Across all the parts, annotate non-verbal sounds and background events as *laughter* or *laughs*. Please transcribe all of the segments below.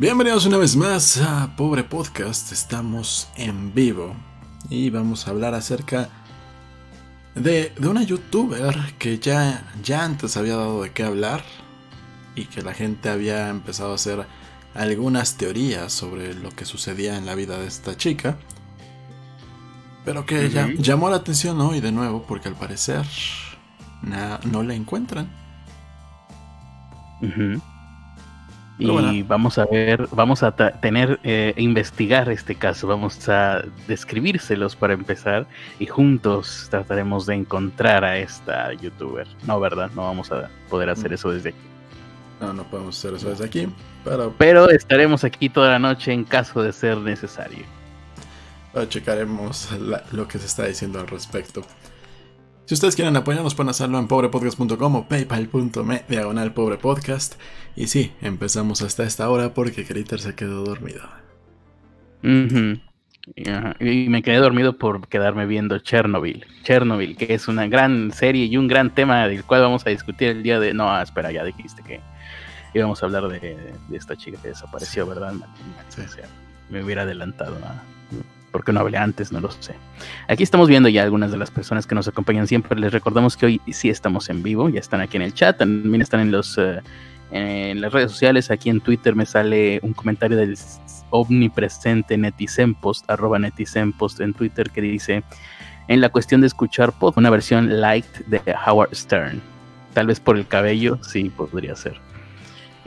Bienvenidos una vez más a Pobre Podcast. Estamos en vivo y vamos a hablar acerca de, una youtuber que ya, ya antes había dado de qué hablar y que la gente había empezado a hacer algunas teorías sobre lo que sucedía en la vida de esta chica. Pero que ya, llamó la atención hoy de nuevo porque al parecer no la encuentran. Y vamos a ver, vamos a tener, eh, investigar este caso, vamos a describírselos para empezar y juntos trataremos de encontrar a esta youtuber. No, ¿verdad? No vamos a poder hacer mm. eso desde aquí. No, no podemos hacer eso desde aquí, pero... Pero estaremos aquí toda la noche en caso de ser necesario. checaremos lo que se está diciendo al respecto. Si ustedes quieren apoyarnos pueden hacerlo en pobrepodcast.com o paypal.me diagonal pobrepodcast. Y sí, empezamos hasta esta hora porque Critter se quedó dormido. Y me quedé dormido por quedarme viendo Chernobyl. Chernobyl, que es una gran serie y un gran tema del cual vamos a discutir el día de... No, espera, ya dijiste que íbamos a hablar de, esta chica que desapareció, ¿verdad? me hubiera adelantado a porque no hablé antes, no lo sé. Aquí estamos viendo ya algunas de las personas que nos acompañan siempre. Les recordamos que hoy sí estamos en vivo, ya están aquí en el chat, también están en los eh, en las redes sociales. Aquí en Twitter me sale un comentario del omnipresente Netizenpost, arroba Netizenpost en Twitter que dice en la cuestión de escuchar pod, una versión light de Howard Stern. Tal vez por el cabello, sí, podría ser.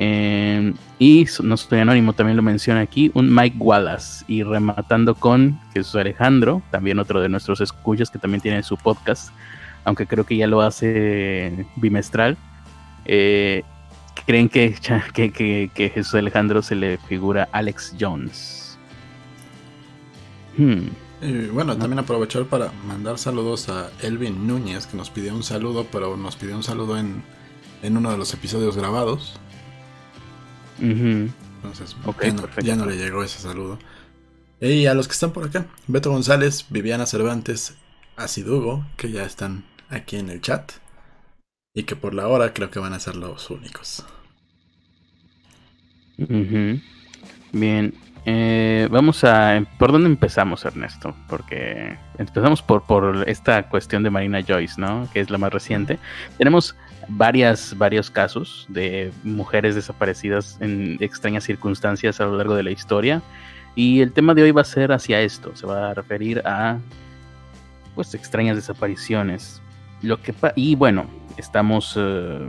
Eh, y no estoy anónimo, también lo menciona aquí, un Mike Wallace. Y rematando con Jesús Alejandro, también otro de nuestros escuchas que también tiene su podcast, aunque creo que ya lo hace bimestral. Eh, ¿Creen que, que, Jesús Alejandro se le figura Alex Jones? Hmm. bueno, también aprovechar para mandar saludos a Elvin Núñez, que nos pidió un saludo, pero nos pidió un saludo en, en uno de los episodios grabados. Entonces, ya, no, le llegó ese saludo. Y a los que están por acá, Beto González, Viviana Cervantes, Asidugo, que ya están aquí en el chat. Y que por la hora creo que van a ser los únicos. Bien, eh, vamos a... ¿Por dónde empezamos, Ernesto? Porque empezamos por, por esta cuestión de Marina Joyce, ¿no? Que es la más reciente. Tenemos varias, varios casos de mujeres desaparecidas en extrañas circunstancias a lo largo de la historia. Y el tema de hoy va a ser hacia esto, se va a referir a pues extrañas desapariciones. Lo que y bueno, estamos eh,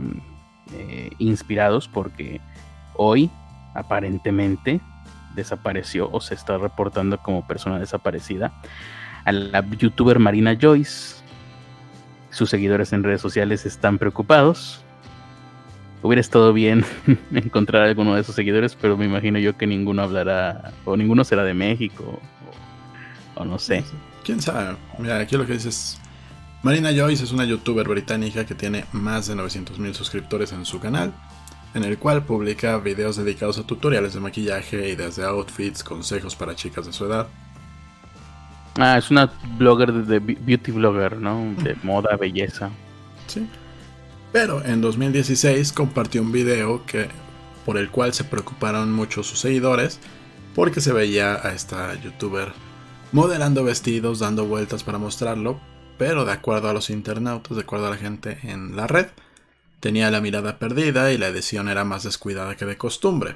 eh, inspirados porque hoy aparentemente desapareció o se está reportando como persona desaparecida a la youtuber Marina Joyce, sus seguidores en redes sociales están preocupados. Hubiera estado bien *laughs* encontrar a alguno de sus seguidores, pero me imagino yo que ninguno hablará, o ninguno será de México, o, no sé. ¿Quién sabe? Mira, aquí lo que dices... Marina Joyce es una youtuber británica que tiene más de 900.000 suscriptores en su canal, en el cual publica videos dedicados a tutoriales de maquillaje, ideas de outfits, consejos para chicas de su edad. Ah, es una blogger de, beauty blogger, ¿no? De moda, belleza. Sí. Pero en 2016 compartió un video que por el cual se preocuparon mucho sus seguidores porque se veía a esta youtuber modelando vestidos, dando vueltas para mostrarlo, pero de acuerdo a los internautas, de acuerdo a la gente en la red, tenía la mirada perdida y la edición era más descuidada que de costumbre.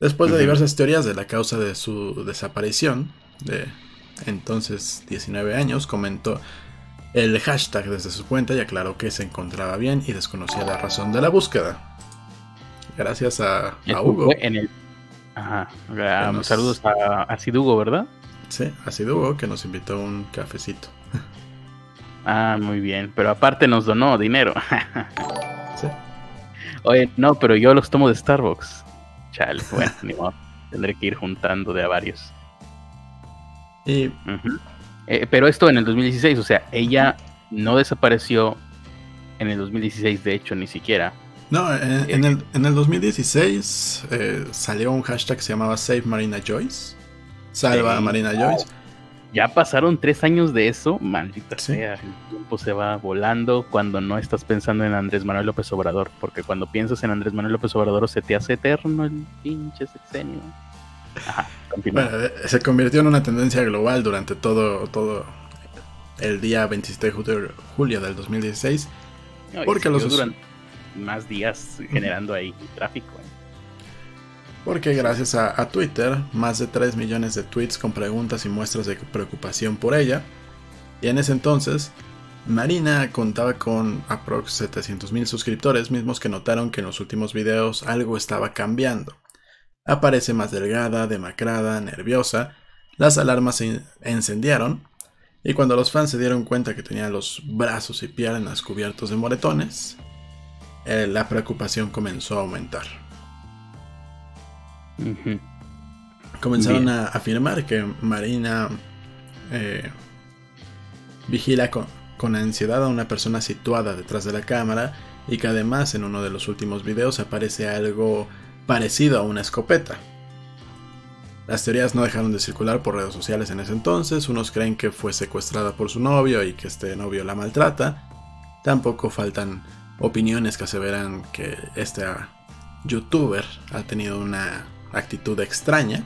Después de diversas teorías de la causa de su desaparición, de entonces 19 años, comentó el hashtag desde su cuenta y aclaró que se encontraba bien y desconocía la razón de la búsqueda. Gracias a, Hugo. En el... Ajá. Saludos a Asidugo, ¿verdad? Sí, Asidugo, que nos invitó un cafecito. *laughs* Ah, muy bien. Pero aparte nos donó dinero. *laughs* sí. Oye, no, pero yo los tomo de Starbucks. Chale, bueno, ni modo. Tendré que ir juntando de a varios. Eh, pero esto en el 2016, o sea, ella no desapareció en el 2016, de hecho, ni siquiera. No, en, el, en el, 2016 eh, salió un hashtag que se llamaba Save Marina Joyce. Salva a Marina Joyce. ya pasaron tres años de eso, maldita sea, el tiempo se va volando cuando no estás pensando en Andrés Manuel López Obrador, porque cuando piensas en Andrés Manuel López Obrador se te hace eterno el pinche sexenio. Ajá, bueno, eh, se convirtió en una tendencia global durante todo, todo el día 27 de julio, del 2016. porque los duran más días generando ahí tráfico. ¿eh? Porque gracias a, Twitter, más de 3 millones de tweets con preguntas y muestras de preocupación por ella. Y en ese entonces, Marina contaba con aprox 700 mil suscriptores, mismos que notaron que en los últimos videos algo estaba cambiando. Aparece más delgada, demacrada, nerviosa, las alarmas se encendieron. Y cuando los fans se dieron cuenta que tenía los brazos y piernas cubiertos de moretones, eh, la preocupación comenzó a aumentar. Comenzaron a afirmar que Marina eh, vigila con, con, ansiedad a una persona situada detrás de la cámara y que además en uno de los últimos videos aparece algo parecido a una escopeta. Las teorías no dejaron de circular por redes sociales en ese entonces, unos creen que fue secuestrada por su novio y que este novio la maltrata, tampoco faltan opiniones que aseveran que este youtuber ha tenido una actitud extraña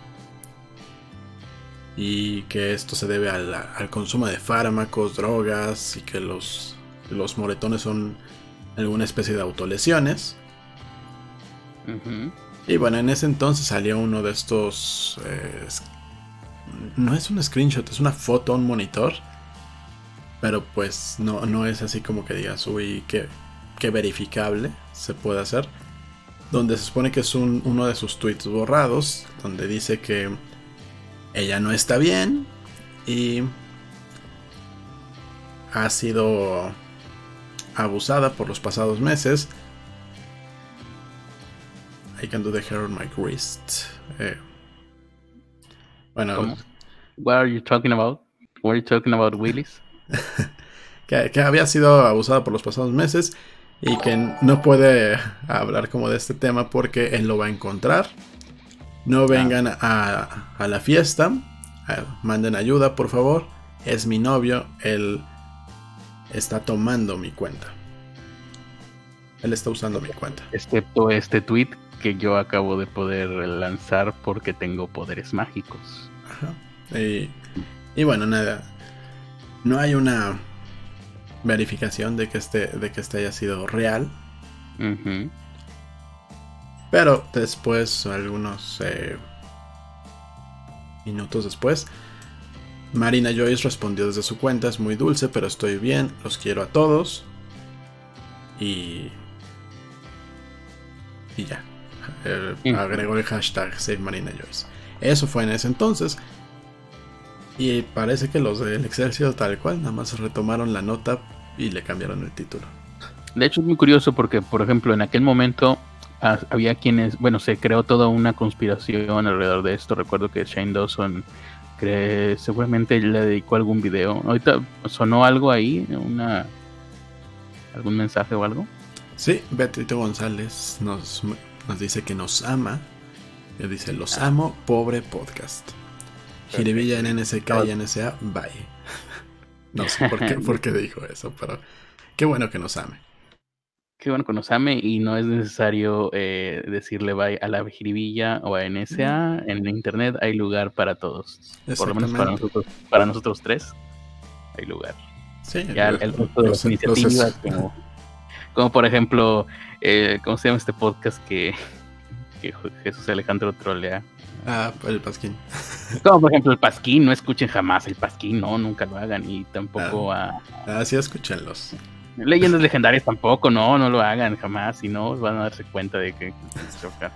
y que esto se debe al, consumo de fármacos, drogas y que los, los moretones son alguna especie de autolesiones. Y bueno, en ese entonces salió uno de estos... Eh, no es un screenshot, es una foto, un monitor. Pero pues no, no es así como que digas, uy, que, verificable se puede hacer. Donde se supone que es uno de sus tweets borrados, donde dice que ella no está bien y ha sido abusada por los pasados meses I can do the hair on my wrist. Eh, bueno. What are you talking about? What are you talking about, Willis? *laughs* que, había sido abusada por los pasados meses y que no puede hablar como de este tema porque él lo va a encontrar. No ah. vengan a, a, la fiesta. manden ayuda, por favor. Es mi novio. Él está tomando mi cuenta. Él está usando mi cuenta. Excepto este tweet que yo acabo de poder lanzar porque tengo poderes mágicos. Ajá. Y, bueno, nada. No hay una verificación de que este, de que este haya sido real. Pero después, algunos eh, minutos después, Marina Joyce respondió desde su cuenta, es muy dulce, pero estoy bien, los quiero a todos. Y... Y ya. Mm. agregó el hashtag Save Marina Joyce. Eso fue en ese entonces. Y parece que los del Excelsior tal cual nada más retomaron la nota y le cambiaron el título. De hecho es muy curioso porque, por ejemplo, en aquel momento ah, había quienes, bueno, se creó toda una conspiración alrededor de esto. Recuerdo que Shane Dawson seguramente le dedicó algún video. Ahorita sonó algo ahí, una algún mensaje o algo. Sí, Betito González nos nos dice que nos ama. Y dice, los amo, pobre podcast. Jiribilla en NSK y NSA, bye. *laughs* no sé por qué, por qué dijo eso, pero qué bueno que nos ame. Qué bueno que nos ame y no es necesario eh, decirle bye a la jiribilla o a NSA. En internet hay lugar para todos. Por lo menos para nosotros, para nosotros tres hay lugar. Sí, ya el, resto de las iniciativas, como, como por ejemplo eh, ¿cómo se llama este podcast que, Jesús Alejandro trolea? Ah, el Pasquín. *laughs* Como por ejemplo el Pasquín, no escuchen jamás el Pasquín, no, nunca lo hagan y tampoco ah, a... Ah, sí, escúchenlos. Leyendas *laughs* legendarias tampoco, no, no lo hagan jamás, y no van a darse cuenta de que...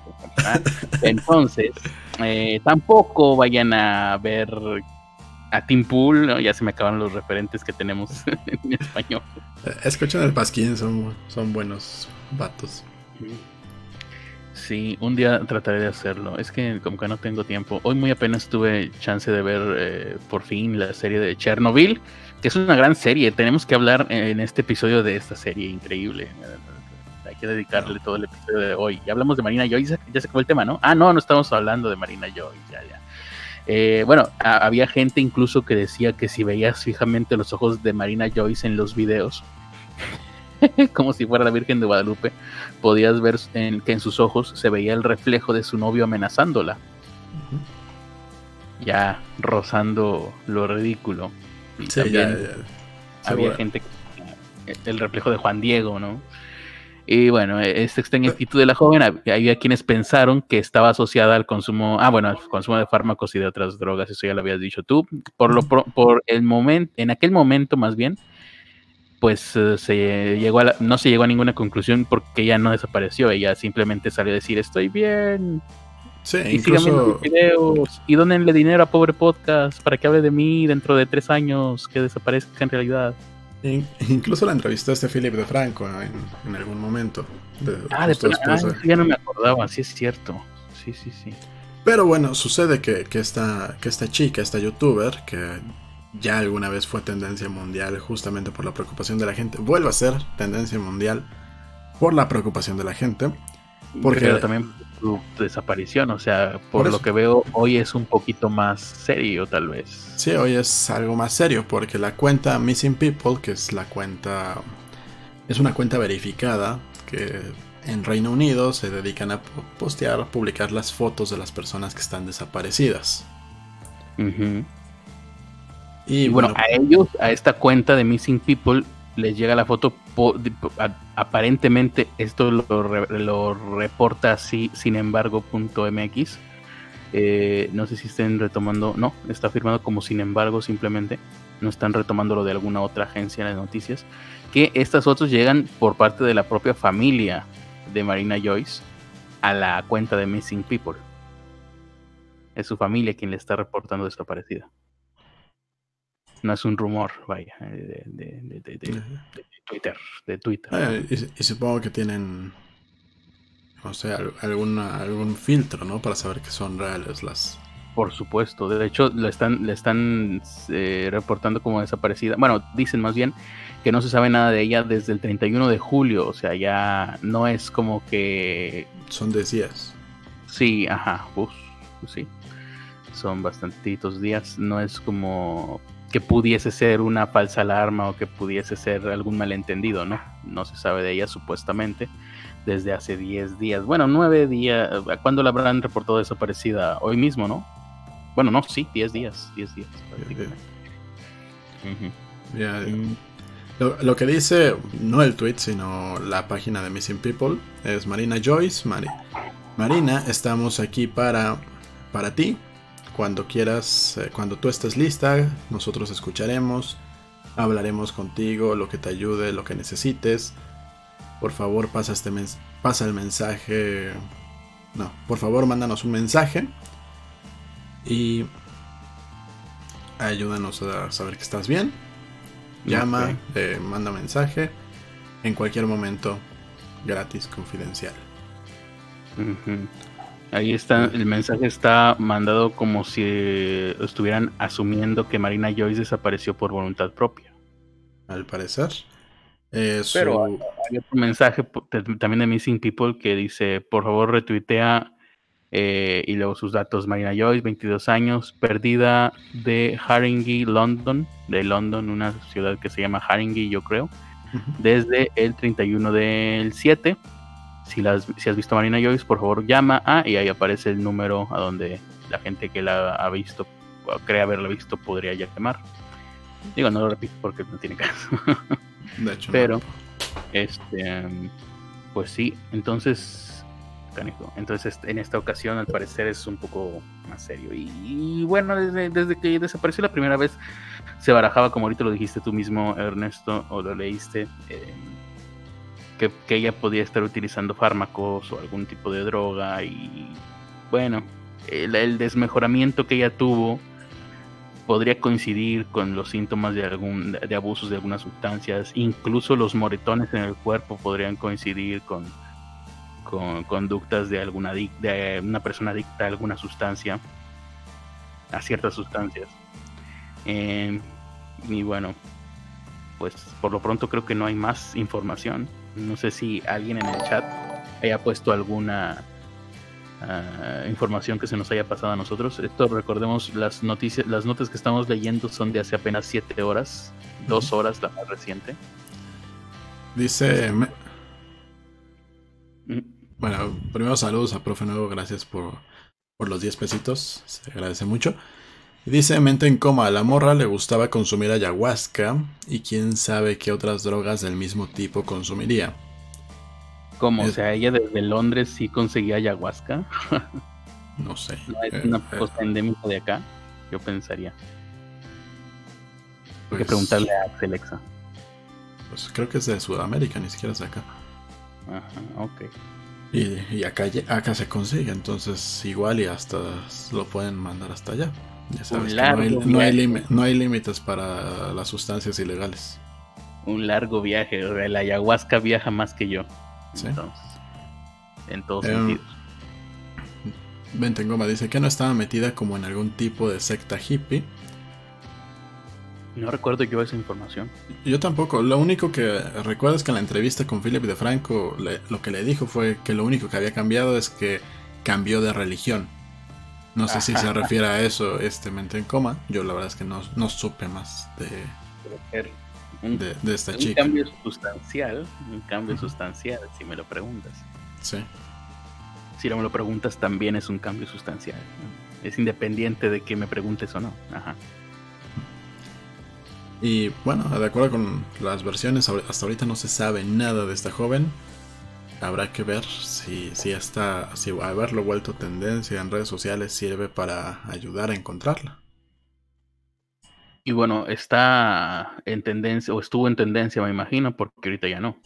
*laughs* Entonces, eh, tampoco vayan a ver a Tim Pool, ya se me acaban los referentes que tenemos *laughs* en español. Eh, escuchen el Pasquín, son, son buenos vatos. Sí, un día trataré de hacerlo. Es que como que no tengo tiempo. Hoy muy apenas tuve chance de ver eh, por fin la serie de Chernobyl, que es una gran serie. Tenemos que hablar en este episodio de esta serie increíble. Hay que dedicarle todo el episodio de hoy. Ya hablamos de Marina Joy, ya se acabó el tema, ¿no? Ah, no, no estamos hablando de Marina Joy, ya, ya. Eh, bueno, había gente incluso que decía que si veías fijamente los ojos de Marina Joyce en los videos, *laughs* como si fuera la Virgen de Guadalupe, podías ver en, que en sus ojos se veía el reflejo de su novio amenazándola. Ya rozando lo ridículo. También había gente que el reflejo de Juan Diego, ¿no? Y bueno, esta extraña actitud de la joven, había quienes pensaron que estaba asociada al consumo, ah, bueno, al consumo de fármacos y de otras drogas, eso ya lo habías dicho tú. Por lo por el momento, en aquel momento más bien, pues eh, se llegó a no se llegó a ninguna conclusión porque ella no desapareció, ella simplemente salió a decir estoy bien. Sí, y incluso... videos y donenle dinero a Pobre Podcast para que hable de mí dentro de tres años que desaparezca en realidad. Incluso la entrevistó este Philip de Franco en, algún momento. ah, de ah, ya no me acordaba, sí es cierto. Sí, sí, sí. Pero bueno, sucede que, que, esta, que esta chica, esta youtuber, que ya alguna vez fue tendencia mundial justamente por la preocupación de la gente, vuelve a ser tendencia mundial por la preocupación de la gente. Porque Pero también su desaparición, o sea, por, lo que veo, hoy es un poquito más serio tal vez. Sí, hoy es algo más serio porque la cuenta Missing People, que es la cuenta, es una cuenta verificada que en Reino Unido se dedican a postear, publicar las fotos de las personas que están desaparecidas. Y, bueno, a ellos, a esta cuenta de Missing People, les llega la foto. Aparentemente, esto lo, reporta así, sin embargo, .mx. Eh, no sé si estén retomando, no, está firmado como sin embargo, simplemente. No están retomando lo de alguna otra agencia de noticias. Que estas fotos llegan por parte de la propia familia de Marina Joyce a la cuenta de Missing People. Es su familia quien le está reportando desaparecida no es un rumor, vaya, de, Twitter. De Twitter. Ah, y, supongo que tienen, no sé, alguna, algún filtro, ¿no? Para saber que son reales las... Por supuesto, de hecho le están, están eh, reportando como desaparecida. Bueno, dicen más bien que no se sabe nada de ella desde el 31 de julio, o sea, ya no es como que... Son de días. Sí, ajá, pues, sí. Son bastantitos días, no es como que pudiese ser una falsa alarma o que pudiese ser algún malentendido, ¿no? No se sabe de ella supuestamente desde hace 10 días. Bueno, 9 días. ¿Cuándo la habrán reportado desaparecida? Hoy mismo, ¿no? Bueno, no, sí, 10 días. 10 días. Mm. lo, que dice, no el tweet, sino la página de Missing People, es Marina Joyce. Marina, estamos aquí para, para ti, cuando quieras, eh, cuando tú estés lista, nosotros escucharemos, hablaremos contigo, lo que te ayude, lo que necesites. Por favor, pasa, este pasa el mensaje. No, por favor, mándanos un mensaje y ayúdanos a saber que estás bien. Llama, eh, manda mensaje en cualquier momento, gratis, confidencial. Ahí está, el mensaje está mandado como si estuvieran asumiendo que Marina Joyce desapareció por voluntad propia. Al parecer. Pero hay, otro mensaje también de Missing People que dice, por favor retuitea eh, y luego sus datos, Marina Joyce, 22 años, perdida de Haringey, London, de London, una ciudad que se llama Haringey, yo creo, desde el 31 del 7 si, las, si has visto Marina Joyce, por favor llama a y ahí aparece el número a donde la gente que la ha visto o cree haberla visto podría llamar. Digo, no lo repito porque no tiene caso. De hecho, Pero, este, pues sí, entonces, entonces en esta ocasión al parecer es un poco más serio. Y, bueno, desde, desde, que desapareció la primera vez se barajaba, como ahorita lo dijiste tú mismo, Ernesto, o lo leíste. Eh, que, ella podía estar utilizando fármacos o algún tipo de droga y bueno, el, desmejoramiento que ella tuvo podría coincidir con los síntomas de algún de abusos de algunas sustancias, incluso los moretones en el cuerpo podrían coincidir con, con conductas de alguna de una persona adicta a alguna sustancia, a ciertas sustancias. Eh, y bueno, pues por lo pronto creo que no hay más información. No sé si alguien en el chat haya puesto alguna ah, información que se nos haya pasado a nosotros. Esto recordemos las noticias, las notas que estamos leyendo son de hace apenas siete horas, dos horas la más reciente. Dice. Mm. Bueno, primero saludos a Profe Nuevo, gracias por, por los 10 pesitos, se agradece mucho. Dice Mente en coma, a la morra le gustaba consumir ayahuasca y quién sabe qué otras drogas del mismo tipo consumiría. ¿Cómo? O sea, ella desde Londres sí conseguía ayahuasca. *laughs* no sé. ¿No es una eh, cosa endémica de acá? Yo pensaría. Hay que pues preguntarle a Alexa. Pues creo que es de Sudamérica, ni siquiera es de acá. Ajá, ok. Y, acá, acá se consigue, entonces igual y hasta lo pueden mandar hasta allá. Ya sabes que no hay, no, hay límites para las sustancias ilegales. Un largo viaje, el ayahuasca viaja más que yo. ¿Sí? Entonces, en todos eh, sentidos. Bentengoma dice que no estaba metida como en algún tipo de secta hippie no recuerdo yo esa información. Yo tampoco. Lo único que recuerdo es que en la entrevista con Philip de Franco lo que le dijo fue que lo único que había cambiado es que cambió de religión. No sé si se refiere a eso, este mente en coma. Yo la verdad es que no, no supe más de, de, esta chica. Un cambio sustancial, un cambio sustancial, si me lo preguntas. Sí. Si no me lo preguntas, también es un cambio sustancial. Es independiente de que me preguntes o no. Ajá. Y bueno, de acuerdo con las versiones, hasta ahorita no se sabe nada de esta joven. Habrá que ver si, si, esta, si haberlo vuelto tendencia en redes sociales sirve para ayudar a encontrarla. Y bueno, está en tendencia, o estuvo en tendencia, me imagino, porque ahorita ya no.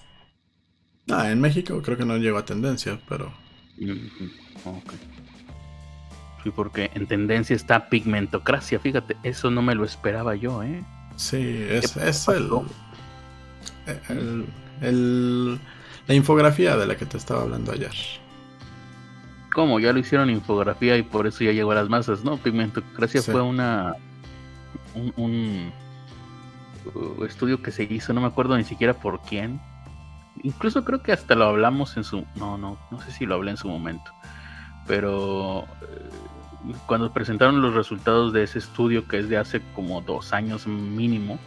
Ah, en México creo que no llegó a tendencia, pero. Sí, porque en tendencia está pigmentocracia, fíjate, eso no me lo esperaba yo, ¿eh? Sí, es, es el, el, la infografía de la que te estaba hablando ayer. ¿Cómo? Ya lo hicieron infografía y por eso ya llegó a las masas, ¿no? Pigmentocracia fue una un, un, uh, estudio que se hizo, no me acuerdo ni siquiera por quién. Incluso creo que hasta lo hablamos en su... No, no, no sé si lo hablé en su momento. Pero eh, cuando presentaron los resultados de ese estudio, que es de hace como dos años mínimo,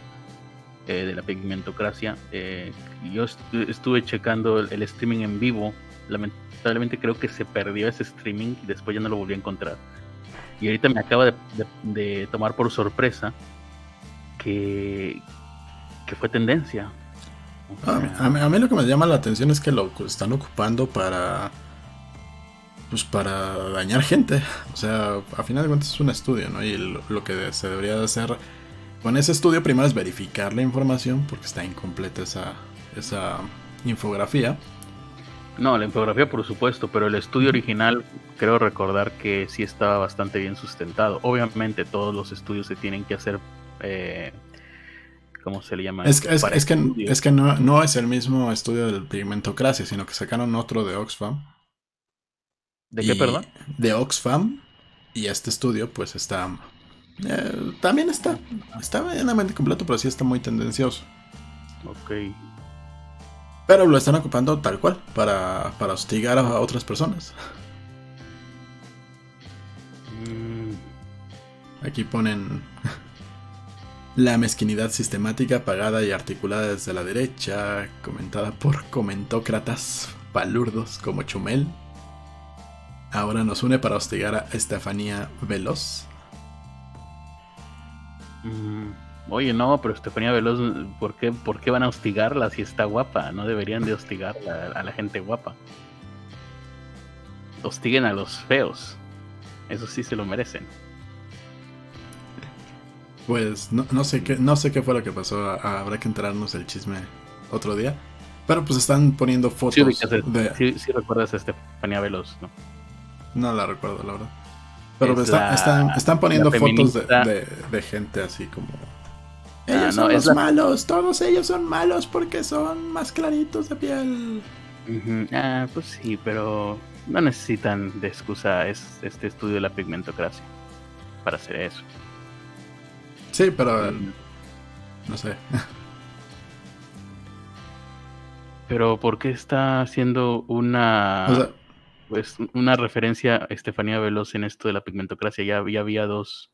eh, de la pigmentocracia, eh, yo estuve checando el, streaming en vivo. Lamentablemente creo que se perdió ese streaming y después ya no lo volví a encontrar. Y ahorita me acaba de, tomar por sorpresa que, que fue tendencia. a, mí, lo que me llama la atención es que lo están ocupando para pues para dañar gente. O sea, a final de cuentas es un estudio, ¿no? Y lo, que se debería de hacer con ese estudio primero es verificar la información porque está incompleta esa, esa infografía. No, la infografía por supuesto, pero el estudio original creo recordar que sí estaba bastante bien sustentado. Obviamente todos los estudios se tienen que hacer... Eh, ¿Cómo se le llama? Es, es, es que, es que no, no, es el mismo estudio del pigmentocracia, sino que sacaron otro de Oxfam ¿De qué, perdón? De Oxfam. Y este estudio, pues está. Eh, también está. Está medianamente completo, pero sí está muy tendencioso. Ok. Pero lo están ocupando tal cual, para, para hostigar a otras personas. Mm. Aquí ponen *laughs* la mezquinidad sistemática, pagada y articulada desde la derecha, comentada por comentócratas palurdos como Chumel, ahora nos une para hostigar a Estefanía Veloz. Mm, oye, no, pero Estefanía Veloz, ¿por qué, ¿por qué van a hostigarla si está guapa? No deberían de hostigar a, la gente guapa. Hostiguen a los feos. Eso sí se lo merecen. Pues no, sé qué, no sé qué fue lo que pasó. Habrá que enterarnos del chisme otro día. Pero pues están poniendo fotos. Sí, sí, recuerdas a Estefanía Veloz, ¿no? No la recuerdo, la verdad. Pero están, están, poniendo fotos de, gente así como. Ah, ellos son los malos, todos ellos son malos porque son más claritos de piel. Ah, pues sí, pero no necesitan de excusa es, este estudio de la pigmentocracia para hacer eso. Sí, pero. Mm. No sé. Pero ¿por qué está haciendo una Pues una referencia a Estefanía Veloz en esto de la pigmentocracia, ya, ya había dos.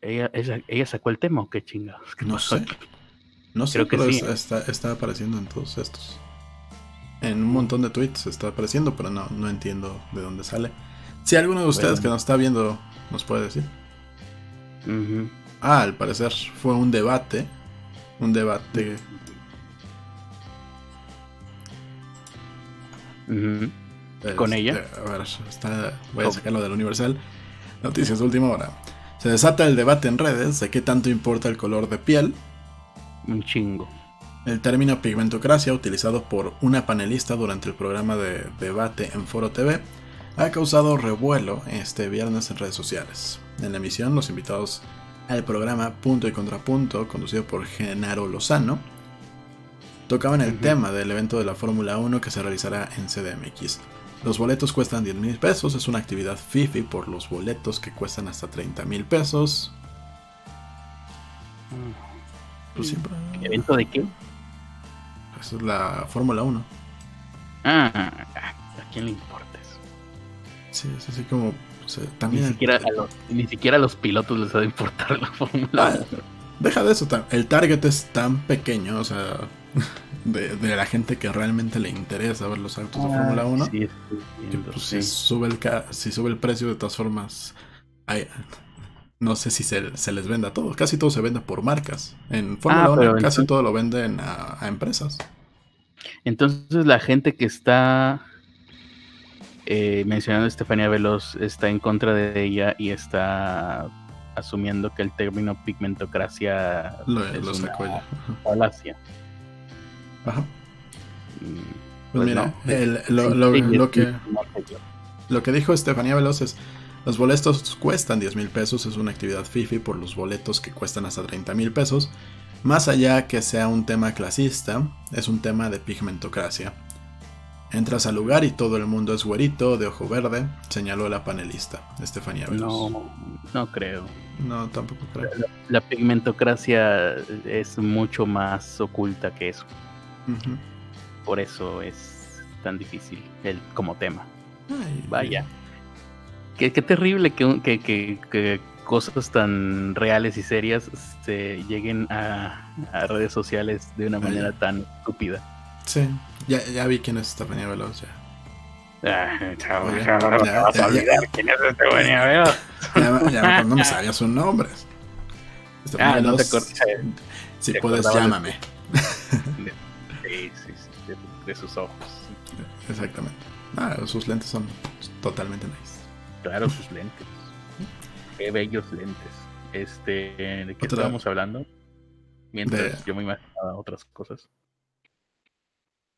¿Ella, ella, ella sacó el tema o qué chingados? ¿Qué *laughs* No sé. aquí? No sé, Creo que sí. está, está apareciendo en todos estos. En un montón de tweets está apareciendo, pero no, no entiendo de dónde sale. Si alguno de ustedes Bueno. que nos está viendo nos puede decir. Ah, al parecer fue un debate. Un debate. ¿Con este, ella? A ver, está, voy a Oh. sacarlo del Universal. Noticias de última hora. Se desata el debate en redes de qué tanto importa el color de piel. Un chingo. El término pigmentocracia, utilizado por una panelista durante el programa de debate en Foro TV, ha causado revuelo este viernes en redes sociales. En la emisión, los invitados al programa Punto y Contrapunto, conducido por Genaro Lozano, tocaban el tema del evento de la Fórmula 1 que se realizará en CDMX. Los boletos cuestan 10 mil pesos, es una actividad FIFI por los boletos que cuestan hasta 30 mil pesos. Pues siempre. ¿Evento de qué? Esa es la Fórmula 1. Ah, ¿a quién le importa eso? Sí, es así como. pues, eh, Ni siquiera, a los, ni siquiera a los pilotos les ha de importar la Fórmula Ah, 1. deja de eso. El target es tan pequeño, o sea. *laughs* De, de la gente que realmente le interesa ver los autos de Fórmula 1. Ah, Sí, que, viendo, pues, sí. si, sube el si sube el precio, de todas formas. hay- no sé si se, se les venda todo. Casi todo se vende por marcas. En Fórmula Ah, 1 pero casi entonces- todo lo venden a, a empresas. Entonces la gente que está eh, mencionando a Estefanía Veloz está en contra de ella y está asumiendo que el término pigmentocracia Lo, es una falacia. Ajá. Mm, Pues mira, no. el- lo, Sí, lo- sí, lo es que. mucho más serio. Lo que dijo Estefanía Veloz es, los boletos cuestan 10 mil pesos, es una actividad FIFI por los boletos que cuestan hasta 30 mil pesos. Más allá que sea un tema clasista, es un tema de pigmentocracia. Entras al lugar y todo el mundo es güerito, de ojo verde, señaló la panelista, Estefanía Veloz. No, no creo. No, tampoco creo. La pigmentocracia es mucho más oculta que eso. Por eso es tan difícil el, como tema. Ay, Vaya. Qué, qué terrible que, que, que- que cosas tan reales y serias se lleguen a, a redes sociales de una manera tan estúpida. Sí, ya, ya vi quién es Estefanía Veloz. Ya, Ah, chavo, Oye, chavo, no te ya, vas ya, a olvidar quién es este buena, veo. ya, ya no me sabía sus nombres. Estefanía Ah, no te Veloz, acuerdas. Si te puedes, acordabas de- *laughs* de, de sus ojos. Exactamente. Ah, sus lentes son totalmente nice. Claro, sus lentes. Qué bellos lentes. Este, ¿de qué Otra- estábamos hablando? Mientras De- yo me imaginaba otras cosas.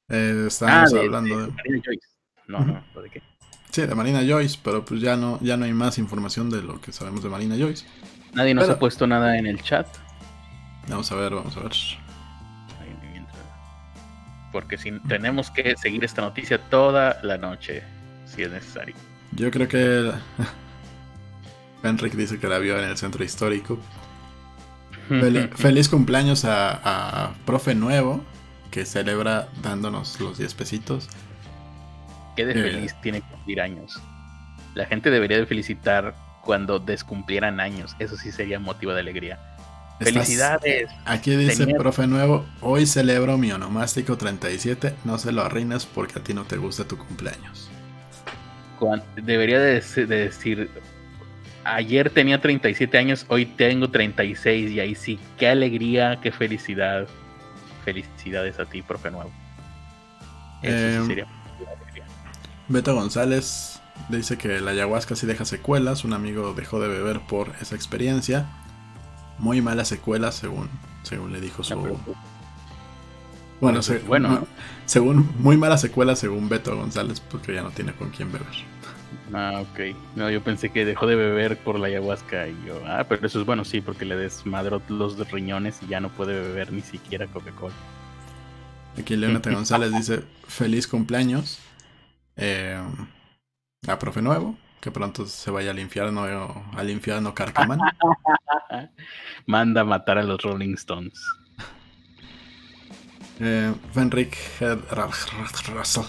Eh, estábamos Ah, de- hablando de de, Marina Joyce. No, Ujú. no, ¿de qué? Sí, de Marina Joyce, pero pues ya no, ya no hay más información de lo que sabemos de Marina Joyce. Nadie nos Pero- ha puesto nada en el chat. Vamos a ver, vamos a ver. Porque si tenemos que seguir esta noticia toda la noche, si es necesario. Yo creo que Henrik *laughs* dice que la vio en el centro histórico. Fel- *laughs* feliz cumpleaños a, a Profe Nuevo, que celebra dándonos los 10 pesitos. Qué de Eh. feliz tiene que cumplir años. La gente debería de felicitar cuando descumplieran años. Eso sí sería motivo de alegría. Felicidades. Aquí dice Tenía- Profe Nuevo, hoy celebro mi onomástico 37, no se lo arruines porque a ti no te gusta tu cumpleaños. Debería de, dec- de decir, ayer tenía 37 años, hoy tengo 36 y ahí sí, qué alegría, qué felicidad. Felicidades a ti, profe nuevo. Eso Em, sí sería de alegría. Beto González dice que la ayahuasca sí deja secuelas, un amigo dejó de beber por esa experiencia. Muy malas secuelas según, según le dijo su... Bueno, pues, se- bueno, no, ¿no? según muy malas secuelas según Beto González porque ya no tiene con quién beber. Ah, ok. No, yo pensé que dejó de beber por la ayahuasca y yo, ah, pero eso es bueno, sí, porque le desmadró los riñones y ya no puede beber ni siquiera Coca-Cola. Aquí Leonata González dice feliz cumpleaños eh, a Profe Nuevo, que pronto se vaya al infierno al infierno Carcaman. *laughs* Manda a matar a los Rolling Stones. *laughs* Eh, Fenrik Head- Russell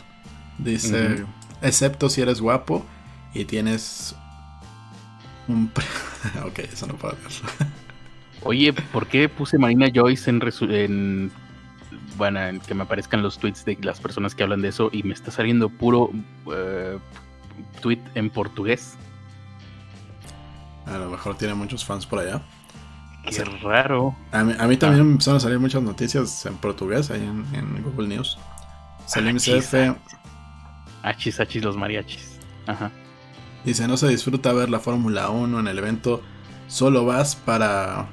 dice excepto si eres guapo y tienes un... *laughs* ok, eso no puedo verlo. Oye, ¿por qué puse Marina Joyce en, en bueno, en que me aparezcan los tweets de las personas que hablan de eso y me está saliendo puro uh, tweet en portugués? A lo mejor tiene muchos fans por allá. Qué raro. A mí, a mí también me empezaron a salir muchas noticias en portugués ahí en, en Google News. Salim CF. Achis, achis, los mariachis. Ajá. Dice, no se disfruta ver la Fórmula 1 en el evento, solo vas para...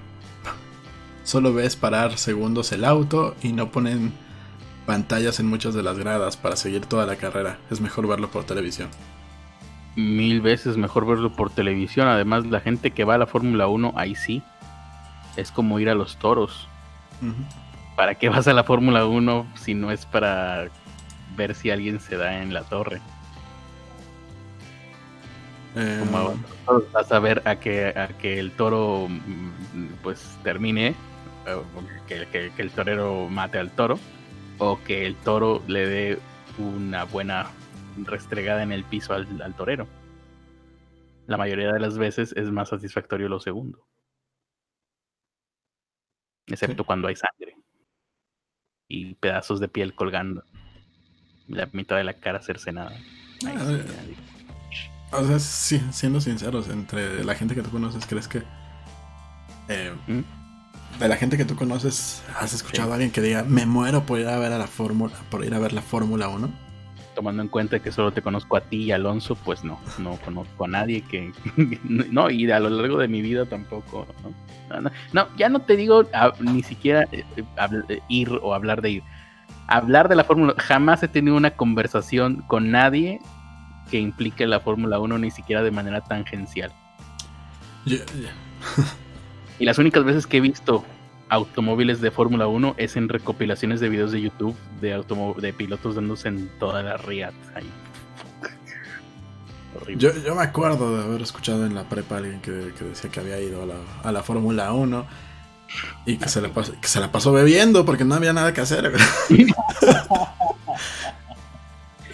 Solo ves parar segundos el auto y no ponen pantallas en muchas de las gradas para seguir toda la carrera. Es mejor verlo por televisión. Mil veces mejor verlo por televisión. Además, la gente que va a la Fórmula 1, ahí sí. Es como ir a los toros. ¿Para qué vas a la Fórmula 1 si no es para ver si alguien se da en la torre? Eh, Como vas a ver a que, a que el toro mm, pues termine, o que, que- que el torero mate al toro, o que el toro le dé una buena restregada en el piso al, al torero. La mayoría de las veces es más satisfactorio lo segundo. Excepto Sí. cuando hay sangre. Y pedazos de piel colgando. La mitad de la cara cercenada. Ahí Ah, sí, eh. O sea, sí, siendo sinceros, entre la gente que tú conoces, ¿crees que... eh, ¿Mm? de la gente que tú conoces, ¿has escuchado Sí. a alguien que diga, me muero por ir a ver a la Fórmula, por ir a ver la Fórmula 1? Tomando en cuenta que solo te conozco a ti y Alonso, pues no, no conozco a nadie que... *laughs* no, y a lo largo de mi vida tampoco. No, no, no, no, ya no te digo a- ni siquiera eh, eh, eh, ir o hablar de ir. Hablar de la Fórmula, jamás he tenido una conversación con nadie que implique la Fórmula 1, ni siquiera de manera tangencial. Y las únicas veces que he visto automóviles de Fórmula 1 es en recopilaciones de videos de YouTube de, de pilotos dándose en toda la. Horrible. Yo, yo me acuerdo de haber escuchado en la prepa a alguien que, que decía que había ido a la, a la Fórmula 1 y que se, la pasó, que se la pasó bebiendo porque no había nada que hacer. *laughs*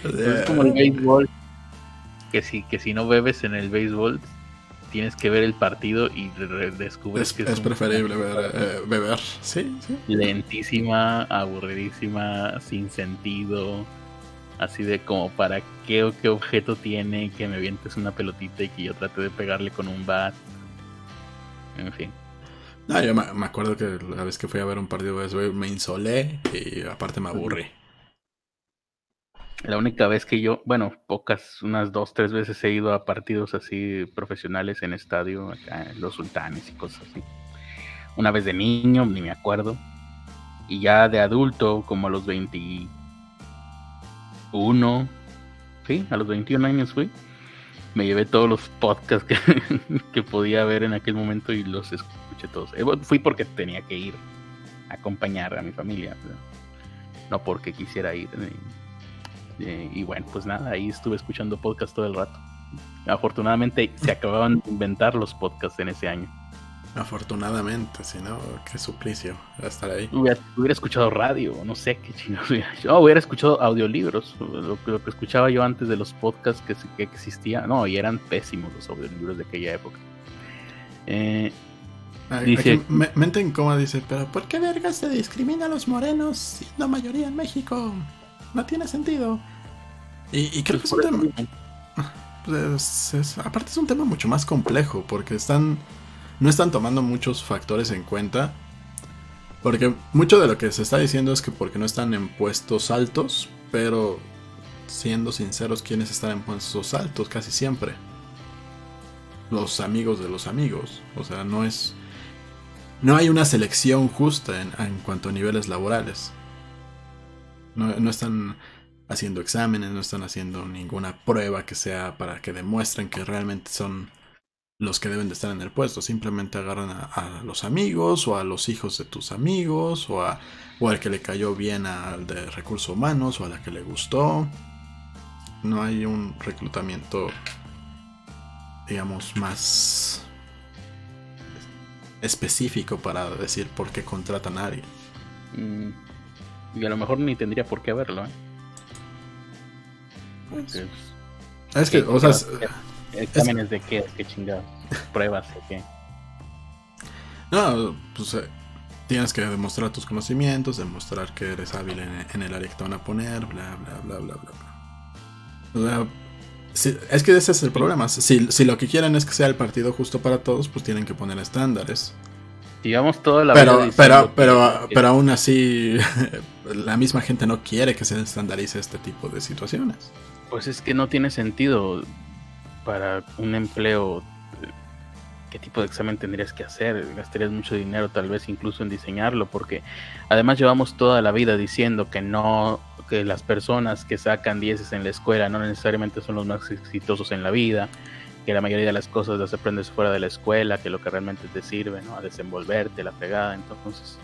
Pues es como el béisbol. Que si, que si no bebes en el béisbol, tienes que ver el partido y re- descubres es, que es un- preferible ver, eh, beber. Sí, sí. lentísima, aburridísima, sin sentido. Así de como para qué o qué objeto tiene que me vientes una pelotita y que yo trate de pegarle con un bat. En fin. No, yo me, acuerdo que la vez que fui a ver un partido de béisbol me insolé y aparte me aburrí. La única vez que yo, bueno, pocas, unas dos, tres veces he ido a partidos así profesionales en estadio, acá los sultanes y cosas así. Una vez de niño, ni me acuerdo. Y ya de adulto, como a los 21, sí, a los 21 años fui. Me llevé todos los podcasts que, *laughs* que podía ver en aquel momento y los escuché todos. Eh, Fui porque tenía que ir a acompañar a mi familia, ¿no? porque quisiera ir. Eh, y bueno, pues nada, ahí estuve escuchando podcast todo el rato. Afortunadamente se acababan de inventar los podcasts en ese año. Afortunadamente, si no, qué suplicio estar ahí. Hubiera, hubiera escuchado radio, no sé qué chingados hubiera. No, hubiera escuchado audiolibros, lo, que- lo que escuchaba yo antes de los podcasts que, que existían. No, y eran pésimos los audiolibros de aquella época. Eh, Ay, Dice- me- mente incómoda dice, pero ¿por qué vergas se discrimina a los morenos siendo mayoría en México? No tiene sentido. Y, y creo que es un tema... pues, es- aparte es un tema mucho más complejo porque están no están tomando muchos factores en cuenta porque mucho de lo que se está diciendo es que porque no están en puestos altos pero siendo sinceros quienes están en puestos altos casi siempre. Los amigos de los amigos. O sea no es no hay una selección justa en, en cuanto a niveles laborales no, no están haciendo exámenes, no están haciendo ninguna prueba que sea para que demuestren que realmente son los que deben de estar en el puesto. Simplemente agarran a, los amigos o a los hijos de tus amigos o, a, o al que le cayó bien al de recursos humanos o a la que le gustó. No hay un reclutamiento, digamos, más específico para decir por qué contratan a alguien. Mm, y a lo mejor ni tendría por qué verlo, ¿eh? Pues, Es que, o sea, es- ¿Exámenes de qué? ¿Qué chingados? ¿Pruebas de qué? no, pues eh, tienes que demostrar tus conocimientos, demostrar que eres hábil en, en el área que te van a poner, bla, bla, bla, bla, bla. bla. O sea, si- es que ese es el problema. Si, si lo que quieren es que sea el partido justo para todos, pues tienen que poner estándares. Digamos toda la Pero, vida pero, pero, que- pero aún así, *laughs* la misma gente no quiere que se estandarice este tipo de situaciones. Pues es que no tiene sentido para un empleo. ¿Qué tipo de examen tendrías que hacer? Gastarías mucho dinero tal vez incluso en diseñarlo porque además llevamos toda la vida diciendo que no, que las personas que sacan dieces en la escuela no necesariamente son los más exitosos en la vida, que la mayoría de las cosas las aprendes fuera de la escuela, que lo que realmente te sirve, ¿no? A desenvolverte, la pegada, entonces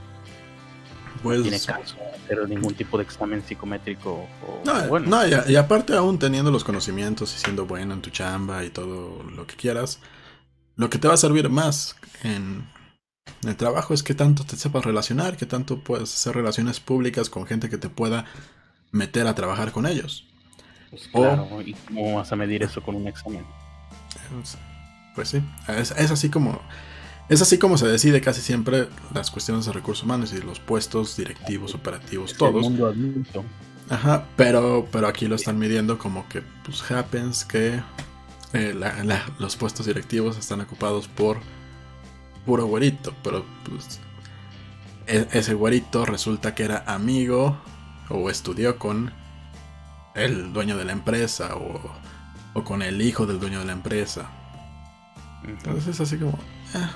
Pues, no tiene caso hacer ningún tipo de examen psicométrico o No, bueno. no, y, a- y aparte aún teniendo los conocimientos y siendo bueno en tu chamba y todo lo que quieras, lo que te va a servir más en el trabajo es que tanto te sepas relacionar, que tanto puedes hacer relaciones públicas con gente que te pueda meter a trabajar con ellos. Pues O- claro, ¿y cómo vas a medir eso con un examen? Pues, Pues sí, es, es así como es así como se decide casi siempre las cuestiones de recursos humanos y los puestos directivos, operativos, todos. mundo adulto. Ajá, pero, pero aquí lo están midiendo como que, pues, happens que eh, la- la- los puestos directivos están ocupados por puro güerito, pero pues e- ese güerito resulta que era amigo o estudió con el dueño de la empresa o, o con el hijo del dueño de la empresa. Entonces es así como... eh.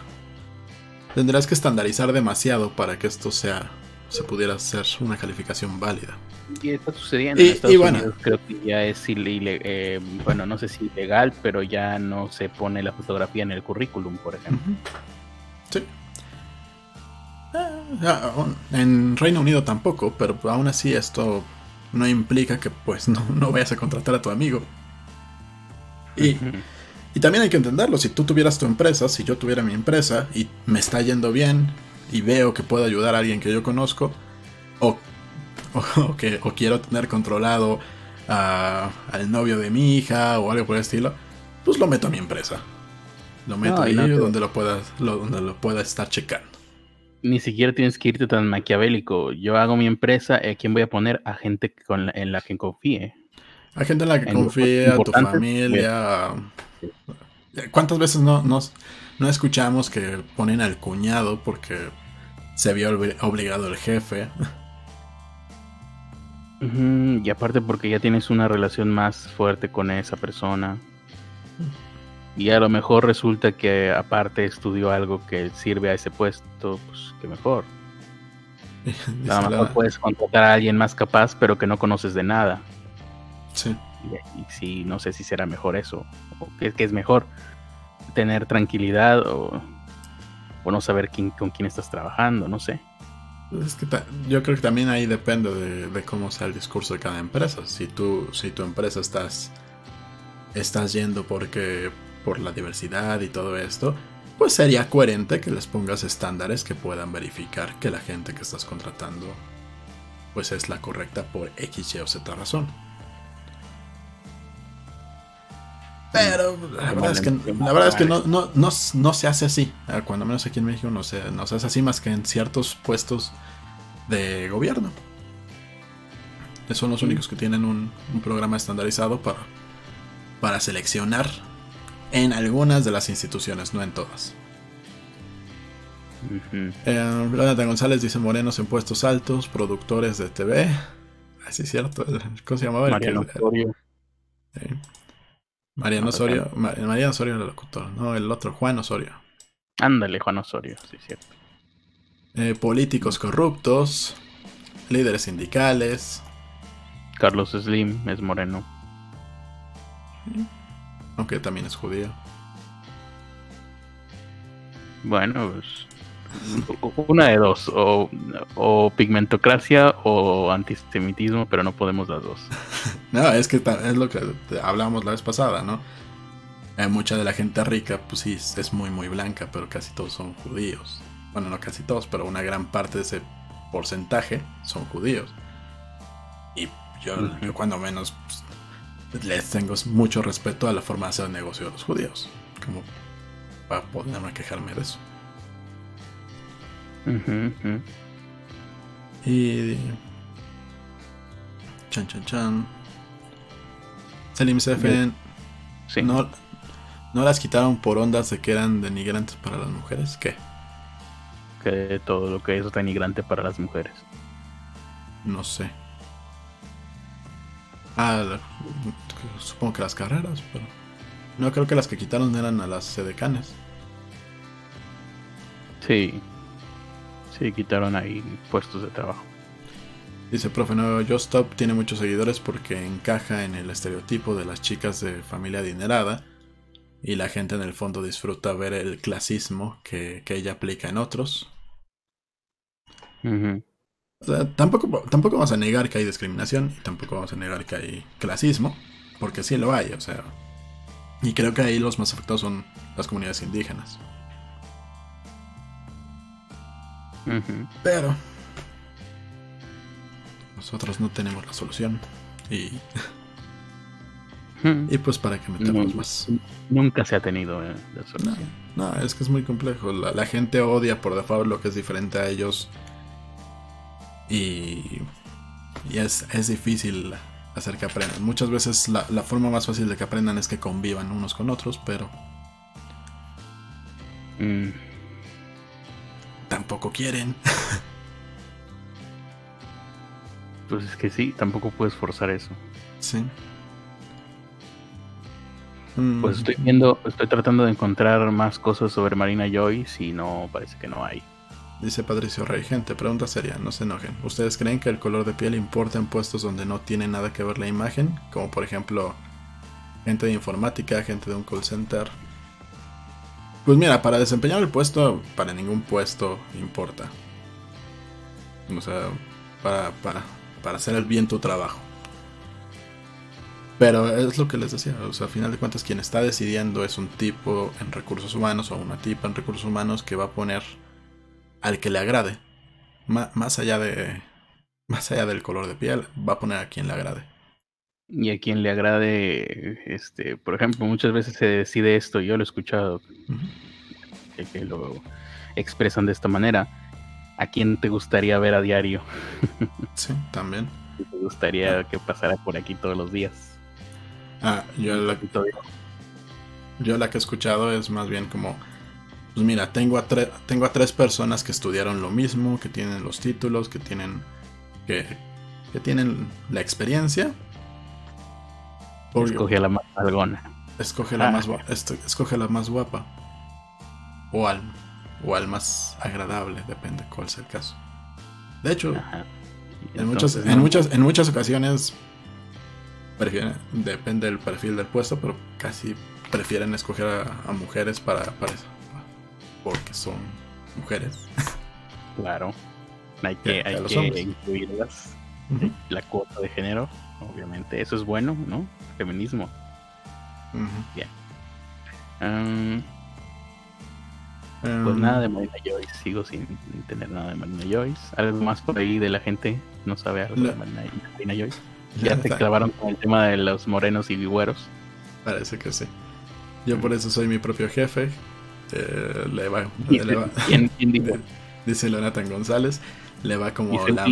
Tendrás que estandarizar demasiado para que esto sea se pudiera hacer una calificación válida. Y está sucediendo Y- en Estados y bueno. Unidos, creo que ya es ilegal, bueno, no sé si ilegal, pero ya no se pone la fotografía en el currículum, por ejemplo. Sí. Eh, ah, en Reino Unido tampoco, pero aún así esto no implica que pues no, no vayas a contratar a tu amigo. Y, y también hay que entenderlo, si tú tuvieras tu empresa, si yo tuviera mi empresa y me está yendo bien y veo que puedo ayudar a alguien que yo conozco, o, *laughs* o, o que o quiero tener controlado a- al novio de mi hija o algo por el estilo, pues lo meto a mi empresa. Lo meto No, ahí no te- donde lo pueda, lo- donde lo pueda estar checando. Ni siquiera tienes que irte tan maquiavélico. Yo hago mi empresa, ¿a quién voy a poner? A gente con la- en la que confíe. Hay gente en la que En confía, tu familia. ¿Cuántas veces no, nos, no escuchamos que ponen al cuñado porque se vio obli- obligado el jefe? Y aparte porque ya tienes una relación más fuerte con esa persona. Y a lo mejor resulta que aparte estudió algo que sirve a ese puesto, pues que mejor. *laughs* A lo mejor puedes contratar a alguien más capaz, pero que no conoces de nada. Sí. Y, y sí, no sé si será mejor eso. O que, que es mejor tener tranquilidad o, o no saber quién, con quién estás trabajando, no sé. Es que yo creo que también ahí depende de, de cómo sea el discurso de cada empresa. Si tú, si tu empresa estás, estás yendo porque por la diversidad y todo esto, pues sería coherente que les pongas estándares que puedan verificar que la gente que estás contratando pues es la correcta por X, Y o Z razón. Pero la verdad es que, la verdad es que no, no, no, no se hace así. Ah, Cuando menos aquí en México no se, no se hace así más que en ciertos puestos de gobierno. Son los únicos que tienen un, un programa estandarizado para, para seleccionar en algunas de las instituciones, no en todas. Eh, Jonathan González dice morenos en puestos altos, productores de TV. Así es cierto. ¿Cómo se llamaba? El Mariano eh, Mariano Ah, Osorio. Ma- Mariano Osorio era el locutor. No, el otro, Juan Osorio. Ándale, Juan Osorio, sí, cierto. Eh, políticos corruptos. Líderes sindicales. Carlos Slim es moreno. Aunque también es judío. Bueno, pues. Una de dos, o, o pigmentocracia o antisemitismo, pero no podemos las dos. *laughs* No, es que es lo que hablamos la vez pasada, ¿no? Eh, mucha de la gente rica, pues sí, es muy, muy blanca, pero casi todos son judíos. Bueno, no casi todos, pero una gran parte de ese porcentaje son judíos. Y yo cuando menos, pues, les tengo mucho respeto a la forma de hacer negocio de los judíos. Como para poderme quejarme de eso. Y. Chan, chan, chan. Selim Sefen. Sí. No, ¿No las quitaron por ondas de que eran denigrantes para las mujeres? ¿Qué? Que todo lo que es denigrante para las mujeres. No sé. Ah, supongo que las carreras, pero. No creo que las que quitaron eran a las sedecanes. Sí. Sí, quitaron ahí puestos de trabajo. Dice, profe, no, Stop tiene muchos seguidores porque encaja en el estereotipo de las chicas de familia adinerada y la gente en el fondo disfruta ver el clasismo que, ella aplica en otros. tampoco, tampoco vamos a negar que hay discriminación y tampoco vamos a negar que hay clasismo, porque sí lo hay, o sea. Y creo que ahí los más afectados son las comunidades indígenas. Pero nosotros no tenemos la solución. Y, *laughs* y pues para que metamos más. Nunca se ha tenido eh, la solución. No, es que es muy complejo. La, gente odia por default lo que es diferente a ellos. Y, y es, es difícil hacer que aprendan. Muchas veces la, la, forma más fácil de que aprendan es que convivan unos con otros, pero... Mm tampoco quieren. *laughs* pues es que sí, tampoco puedes forzar eso. Sí. Pues estoy viendo, estoy tratando de encontrar más cosas sobre Marina Joyce y no, parece que no hay. Dice Patricio Rey, gente, pregunta seria, no se enojen. ¿Ustedes creen que el color de piel importa en puestos donde no tiene nada que ver la imagen? Como por ejemplo, gente de informática, gente de un call center, pues mira, para desempeñar el puesto, para ningún puesto importa. O sea, para, para, para hacer el bien tu trabajo. Pero es lo que les decía, o sea, al final de cuentas quien está decidiendo es un tipo en recursos humanos o una tipa en recursos humanos que va a poner al que le agrade. más allá de más allá del color de piel, va a poner a quien le agrade y a quien le agrade, este, por ejemplo, muchas veces se decide esto, yo lo he escuchado, que, lo expresan de esta manera. ¿A quién te gustaría ver a diario? *laughs* sí, también. ¿Te gustaría que pasara por aquí todos los días? Ah, yo la, yo la que he escuchado es más bien como, pues mira, tengo a, tengo a tres personas que estudiaron lo mismo, que tienen los títulos, que tienen, que, que tienen la experiencia escoge a la más algona. Escoge la, ah. más, escoge la más guapa. O al, o al más agradable, depende cuál sea el caso. De hecho, en, muchas, en, muchas, en muchas ocasiones depende del perfil del puesto, pero casi prefieren escoger a, mujeres para, para eso. Porque son mujeres. Claro. Hay que, hay que incluirlas. La cuota de género obviamente. Eso es bueno, ¿no? Feminismo. Bien. pues nada de Marina Joyce, sigo sin tener nada de Marina Joyce. Algo más por ahí de la gente no sabe algo de Marina, Joyce. Ya te clavaron con el tema de los morenos y vigüeros. Parece que sí. Yo por eso soy mi propio jefe. Eh, le va, ¿Quién, dijo? *laughs* Dice Jonathan González. Le va como la,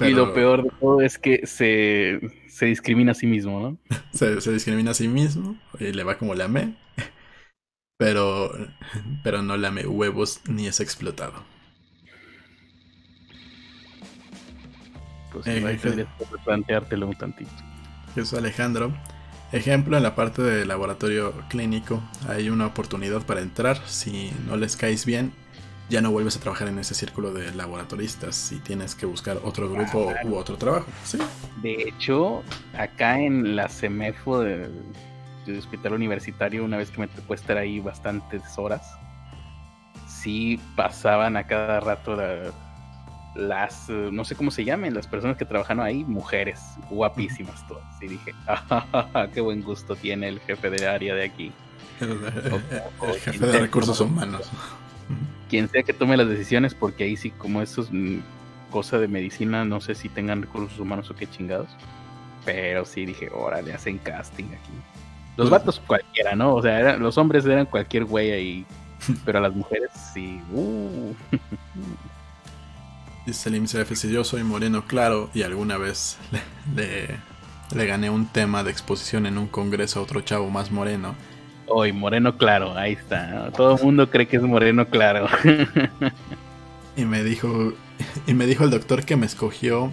y lo peor de todo es que se, se discrimina a sí mismo, ¿no? *laughs* se, se, discrimina a sí mismo y le va como le amé. Pero, pero no le amé huevos ni es explotado. Pues eh, que planteártelo un tantito. Eso Alejandro. Ejemplo, en la parte de laboratorio clínico hay una oportunidad para entrar. Si no les caes bien, ya no vuelves a trabajar en ese círculo de laboratoristas y tienes que buscar otro grupo u otro trabajo. ¿sí? De hecho, acá en la CEMEFO del hospital universitario, una vez que me tocó estar ahí bastantes horas, sí pasaban a cada rato las, no sé cómo se llamen, las personas que trabajan ahí, mujeres, guapísimas todas. Y dije, ah, qué buen gusto tiene el jefe de área de aquí. el jefe de recursos humanos quien sea que tome las decisiones, porque ahí sí, como eso es mm, cosa de medicina, no sé si tengan recursos humanos o qué chingados. Pero sí dije, órale, hacen casting aquí. Los vatos cualquiera, ¿no? O sea, los hombres eran cualquier güey ahí. *laughs* Pero a las mujeres sí. Uh. *laughs* Dice el IMCF, si yo soy moreno claro y alguna vez le, le, gané un tema de exposición en un congreso a otro chavo más moreno. Hoy, moreno claro, ahí está. Todo el mundo cree que es moreno claro. *laughs* y me dijo, y me dijo el doctor que me escogió.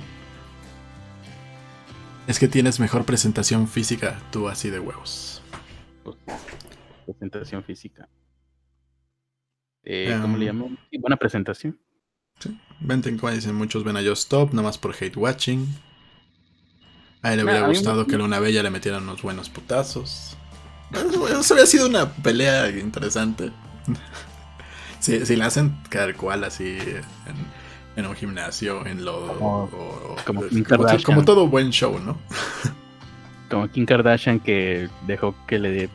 Es que tienes mejor presentación física, tú así de huevos. Presentación física. Eh, ¿Cómo le em, llamo? buena presentación. Sí. Venten como dicen muchos ven a Just Stop, nada más por hate watching. A él le hubiera gustado que Luna Bella le metiera unos buenos putazos. Eso había sido una pelea interesante. si, si la hacen cada cual así en, un gimnasio, en lodo. Como, como, todo buen show, ¿no? como Kim Kardashian que dejó que le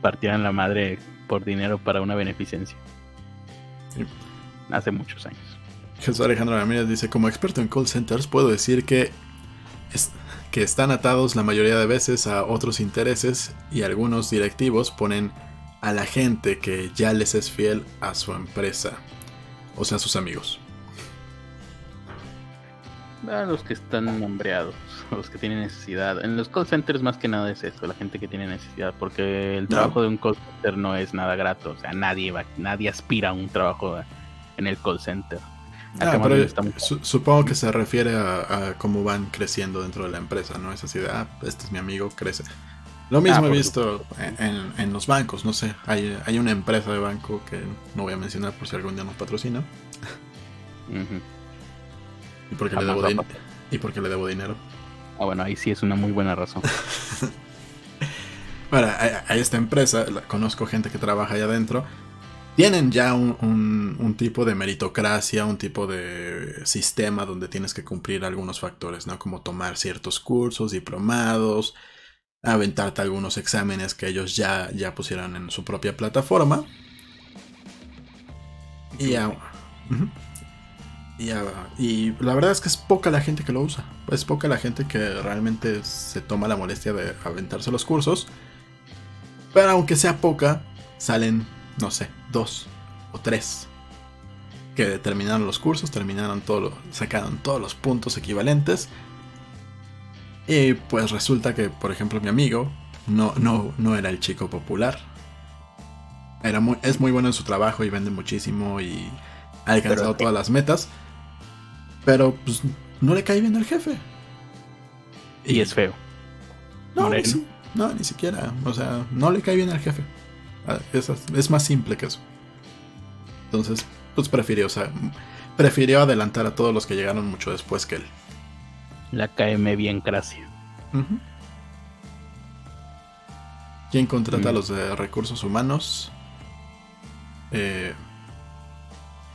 partieran la madre por dinero para una beneficencia. Hace muchos años. Jesús Alejandro Ramírez dice, como experto en call centers puedo decir que, que están atados la mayoría de veces a otros intereses y algunos directivos ponen a la gente que ya les es fiel a su empresa, o sea, a sus amigos. A los que están hambreados, a los que tienen necesidad. En los call centers más que nada es eso, la gente que tiene necesidad, porque el trabajo de un call center no es nada grato, o sea, nadie va, nadie aspira a un trabajo en el call center. Ah, pero supongo que se refiere a, cómo van creciendo dentro de la empresa, ¿no? Es así de, ah, este es mi amigo, crece. Lo mismo ah, he visto en, los bancos, no sé, hay, hay, una empresa de banco que no voy a mencionar por si algún día nos patrocina. y, porque le debo y porque le debo dinero. Ah, bueno, ahí sí es una muy buena razón. *laughs* bueno, hay, esta empresa, conozco gente que trabaja allá adentro tienen ya un, tipo de meritocracia, un tipo de sistema donde tienes que cumplir algunos factores, ¿no? Como tomar ciertos cursos, diplomados, aventarte algunos exámenes que ellos ya, ya pusieron en su propia plataforma. Y, y, la verdad es que es poca la gente que lo usa. Es poca la gente que realmente se toma la molestia de aventarse los cursos. Pero aunque sea poca, salen no sé, dos o tres que terminaron los cursos, terminaron todo, sacaron todos los puntos equivalentes. Y pues resulta que, por ejemplo, mi amigo no, no, no era el chico popular. Era muy, es muy bueno en su trabajo y vende muchísimo y ha alcanzado todas las metas. Pero pues no le cae bien al jefe. Y, es feo. No, no, ni siquiera. O sea, no le cae bien al jefe. Ah, es, más simple que eso. Entonces, pues prefirió, o sea, prefirió adelantar a todos los que llegaron mucho después que él. La KM bien gracia. ¿Quién contrata a mm. los de recursos humanos? Eh,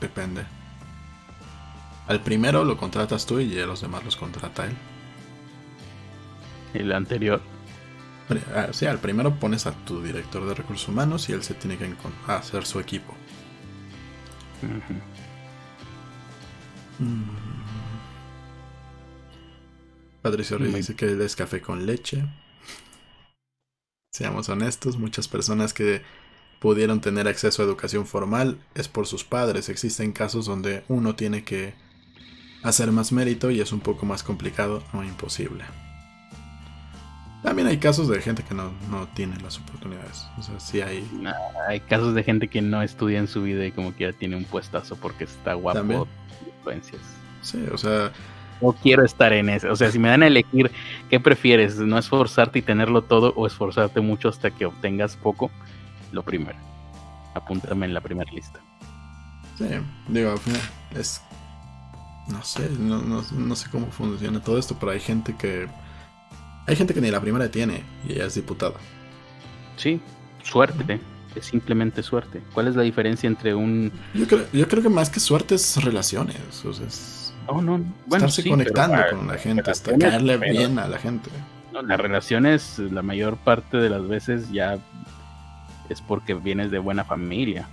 depende. Al primero lo contratas tú y a los demás los contrata él. El anterior. Ah, sí, al primero pones a tu director de recursos humanos y él se tiene que hacer su equipo. Mm. Patricio Reyes dice que él es café con leche. Seamos honestos, muchas personas que pudieron tener acceso a educación formal es por sus padres. Existen casos donde uno tiene que hacer más mérito y es un poco más complicado o imposible. También hay casos de gente que no, tiene las oportunidades. O sea, sí hay. hay casos de gente que no estudia en su vida y como que ya tiene un puestazo porque está guapo. Influencias. Sí, o sea. No quiero estar en eso. O sea, si me dan a elegir, ¿qué prefieres? ¿No esforzarte y tenerlo todo o esforzarte mucho hasta que obtengas poco? Lo primero. Apúntame en la primera lista. Sí, digo, es. No sé, no, no sé cómo funciona todo esto, pero hay gente que hay gente que ni la primera tiene y ella es diputada. Sí, suerte. Es simplemente suerte. ¿Cuál es la diferencia entre un... Yo creo, que más que suerte es relaciones. O sea, es no, no. Bueno, estarse conectando con la gente, hasta caerle bien a la gente. No, las relaciones, la mayor parte de las veces ya es porque vienes de buena familia.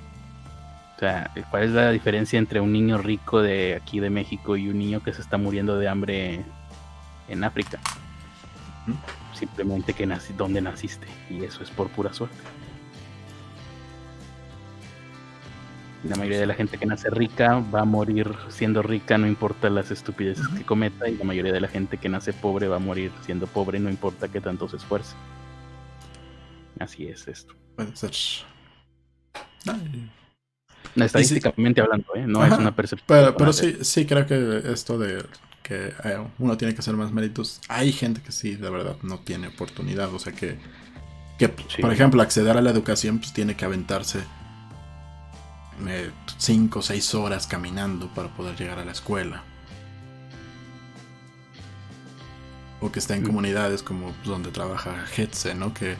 O sea, ¿cuál es la diferencia entre un niño rico de aquí de México y un niño que se está muriendo de hambre en África? Simplemente que nací, donde naciste. Y eso es por pura suerte. La mayoría de la gente que nace rica va a morir siendo rica, no importa las estupideces que cometa, y la mayoría de la gente que nace pobre va a morir siendo pobre, no importa que tanto se esfuerce. Así es esto. Puede ser. Estadísticamente hablando, ¿eh? no es una percepción. Pero, pero sí, sí creo que esto de que eh, uno tiene que hacer más méritos, hay gente que sí, de verdad, no tiene oportunidad. O sea que, que por ejemplo, acceder a la educación, pues tiene que aventarse 5 o 6 horas caminando para poder llegar a la escuela. O que está en mm. comunidades como pues, donde trabaja Hetze, ¿no? Que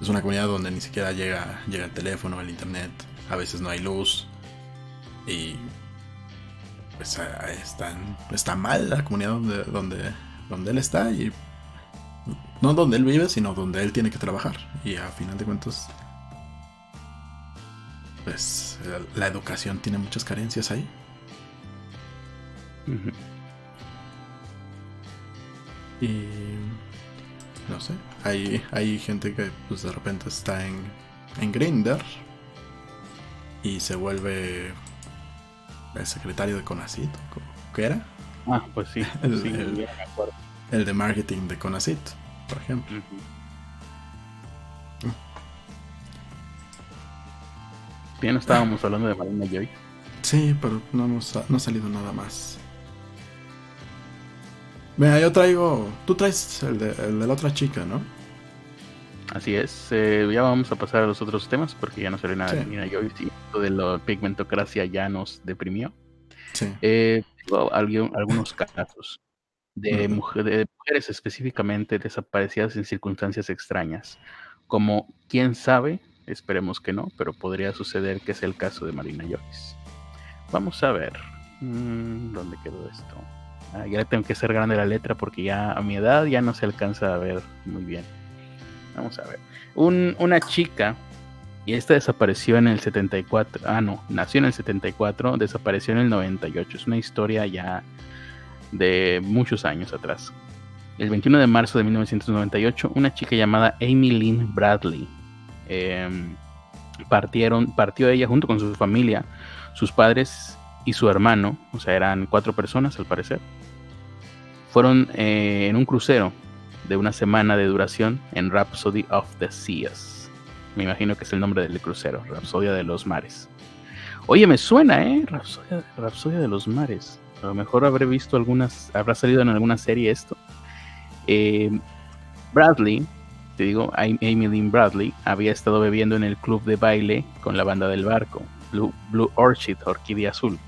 es una comunidad donde ni siquiera llega, llega el teléfono, el internet, a veces no hay luz. Y pues está, está mal la comunidad donde, donde, donde él está y no donde él vive, sino donde él tiene que trabajar. Y a final de cuentas pues la educación tiene muchas carencias ahí. Y no sé, hay, hay gente que pues de repente está en, en Grinder y se vuelve el secretario de Conacit, ¿qué era? Ah, pues sí, *laughs* el, el, de marketing de Conacit, por ejemplo. Ya no estábamos hablando de Marina Joy. Sí, pero no, nos ha, no ha salido nada más. Mira, yo traigo. Tú traes el de, la otra chica, ¿no? Así es. Eh, ya vamos a pasar a los otros temas porque ya no salió nada de Marina Joy. Sí, de la pigmentocracia ya nos deprimió. Sí. Eh, algunos casos de, de mujeres específicamente desaparecidas en circunstancias extrañas. Como, quién sabe, Esperemos que no, pero podría suceder que es el caso de Marina Joyce. Vamos a ver. Mm, ¿Dónde quedó esto? Ah, ya tengo que ser grande la letra porque ya a mi edad ya no se alcanza a ver muy bien. Vamos a ver. una chica, y esta desapareció en el 74. Ah, no, nació en el 74, desapareció en el 98. Es una historia ya de muchos años atrás. El 21 de marzo de 1998, una chica llamada Amy Lynn Bradley Em, partieron, partió ella junto con su familia, sus padres y su hermano, o sea, eran cuatro personas al parecer. Fueron eh, en un crucero de una semana de duración en Rhapsody of the Seas. Me imagino que es el nombre del crucero, Rhapsodia de los Mares. Oye, me suena, ¿eh? Rhapsodia, de los Mares. A lo mejor habré visto algunas, habrá salido en alguna serie esto. Eh, Bradley te digo, Amy Lynn Bradley había estado bebiendo en el club de baile con la banda del barco, Blue, Orchid, Orquídea Azul.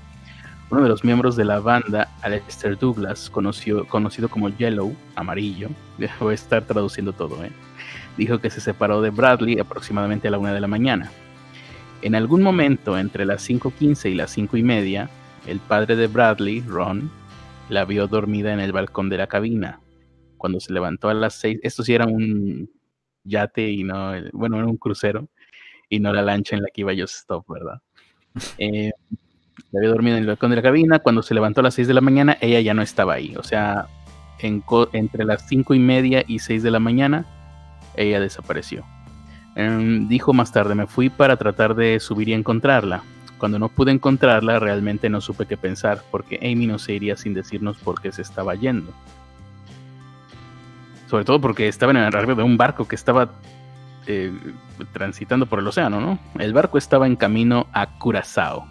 Uno de los miembros de la banda, Alexander Douglas, conocido como Yellow, amarillo, *laughs* voy a estar traduciendo todo, ¿eh? dijo que se separó de Bradley aproximadamente a la una de la mañana. En algún momento entre las 5.15 y las 5.30, el padre de Bradley, Ron, la vio dormida en el balcón de la cabina, cuando se levantó a las seis, esto sí era un yate y no, bueno, era un crucero y no la lancha en la que iba yo stop, ¿verdad? *laughs* Eh, había dormido en el balcón de la cabina, cuando se levantó a las seis de la mañana, ella ya no estaba ahí, o sea, entre las cinco y media y seis de la mañana, ella desapareció. Em, dijo más tarde, me fui para tratar de subir y encontrarla. Cuando no pude encontrarla, realmente no supe qué pensar, porque Amy no se iría sin decirnos por qué se estaba yendo. Sobre todo porque estaban en el arriba de un barco que estaba eh, transitando por el océano, ¿no? El barco estaba en camino a Curazao,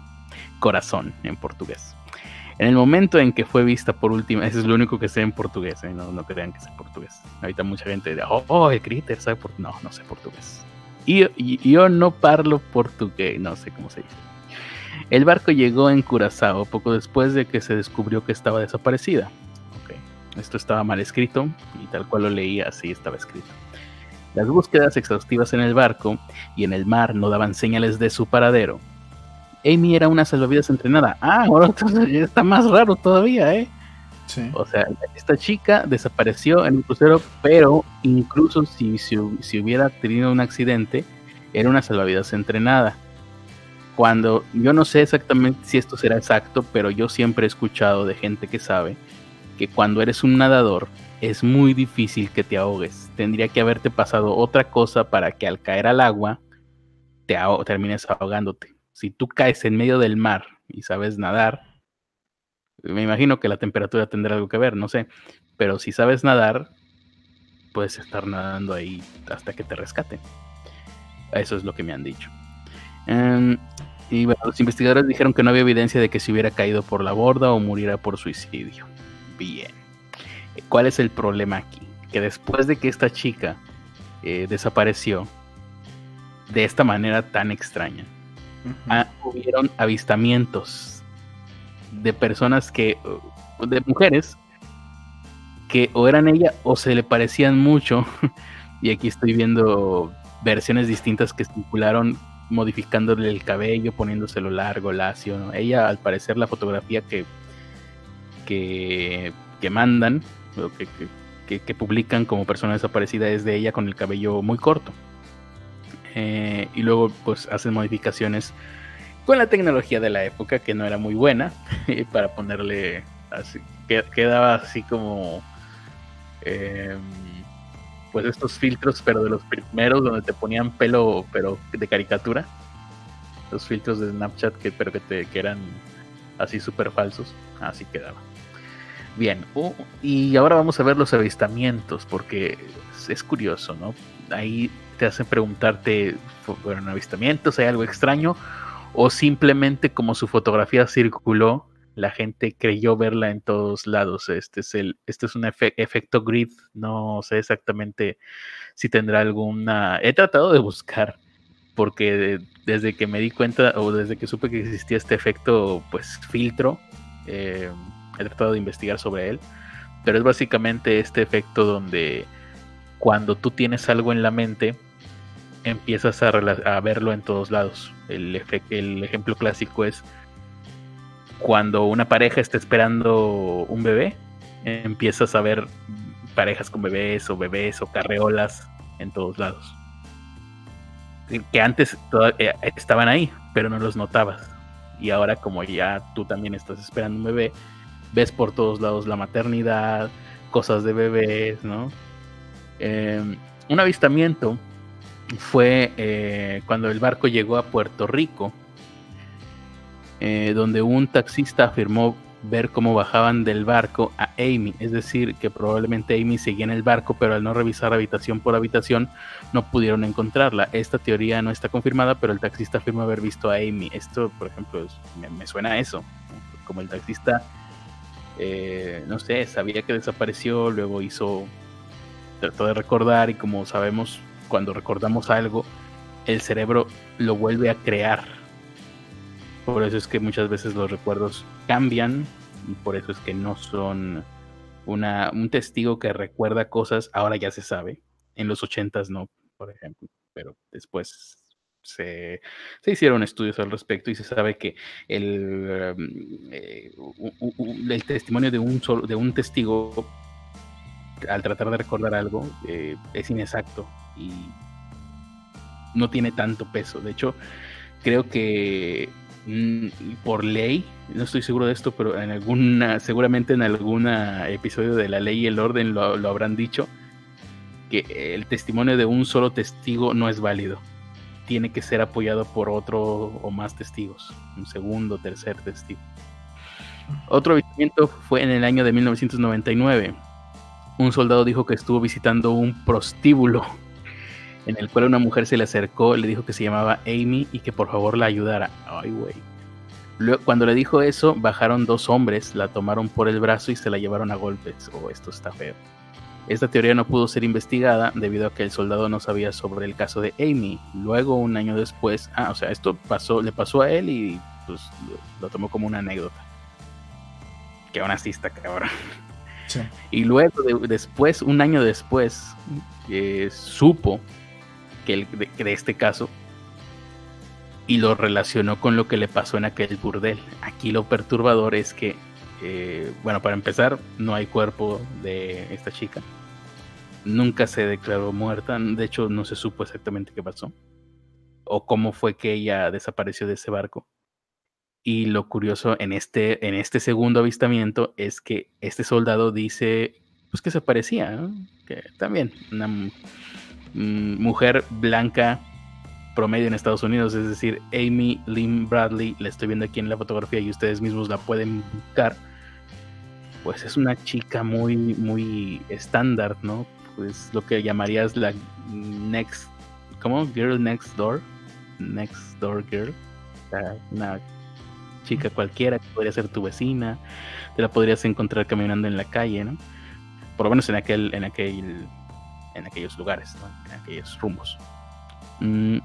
corazón en portugués. En el momento en que fue vista por última, ese es lo único que sé en portugués, ¿eh? no, no, crean que sé portugués. Ahorita mucha gente dice, oh, oh el critter sabe portugués. No, no sé portugués. Y, y, yo no parlo portugués, no sé cómo se dice. El barco llegó en Curazao poco después de que se descubrió que estaba desaparecida. Esto estaba mal escrito y tal cual lo leía así estaba escrito. Las búsquedas exhaustivas en el barco y en el mar no daban señales de su paradero. Amy era una salvavidas entrenada. Ah, *laughs* ahora está más raro todavía, ¿eh? Sí. O sea, esta chica desapareció en un crucero, pero incluso si, si, hubiera tenido un accidente, era una salvavidas entrenada. Cuando yo no sé exactamente si esto será exacto, pero yo siempre he escuchado de gente que sabe que cuando eres un nadador es muy difícil que te ahogues. Tendría que haberte pasado otra cosa para que al caer al agua te termines ahogándote. Si tú caes en medio del mar y sabes nadar, me imagino que la temperatura tendrá algo que ver, no sé. Pero si sabes nadar, puedes estar nadando ahí hasta que te rescaten. Eso es lo que me han dicho. Em, y bueno, los investigadores dijeron que no había evidencia de que se hubiera caído por la borda o muriera por suicidio. Bien. ¿Cuál es el problema aquí? Que después de que esta chica eh, desapareció de esta manera tan extraña, hubieron avistamientos de personas que, de mujeres, que o eran ella o se le parecían mucho. *laughs* y aquí estoy viendo versiones distintas que circularon modificándole el cabello, poniéndoselo largo, lacio. Ella, al parecer, la fotografía que, que, que mandan, o que, que, publican como persona desaparecida es de ella con el cabello muy corto. Eh, y luego, pues, hacen modificaciones con la tecnología de la época, que no era muy buena, *laughs* para ponerle así, quedaba así como. Em, pues estos filtros, pero de los primeros donde te ponían pelo, pero de caricatura. Los filtros de Snapchat que, pero que, te, que eran así súper falsos. Así quedaba. Bien, y ahora vamos a ver los avistamientos, porque es, curioso, ¿no? Ahí te hacen preguntarte, ¿fueron avistamientos? ¿Hay algo extraño? O simplemente como su fotografía circuló, la gente creyó verla en todos lados. Este es, el, este es un efecto grid, no sé exactamente si tendrá alguna... He tratado de buscar, porque desde que me di cuenta o desde que supe que existía este efecto, pues filtro, eh, he tratado de investigar sobre él, pero es básicamente este efecto donde cuando tú tienes algo en la mente, empiezas a, verlo en todos lados. El, el ejemplo clásico es cuando una pareja está esperando un bebé, empiezas a ver parejas con bebés o bebés o carreolas en todos lados. Que antes eh, estaban ahí, pero no los notabas. Y ahora como ya tú también estás esperando un bebé, ves por todos lados la maternidad, cosas de bebés, ¿no? Em, un avistamiento fue eh, cuando el barco llegó a Puerto Rico eh, donde un taxista afirmó ver cómo bajaban del barco a Amy, es decir, que probablemente Amy seguía en el barco, pero al no revisar habitación por habitación no pudieron encontrarla. Esta teoría no está confirmada, pero el taxista afirma haber visto a Amy. Esto, por ejemplo, me, suena a eso, como el taxista, eh, no sé, sabía que desapareció, luego hizo, trató de recordar y como sabemos, cuando recordamos algo, el cerebro lo vuelve a crear por eso es que muchas veces los recuerdos cambian y por eso es que no son una, un testigo que recuerda cosas, ahora ya se sabe. En los ochentas no, por ejemplo, pero después se, hicieron estudios al respecto y se sabe que el, eh, el testimonio de un, solo, de un testigo al tratar de recordar algo eh, es inexacto y no tiene tanto peso. De hecho, creo que Mm, por ley, no estoy seguro de esto, pero en alguna, seguramente en algún episodio de la ley y el orden lo, habrán dicho, que el testimonio de un solo testigo no es válido. Tiene que ser apoyado por otro o más testigos, un segundo, tercer testigo. Otro avistamiento fue en el año de 1999. Un soldado dijo que estuvo visitando un prostíbulo en el cual una mujer se le acercó, le dijo que se llamaba Amy y que por favor la ayudara. Ay, güey. Cuando le dijo eso, bajaron dos hombres, la tomaron por el brazo y se la llevaron a golpes. Oh, esto está feo. Esta teoría no pudo ser investigada debido a que el soldado no sabía sobre el caso de Amy. Luego, un año después, ah, o sea, esto pasó, le pasó a él y pues lo tomó como una anécdota. Que aún así está cabrón. Y luego, después, un año después, supo que, de, este caso y lo relacionó con lo que le pasó en aquel burdel. Aquí lo perturbador es que, eh, bueno, para empezar, no hay cuerpo de esta chica. Nunca se declaró muerta, de hecho no se supo exactamente qué pasó o cómo fue que ella desapareció de ese barco. Y lo curioso en este, en este segundo avistamiento es que este soldado dice pues que se parecía, que también una mujer blanca promedio en Estados Unidos, es decir, Amy Lynn Bradley, la estoy viendo aquí en la fotografía y ustedes mismos la pueden buscar, pues es una chica muy, muy estándar, ¿no? Pues lo que llamarías la next, ¿cómo? Girl next door, next door girl, una chica cualquiera que podría ser tu vecina, te la podrías encontrar caminando en la calle, ¿no? Por lo menos en aquel, en aquel, en aquellos lugares, en aquellos rumbos. Mm,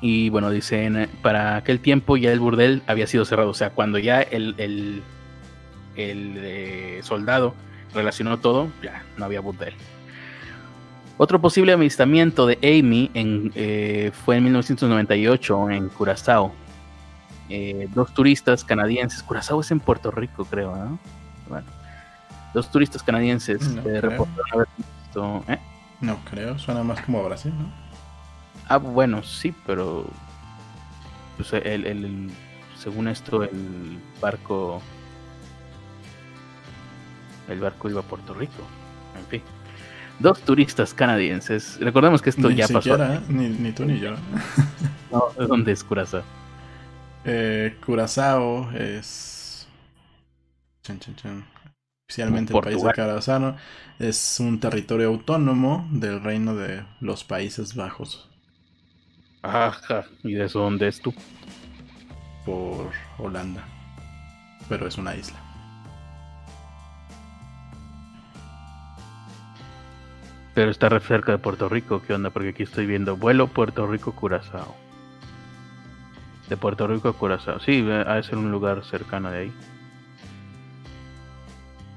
y bueno, dicen, para aquel tiempo ya el burdel había sido cerrado. O sea, cuando ya el, el, eh, soldado relacionó todo, ya no había burdel. Otro posible avistamiento de Amy en, eh, fue en 1998 en Curazao. Eh, dos turistas canadienses, Curazao es en Puerto Rico, creo, ¿no? Bueno, dos turistas canadienses no reportaron haber visto. No creo, suena más como Brasil, ¿no? Ah, bueno, sí, pero pues el, el, según esto el barco el barco iba a Puerto Rico. En fin. Dos turistas canadienses. Recordemos que esto ya pasó. ¿eh? Ni, ni, tú ni yo. no, ¿de dónde es Curazao? Eh, Curazao es. Chan, chan, chan. Oficialmente el país de Curazao es un territorio autónomo del reino de los Países Bajos. Ajá, ¿y de eso dónde es tú? Por Holanda. Pero es una isla. Pero está cerca de Puerto Rico, ¿qué onda? Porque aquí estoy viendo vuelo Puerto Rico-Curazao. De Puerto Rico a Curazao. Sí, ha de ser un lugar cercano de ahí.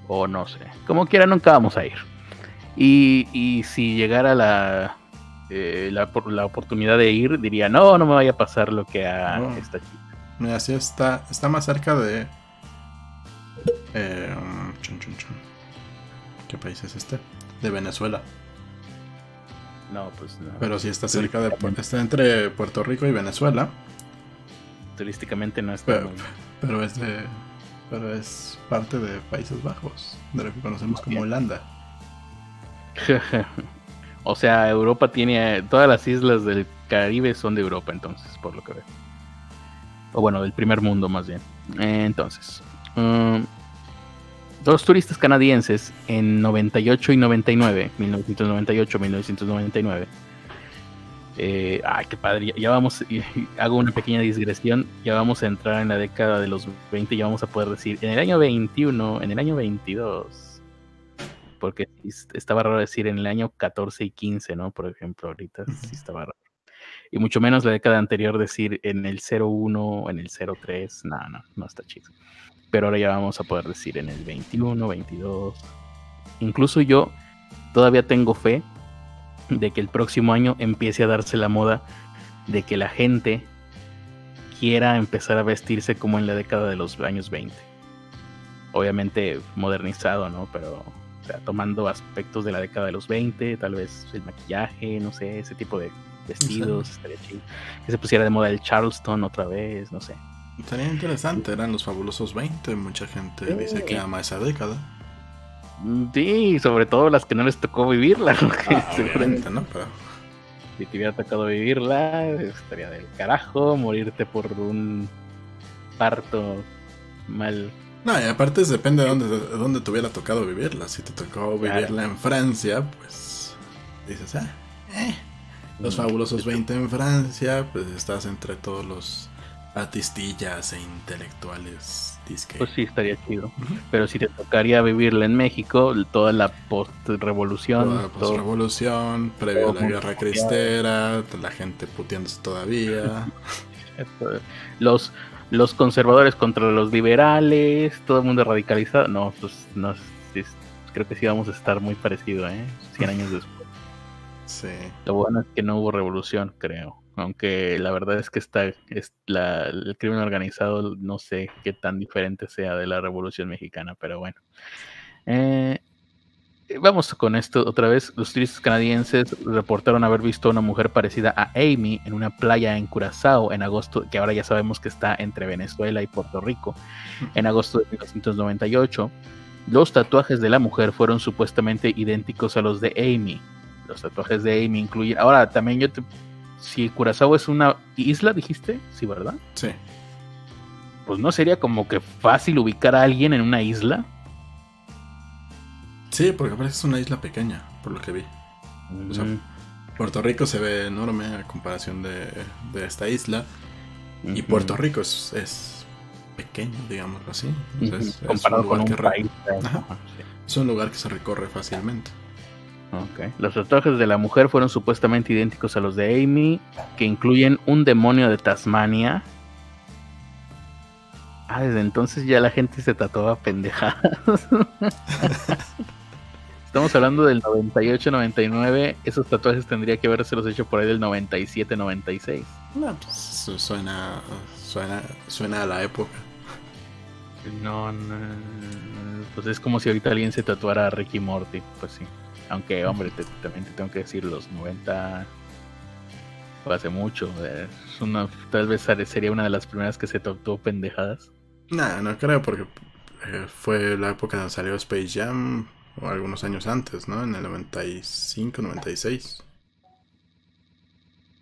O no sé. Como quiera, nunca vamos a ir. Y, y si llegara la, eh, la, la, oportunidad de ir, diría, no, no me vaya a pasar lo que a esta chica. Mira, sí está, está más cerca de... Eh, ¿Qué país es este? De Venezuela. No, pues no. Pero sí está cerca de... Está entre Puerto Rico y Venezuela. Turísticamente no está... Pero, pero es de... Pero es parte de Países Bajos, de lo que conocemos como Holanda. *laughs* O sea, Europa tiene. Todas las islas del Caribe son de Europa, entonces, por lo que veo. O bueno, del primer mundo más bien. entonces. Um, dos turistas canadienses en 98 y 99, 1998, 1999. Eh, ay, qué padre. Ya, vamos, hago una pequeña digresión. Ya vamos a entrar en la década de los 20. Ya vamos a poder decir, en el año 21, en el año 22 porque estaba raro decir en el año 14 y 15, ¿no? Por ejemplo, ahorita sí estaba raro. Y mucho menos la década anterior decir en el 01, en el 03, no, no, no está chido. Pero ahora ya vamos a poder decir en el 21, 22. Incluso yo todavía tengo fe de que el próximo año empiece a darse la moda de que la gente quiera empezar a vestirse como en la década de los años 20. Obviamente modernizado, ¿no? Pero o sea, tomando aspectos de la década de los 20, tal vez el maquillaje, no sé, ese tipo de vestidos, estaría chido. Que se pusiera de moda el Charleston otra vez, no sé. Estaría interesante, eran los fabulosos 20, mucha gente dice que ama esa década. Mm, sí, sobre todo las que no les tocó vivirla. *laughs* Ah, ¿no? Si te hubiera tocado vivirla, estaría del carajo, morirte por un parto mal no, y aparte depende de dónde, de dónde te hubiera tocado vivirla. Si te tocó vivirla en Francia, pues dices, ah, eh, los fabulosos 20 en Francia, pues estás entre todos los artistillas e intelectuales. Pues sí, estaría chido. Pero si te tocaría vivirla en México, toda la post-revolución. Toda la post-revolución, previo a la guerra cristera, la gente puteándose todavía. *laughs* los los conservadores contra los liberales, todo el mundo radicalizado. No, pues no, creo que sí vamos a estar muy parecido, ¿eh? 100 *laughs* años después. Sí. Lo bueno es que no hubo revolución, creo. Aunque la verdad es que está es la, el crimen organizado, no sé qué tan diferente sea de la revolución mexicana, pero bueno. Eh, vamos con esto otra vez. Los turistas canadienses reportaron haber visto a una mujer parecida a Amy en una playa en Curazao en agosto, que ahora ya sabemos que está entre Venezuela y Puerto Rico, en agosto de 1998. Los tatuajes de la mujer fueron supuestamente idénticos a los de Amy. Los tatuajes de Amy incluyen. Ahora, también yo te. Si Curazao es una isla, dijiste, sí, ¿verdad? Sí. Pues no sería como que fácil ubicar a alguien en una isla. Sí, porque parece que es una isla pequeña, por lo que vi. O sea, Puerto Rico se ve enorme a comparación de, de esta isla. Y. Puerto Rico es, es pequeño, digámoslo así. O sea, Comparado con lugar un que país. Ajá, sí. Es un lugar que se recorre fácilmente. Los tatuajes de la mujer fueron supuestamente idénticos a los de Amy, que incluyen un demonio de Tasmania. Ah, desde entonces ya la gente se tatuaba pendejadas. *laughs* Estamos hablando del 98-99. Esos tatuajes tendría que haberse los hecho por ahí del 97-96. No, pues su- suena, suena, suena a la época. No, no, pues es como si ahorita alguien se tatuara a Ricky Morty, pues sí. Aunque, hombre, te- también te tengo que decir, los 90 fue hace mucho. Es una, tal vez sería una de las primeras que se tatuó pendejadas. Nah, no creo, porque eh, fue la época donde salió Space Jam, o algunos años antes, ¿no? En el 95, 96.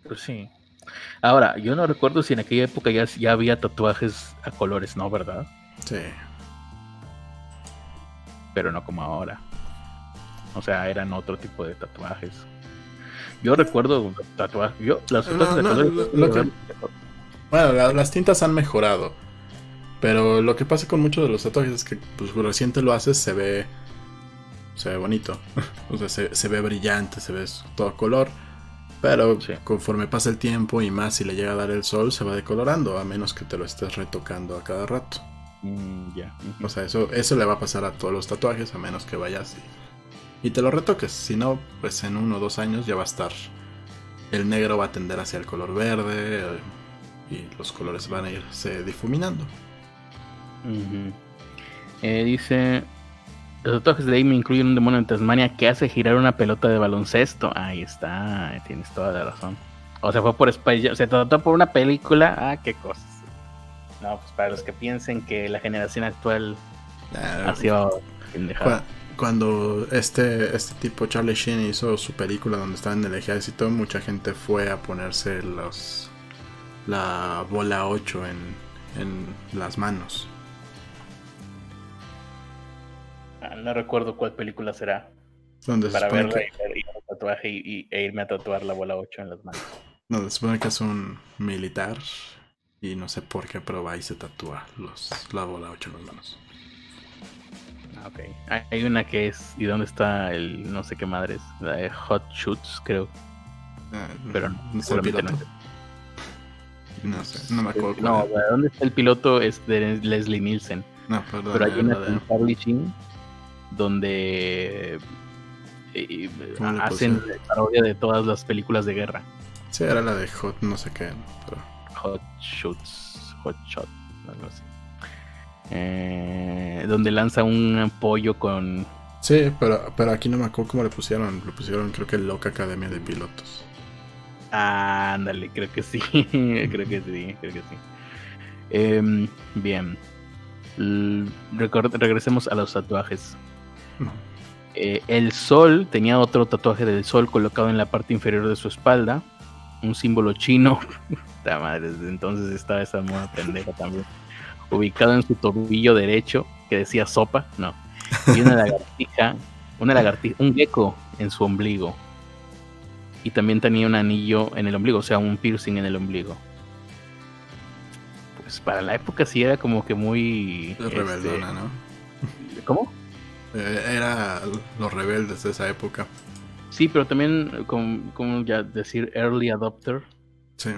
Pues sí. Ahora, yo no recuerdo si en aquella época ya, ya había tatuajes a colores, ¿no? ¿Verdad? Sí. Pero no como ahora. O sea, eran otro tipo de tatuajes. Yo recuerdo tatuajes. Yo, No, tatuajes de no, colores. lo- lo que- Bueno, la- las tintas han mejorado. Pero lo que pasa con muchos de los tatuajes es que pues recién te lo haces, se ve. Se ve bonito. *laughs* o sea, se, se ve brillante, se ve todo color. Pero Sí. conforme pasa el tiempo y más si le llega a dar el sol, se va decolorando, a menos que te lo estés retocando a cada rato. Mm, ya. O sea, eso, eso le va a pasar a todos los tatuajes, a menos que vayas y, y te lo retoques. Si no, pues en uno o dos años ya va a estar. El negro va a tender hacia el color verde eh, y los colores van a irse difuminando. Eh, dice: Los tatuajes de Amy incluyen un demonio en Tasmania que hace girar una pelota de baloncesto. Ahí está, tienes toda la razón. O sea, fue por Jam, se trató por una película. Ah, qué cosas. No, pues para los que piensen que la generación actual Ah, hacía pendejada. cua- cuando este, este tipo Charlie Sheen hizo su película donde estaba en el ejército, mucha gente fue a ponerse los la bola 8 en, en las manos. Ah, no recuerdo cuál película será. Donde Para verla que- y ver tatuaje y, y- e irme a tatuar la bola 8 en las manos. No, se supone que es un militar y no sé por qué, pero va y se tatúa los, la bola 8 en las manos. Ah, ok. Hay- una que es. ¿Y dónde está el no sé qué madres? La de Hot Shoots, creo. Ah, Pero no sé el seguramente piloto. No sé, no me acuerdo No, era. ¿dónde está el piloto? Es de Leslie Nielsen. No, perdón. Pero hay una Charlie Sheen donde eh, ¿Cómo le hacen parodia de todas las películas de guerra. Sí, era la de Hot, no sé qué. Pero... Hot Shoots, Hot Shot, algo así. Eh, donde lanza un pollo con. Sí, pero, pero aquí no me acuerdo cómo le pusieron. Le pusieron, creo que Loca Academia de Pilotos. Ah, ándale, creo que sí. *laughs* creo que sí, creo que sí. Em, bien. L- record- regresemos a los tatuajes. No. Eh, el sol tenía otro tatuaje del sol colocado en la parte inferior de su espalda. Un símbolo chino. *laughs* La madre, desde entonces estaba esa moda pendeja también. Ubicado en su tobillo derecho, que decía sopa, no. Y una lagartija, una lagartija, un gecko en su ombligo. Y también tenía un anillo en el ombligo, o sea, un piercing en el ombligo. Pues para la época sí era como que muy. Es rebeldona, ¿no? este, ¿Cómo? Eh, era los rebeldes de esa época. Sí, pero también, como, como ya decir, early adopter. Sí.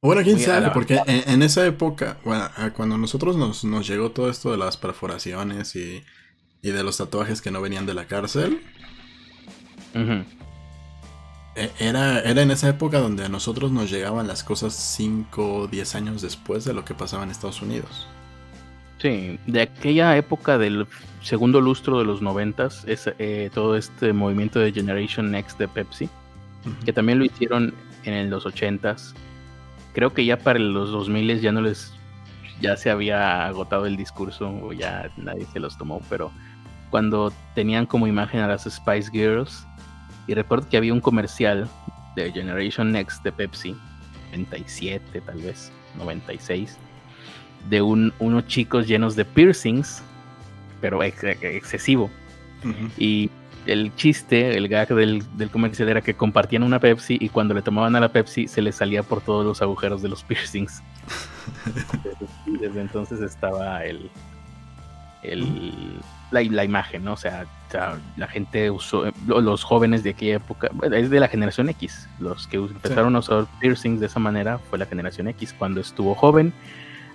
Bueno, quién sabe, a porque en, en esa época, bueno, a cuando nosotros nos, nos llegó todo esto de las perforaciones y, y de los tatuajes que no venían de la cárcel, e- era, era en esa época donde a nosotros nos llegaban las cosas 5 o 10 años después de lo que pasaba en Estados Unidos. Sí, de aquella época del segundo lustro de los noventas, es eh, todo este movimiento de Generation Next de Pepsi, que también lo hicieron en los ochentas. Creo que ya para los 2000 ya no les ya se había agotado el discurso o ya nadie se los tomó, pero cuando tenían como imagen a las Spice Girls, y recuerdo que había un comercial de Generation Next de Pepsi, 97 tal vez, 96, de un, unos chicos llenos de piercings, pero excesivo. Y el chiste, el gag del, del, comercial era que compartían una Pepsi y cuando le tomaban a la Pepsi se les salía por todos los agujeros de los *laughs* piercings. desde, entonces estaba el, el la, imagen, ¿no? O sea, la gente usó, los jóvenes de aquella época, es de la generación X, los que empezaron a usar piercings de esa manera fue la generación X, cuando estuvo joven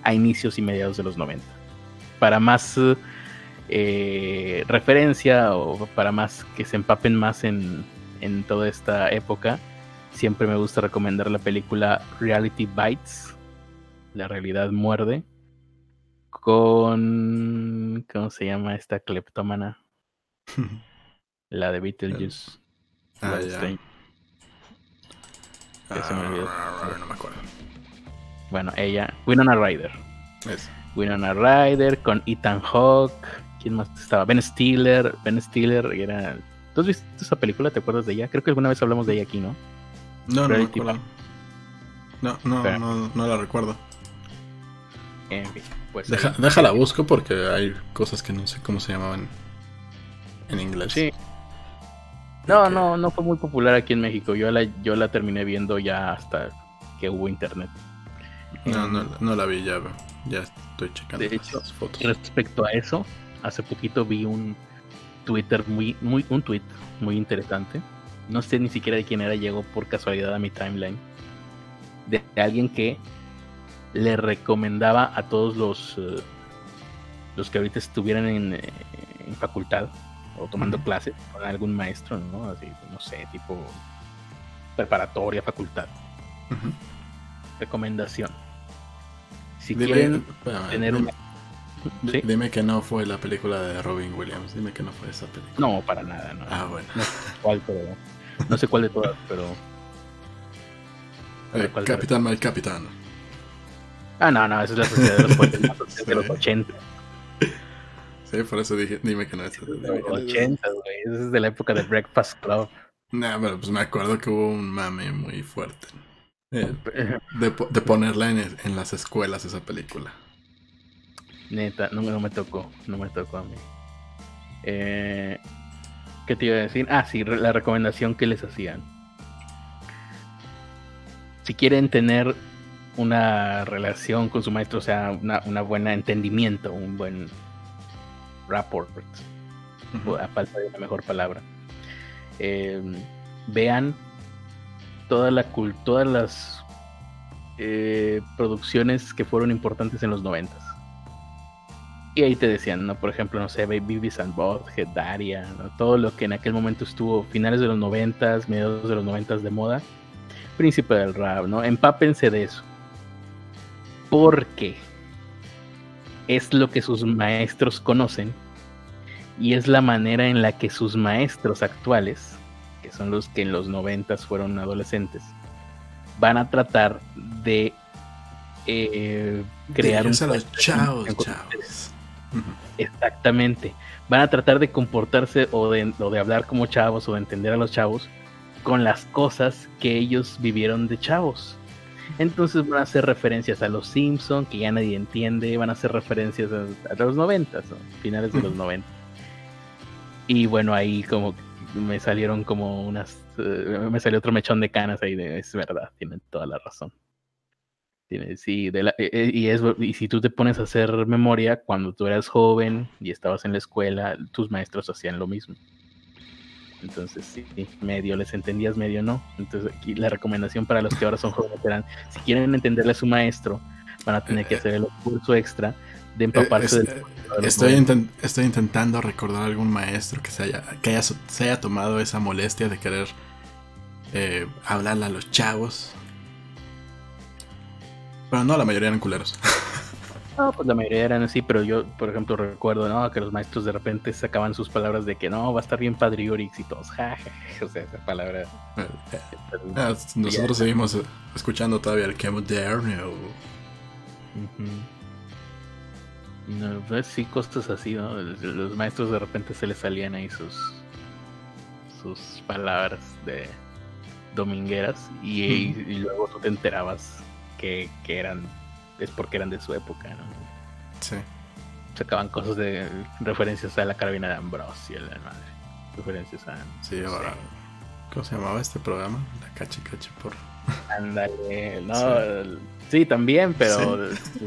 a inicios y mediados de los 90. Para más eh, referencia o para más que se empapen más en, en toda esta época, siempre me gusta recomendar la película Reality Bites, La realidad muerde, con... ¿Cómo se llama esta cleptómana? *laughs* la de Beetlejuice. Ah, ya. Ah, no me acuerdo. Bueno, ella, Winona Ryder. Winona Ryder con Ethan Hawke. ¿Quién más estaba? Ben Stiller. Ben Stiller era. ¿Tú has visto esa película? ¿Te acuerdas de ella? Creo que alguna vez hablamos de ella aquí, ¿no? No, no, no, no, no, no, la recuerdo. En fin, pues. Deja, déjala busco porque hay cosas que no sé cómo se llamaban en inglés. Sí. No, no, no fue muy popular aquí en México. Yo la, yo la terminé viendo ya hasta que hubo internet. No, no, no la vi ya, ya estoy checando de hecho, fotos. Respecto a eso, hace poquito vi un Twitter muy, muy, un tweet muy interesante. No sé ni siquiera de quién era, llegó por casualidad a mi timeline. De, alguien que le recomendaba a todos los, eh, los que ahorita estuvieran en, eh, en facultad o tomando clases con algún maestro, ¿no? Así, no sé, tipo preparatoria, facultad. Recomendación. Si quieren tener Dime que no fue la película de Robin Williams. Dime que no fue esa película. No, para nada. No. Ah, bueno. No sé cuál, no sé cuál de todas, pero. Eh, Capitán Mal Capitán. Ah, no, no, esa es la sociedad de los poetas *laughs* de los 80. Sí, por eso dije, dime que no es. De los 80, güey. Esa es de la época de Breakfast Club. No, pero pues me acuerdo que hubo un mame muy fuerte. Eh, *laughs* de, de, ponerla en, en las escuelas esa película. Neta, no, no me tocó, no me tocó a mí. Eh, ¿Qué te iba a decir? Ah, sí, la recomendación que les hacían. Si quieren tener una relación con su maestro, o sea, una, una buena entendimiento, un buen rapport, a falta de una mejor palabra, eh, vean toda la todas las eh, producciones que fueron importantes en los noventas y ahí te decían, ¿no? Por ejemplo, no sé, Baby and Daria, todo lo que en aquel momento estuvo finales de los noventas, mediados de los noventas de moda. Príncipe del rap, ¿no? Empápense de eso. Porque es lo que sus maestros conocen y es la manera en la que sus maestros actuales, que son los que en los noventas fueron adolescentes, van a tratar de eh, crear un... chavos. Exactamente. Van a tratar de comportarse o de, de hablar como chavos o de entender a los chavos con las cosas que ellos vivieron de chavos. Entonces van a hacer referencias a los Simpsons, que ya nadie entiende, van a hacer referencias a, los noventas, finales de los 90. Y bueno, ahí como me salieron como unas, eh, me salió otro mechón de canas ahí, de, es verdad, tienen toda la razón. Sí, de la, e, e, y, es, y si tú te pones a hacer memoria, cuando tú eras joven y estabas en la escuela, tus maestros hacían lo mismo. Entonces, sí, medio les entendías, medio no. Entonces, aquí la recomendación para los que ahora son jóvenes eran, si quieren entenderle a su maestro, van a tener que eh, hacer el curso extra de empaparse del... estoy, estoy intentando recordar algún maestro que se haya, que haya, se haya tomado esa molestia de querer eh, hablarle a los chavos pero no, la mayoría eran culeros. *laughs* No, pues la mayoría eran así, pero yo, por ejemplo, recuerdo, ¿no? Que los maestros de repente sacaban sus palabras de que no, va a estar bien Padriorix y todos. O sea, esa palabra. Eh, ah, nosotros seguimos escuchando todavía el que moderno. No, pues sí, cosas así, ¿no? Los maestros de repente se les salían ahí sus sus palabras de domingueras y, luego tú te enterabas que, que, eran es porque eran de su época, ¿no? Sí. Sacaban cosas de referencias a la carabina de Ambrosio, la madre. Referencias a. Sí, ahora. ¿Cómo se llamaba este programa? La Cachi Cachi por. Ándale, *laughs* no. Sí. también, pero,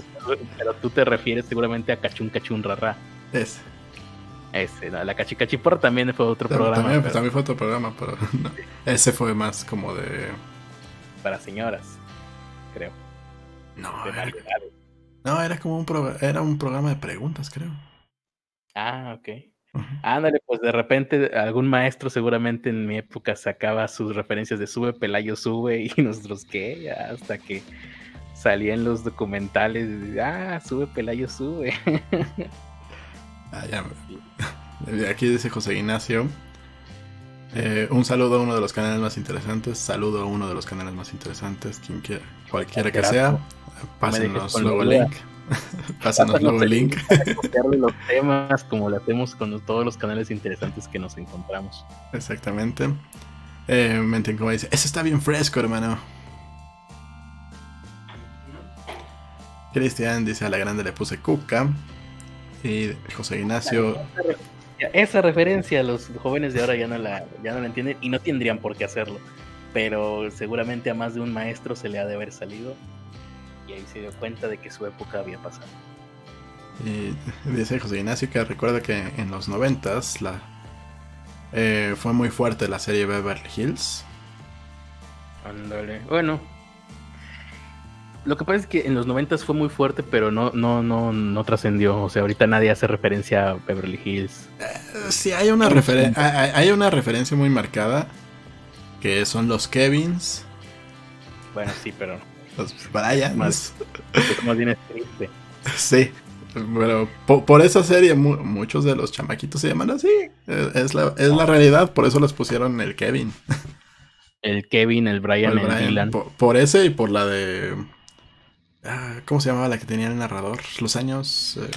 *laughs* pero tú te refieres seguramente a Cachun Cachun Rara. Ese. Ese, la Cachi por también fue otro programa. También, también, fue otro programa, pero *laughs* ese fue más como de. Para señoras, creo. No, era, no, era como un, era un programa de preguntas, creo. Ah, ok. Ándale, pues de repente algún maestro seguramente en mi época sacaba sus referencias de sube, Pelayo sube *laughs* y nosotros qué, hasta que salían los documentales, ah, sube, Pelayo sube. *laughs* ah, ya. *laughs* Aquí dice José Ignacio. Eh, un saludo a uno de los canales más interesantes. Saludo a uno de los canales más interesantes. Quien quiera, cualquiera que sea. *laughs* Pásenos luego el link. Pásenos luego el link. los temas como lo hacemos con todos los canales interesantes que nos encontramos. Exactamente. Eh, Menten como dice, eso está bien fresco, hermano. Cristian dice a la grande le puse cuca. Y José Ignacio. Esa referencia los jóvenes de ahora ya no la, ya no la entienden y no tendrían por qué hacerlo. Pero seguramente a más de un maestro se le ha de haber salido y ahí se dio cuenta de que su época había pasado. Y dice José Ignacio que recuerda que en los noventas la, eh, fue muy fuerte la serie Beverly Hills. Ándale. Bueno, lo que pasa es que en los noventas fue muy fuerte, pero no, no, no, no trascendió. O sea, ahorita nadie hace referencia a Beverly Hills. Eh, sí, hay una, referencia hay una referencia muy marcada. Que son los Kevins. Bueno, sí, pero los Bryans. Más, más bien triste. Sí, pero por, esa serie muchos de los chamaquitos se llaman así. Es la, es la realidad, por eso les pusieron el Kevin. El Kevin, el Brian, el, Dylan. Por, ese y por la de... Ah, ¿Cómo se llamaba la que tenía el narrador? Los años... Eh,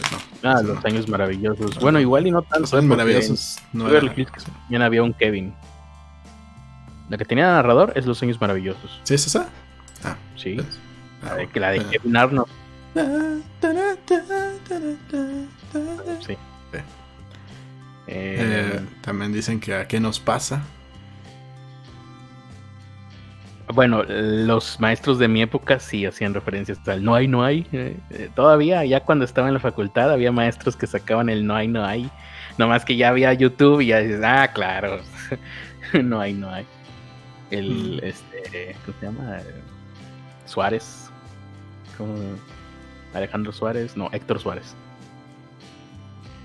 no, ah, los años maravillosos. Bueno, igual y no tanto. Los años maravillosos. No también había un Kevin. La que tenía el narrador es Los años maravillosos. ¿Sí es esa? Ah, sí. Ah, que la de Kevin Arnold. Sí. Eh, también dicen que a qué nos pasa. Bueno, los maestros de mi época sí hacían referencias al no hay, no hay. Eh, eh, todavía, ya cuando estaba en la facultad, había maestros que sacaban el no hay, no hay. Nomás que ya había YouTube y ya dices, ah, claro, *laughs* no hay, no hay. El, mm. este, ¿cómo se llama? Suárez. Alejandro Suárez, no, Héctor Suárez.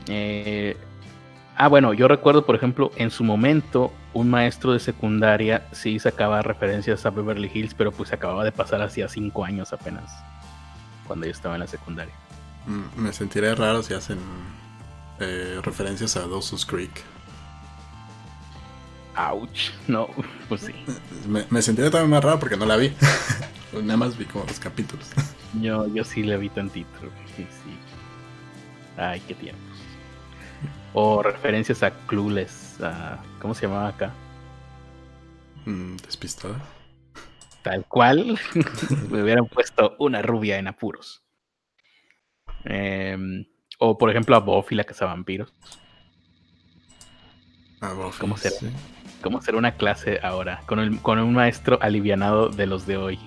Eh, ah, bueno, yo recuerdo, por ejemplo, en su momento, un maestro de secundaria sí sacaba referencias a Beverly Hills, pero pues se acababa de pasar hacía cinco años apenas, cuando yo estaba en la secundaria. Mm, me sentiré raro si hacen eh, referencias a Dawson's Creek. Ouch, no, pues sí. Me, me sentiré también más raro porque no la vi. *laughs* Nada más vi como los capítulos. Yo, yo sí le vi tantito. Sí, sí. Ay, qué tiempos. O referencias a Clueless. ¿Cómo se llamaba acá? Mm, despistada. Tal cual. *laughs* Me hubieran puesto una rubia en apuros. Em, o por ejemplo a Buffy, la cazavampiros. A Buffy, ¿Cómo será? ¿Cómo será una clase ahora? Con, el, con un maestro alivianado de los de hoy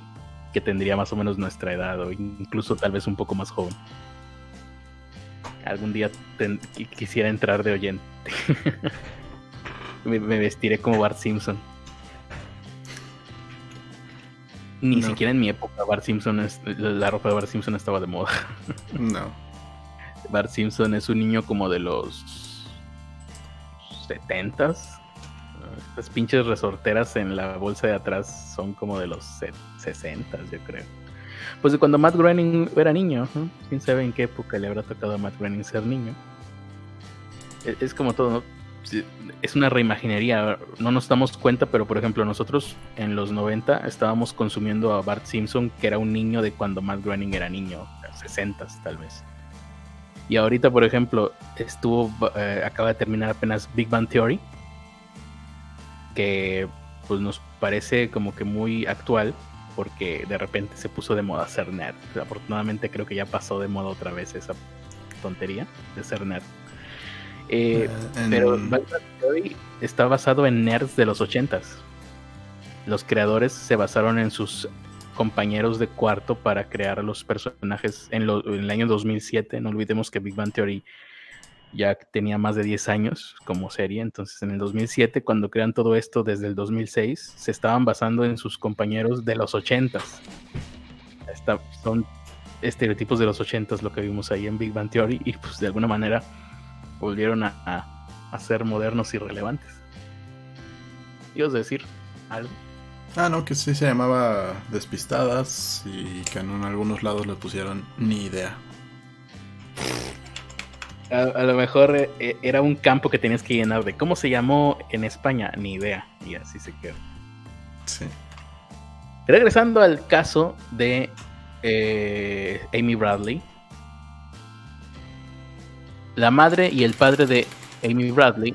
que tendría más o menos nuestra edad o incluso tal vez un poco más joven. Algún día quisiera entrar de oyente. *laughs* me, vestiré como Bart Simpson. Ni siquiera en mi época Bart Simpson es, la ropa de Bart Simpson estaba de moda. *laughs* no. Bart Simpson es un niño como de los 70s las pinches resorteras en la bolsa de atrás son como de los 60, yo creo. Pues de cuando Matt Groening era niño, quién sabe en qué época le habrá tocado a Matt Groening ser niño. E, es, como todo, ¿no? Es una reimaginería, no nos damos cuenta, pero por ejemplo, nosotros en los 90 estábamos consumiendo a Bart Simpson, que era un niño de cuando Matt Groening era niño, 60 tal vez. Y ahorita, por ejemplo, estuvo, eh, acaba de terminar apenas Big Bang Theory, que pues nos parece como que muy actual, porque de repente se puso de moda ser nerd. Afortunadamente creo que ya pasó de moda otra vez esa tontería de ser nerd. Eh, eh, pero Big Bang Theory está basado en nerds de los ochentas. Los creadores se basaron en sus compañeros de cuarto para crear los personajes en, el año 2007. No olvidemos que Big Bang Theory ya tenía más de 10 años como serie, entonces en el 2007 cuando crean todo esto desde el 2006 se estaban basando en sus compañeros de los 80s. son estereotipos de los 80s lo que vimos ahí en Big Bang Theory y pues de alguna manera volvieron a, a, ser modernos y relevantes. ¿Ibas a decir algo? Ah, no, que sí se llamaba Despistadas y que en algunos lados le pusieron ni idea. A, lo mejor eh, era un campo que tenías que llenar de cómo se llamó en España, ni idea. Y así se quedó. Sí. Regresando al caso de eh, Amy Bradley. La madre y el padre de Amy Bradley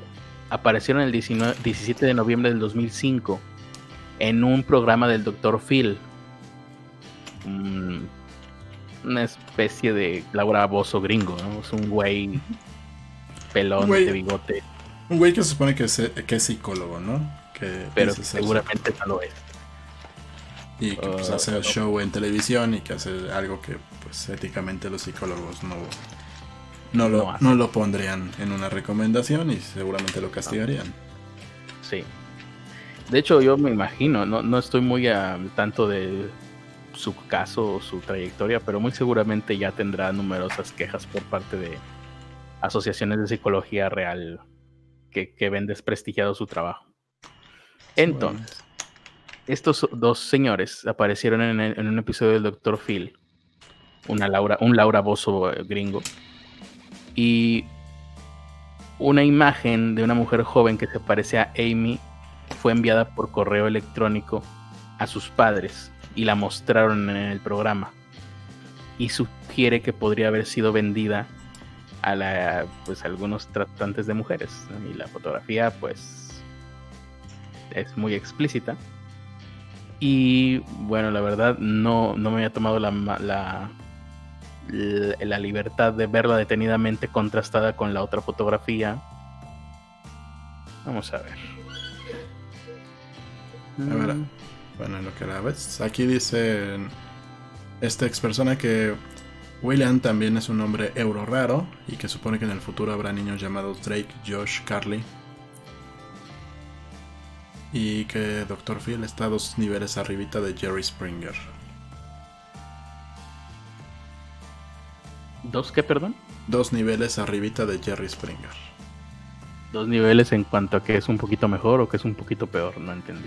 aparecieron el 17 de noviembre del 2005 en un programa del Dr. Phil. Una especie de Laura Bozo gringo, ¿no? Es un güey pelón de bigote. Un güey que se supone que es, que es psicólogo, ¿no? Que Pero seguramente no lo es. Y que pues, hace el uh, show en televisión y que hace algo que pues éticamente los psicólogos no, no, lo, no lo pondrían en una recomendación y seguramente lo castigarían. Sí. De hecho, yo me imagino, no, no estoy muy al tanto de su caso o su trayectoria, pero muy seguramente ya tendrá numerosas quejas por parte de asociaciones de psicología real que, ven desprestigiado su trabajo. Entonces, estos dos señores aparecieron en, un episodio del Dr. Phil, una Laura, un Laura Bozo eh, gringo, y una imagen de una mujer joven que se parece a Amy fue enviada por correo electrónico a sus padres y la mostraron en el programa. Y sugiere que podría haber sido vendida a la, pues, algunos tratantes de mujeres. Y la fotografía, pues, es muy explícita. Y bueno, la verdad, no, no me había tomado la, la, la libertad de verla detenidamente contrastada con la otra fotografía. Vamos a ver. A ver. Bueno, lo que la ves. Aquí dice esta ex persona que William también es un nombre euro raro y que supone que en el futuro habrá niños llamados Drake, Josh, Carly. Y que Dr. Phil está dos niveles arribita de Jerry Springer. ¿Dos qué, perdón? Dos niveles arribita de Jerry Springer. Dos niveles en cuanto a que es un poquito mejor o que es un poquito peor, no entendí.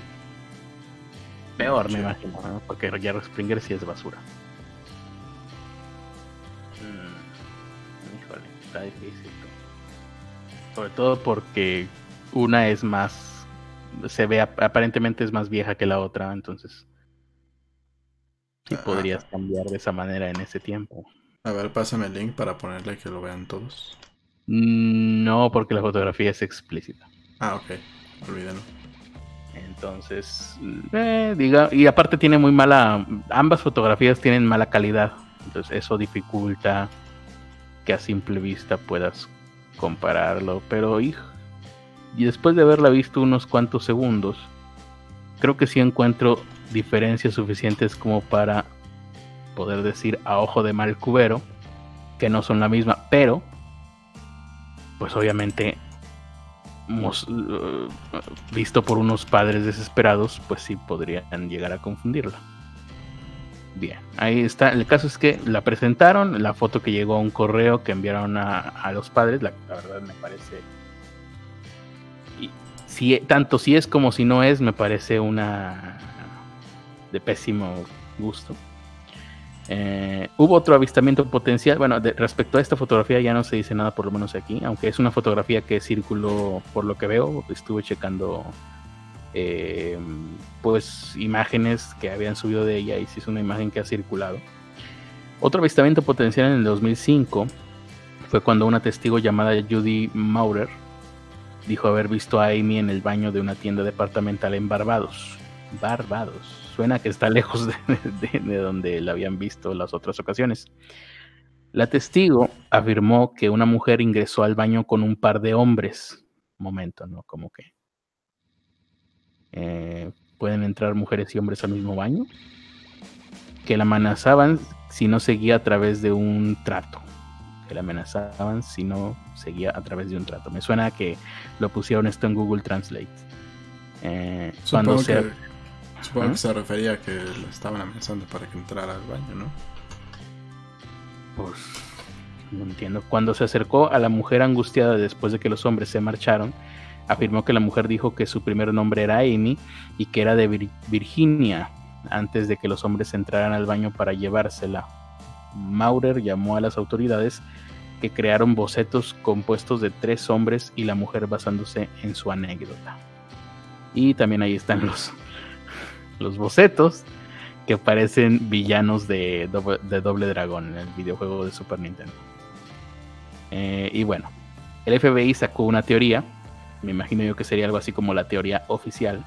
Peor, me imagino, porque Jerry Springer sí es basura. Mm, híjole, está difícil. Sobre todo porque una es más. Se ve aparentemente es más vieja que la otra, entonces. Sí ah, podrías cambiar de esa manera en ese tiempo. A ver, pásame el link para ponerle que lo vean todos. Mm, no, porque la fotografía es explícita. Ah, ok. Olvídenlo. Entonces, eh, diga, y aparte tiene muy mala, ambas fotografías tienen mala calidad, entonces eso dificulta que a simple vista puedas compararlo, pero y después de haberla visto unos cuantos segundos, creo que sí encuentro diferencias suficientes como para poder decir a ojo de mal cubero que no son la misma, pero pues obviamente visto por unos padres desesperados, pues sí podrían llegar a confundirla. Bien, ahí está. El caso es que la presentaron, la foto que llegó a un correo que enviaron a, los padres, la, verdad me parece... Si, tanto si es como si no es, me parece una de pésimo gusto. Eh, hubo otro avistamiento potencial. Bueno, respecto a esta fotografía ya no se dice nada, por lo menos aquí, aunque es una fotografía que circuló, por lo que veo, estuve checando eh, pues imágenes que habían subido de ella y si es una imagen que ha circulado. Otro avistamiento potencial en el 2005 fue cuando una testigo llamada Judy Maurer dijo haber visto a Amy en el baño de una tienda departamental en Barbados. Barbados. Suena que está lejos de, donde la habían visto las otras ocasiones. La testigo afirmó que una mujer ingresó al baño con un par de hombres. Momento, ¿no? Como que. Eh, ¿Pueden entrar mujeres y hombres al mismo baño? Que la amenazaban si no seguía a través de un trato que la amenazaban si no seguía a través de un trato. Me suena que lo pusieron esto en Google Translate. Eh, cuando se... Que, supongo que se refería a que lo estaban amenazando para que entrara al baño, ¿no? Pues no entiendo. Cuando se acercó a la mujer angustiada después de que los hombres se marcharon, afirmó que la mujer dijo que su primer nombre era Amy y que era de Virginia antes de que los hombres entraran al baño para llevársela. Maurer llamó a las autoridades que crearon bocetos compuestos de tres hombres y la mujer basándose en su anécdota. Y también ahí están los, los bocetos que parecen villanos de, de Doble Dragón en el videojuego de Super Nintendo. Eh, y bueno, el FBI sacó una teoría, me imagino yo que sería algo así como la teoría oficial,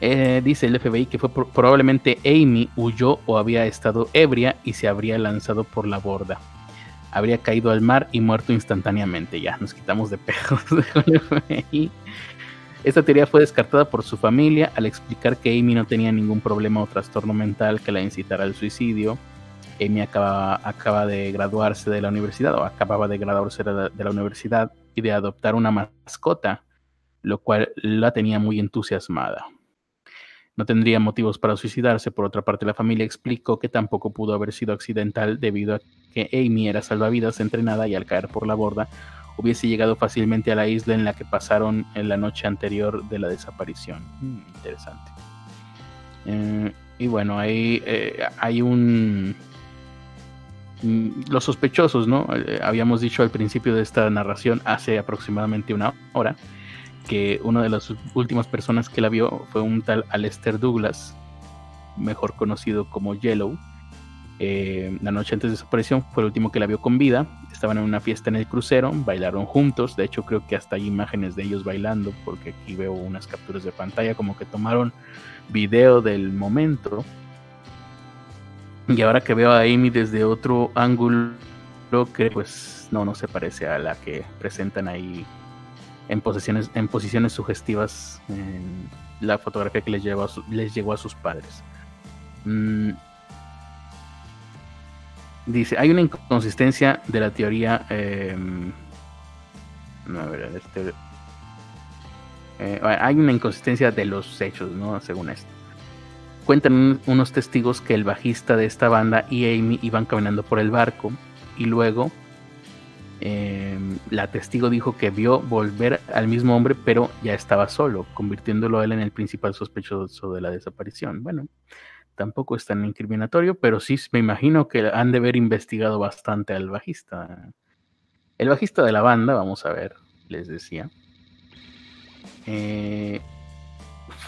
eh, dice el FBI que fue probablemente Amy huyó o había estado ebria y se habría lanzado por la borda. Habría caído al mar y muerto instantáneamente. Ya, nos quitamos de pejos *laughs* el FBI. Esta teoría fue descartada por su familia al explicar que Amy no tenía ningún problema o trastorno mental que la incitara al suicidio. Amy acaba, de graduarse de la universidad o acababa de graduarse de la universidad y de adoptar una mascota, lo cual la tenía muy entusiasmada no tendría motivos para suicidarse. Por otra parte, la familia explicó que tampoco pudo haber sido accidental debido a que Amy era salvavidas entrenada y al caer por la borda hubiese llegado fácilmente a la isla en la que pasaron en la noche anterior de la desaparición. Mm, interesante. Eh, y bueno, ahí eh, hay un... Mm, los sospechosos, ¿no? Eh, habíamos dicho al principio de esta narración, hace aproximadamente una hora, que una de las últimas personas que la vio fue un tal Alester Douglas, mejor conocido como Yellow. La noche antes de su aparición fue el último que la vio con vida. Estaban en una fiesta en el crucero, bailaron juntos. De hecho, creo que hasta hay imágenes de ellos bailando, porque aquí veo unas capturas de pantalla, como que tomaron video del momento. Y ahora que veo a Amy desde otro ángulo, creo que pues no, no se parece a la que presentan ahí en, posiciones, en posiciones sugestivas en la fotografía que les, llevó a les llegó a sus padres. Mm. Dice, hay una inconsistencia de la teoría... Em, este, eh, hay una inconsistencia de los hechos, ¿no? Según esto. Cuentan unos testigos que el bajista de esta banda y Amy iban caminando por el barco y luego Em, la testigo dijo que vio volver al mismo hombre, pero ya estaba solo, convirtiéndolo a él en el principal sospechoso de la desaparición. Bueno, tampoco es tan incriminatorio, pero sí me imagino que han de haber investigado bastante al bajista. El bajista de la banda, vamos a ver, les decía, eh,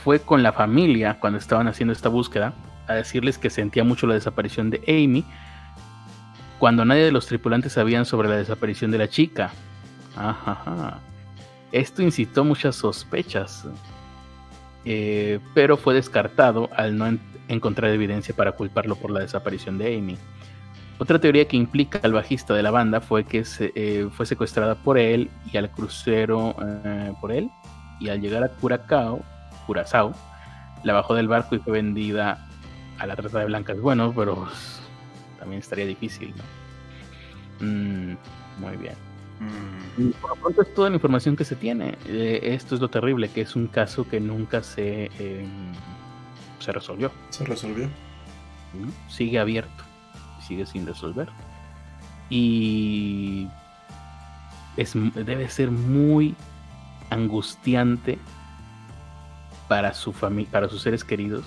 fue con la familia cuando estaban haciendo esta búsqueda a decirles que sentía mucho la desaparición de Amy cuando nadie de los tripulantes sabían sobre la desaparición de la chica. Esto incitó muchas sospechas, eh, pero fue descartado al no encontrar evidencia para culparlo por la desaparición de Amy. Otra teoría que implica al bajista de la banda fue que se, eh, fue secuestrada por él y al crucero eh, por él, y al llegar a Curacao, Curazao, la bajó del barco y fue vendida a la trata de blancas. Bueno, pero también estaría difícil, ¿no? Mm, muy bien. Mm. por lo pronto es toda la información que se tiene. Eh, esto es lo terrible, que es un caso que nunca se, em, se resolvió. Se resolvió. Sigue abierto, sigue sin resolver. Y es, debe ser muy angustiante para su familia, para sus seres queridos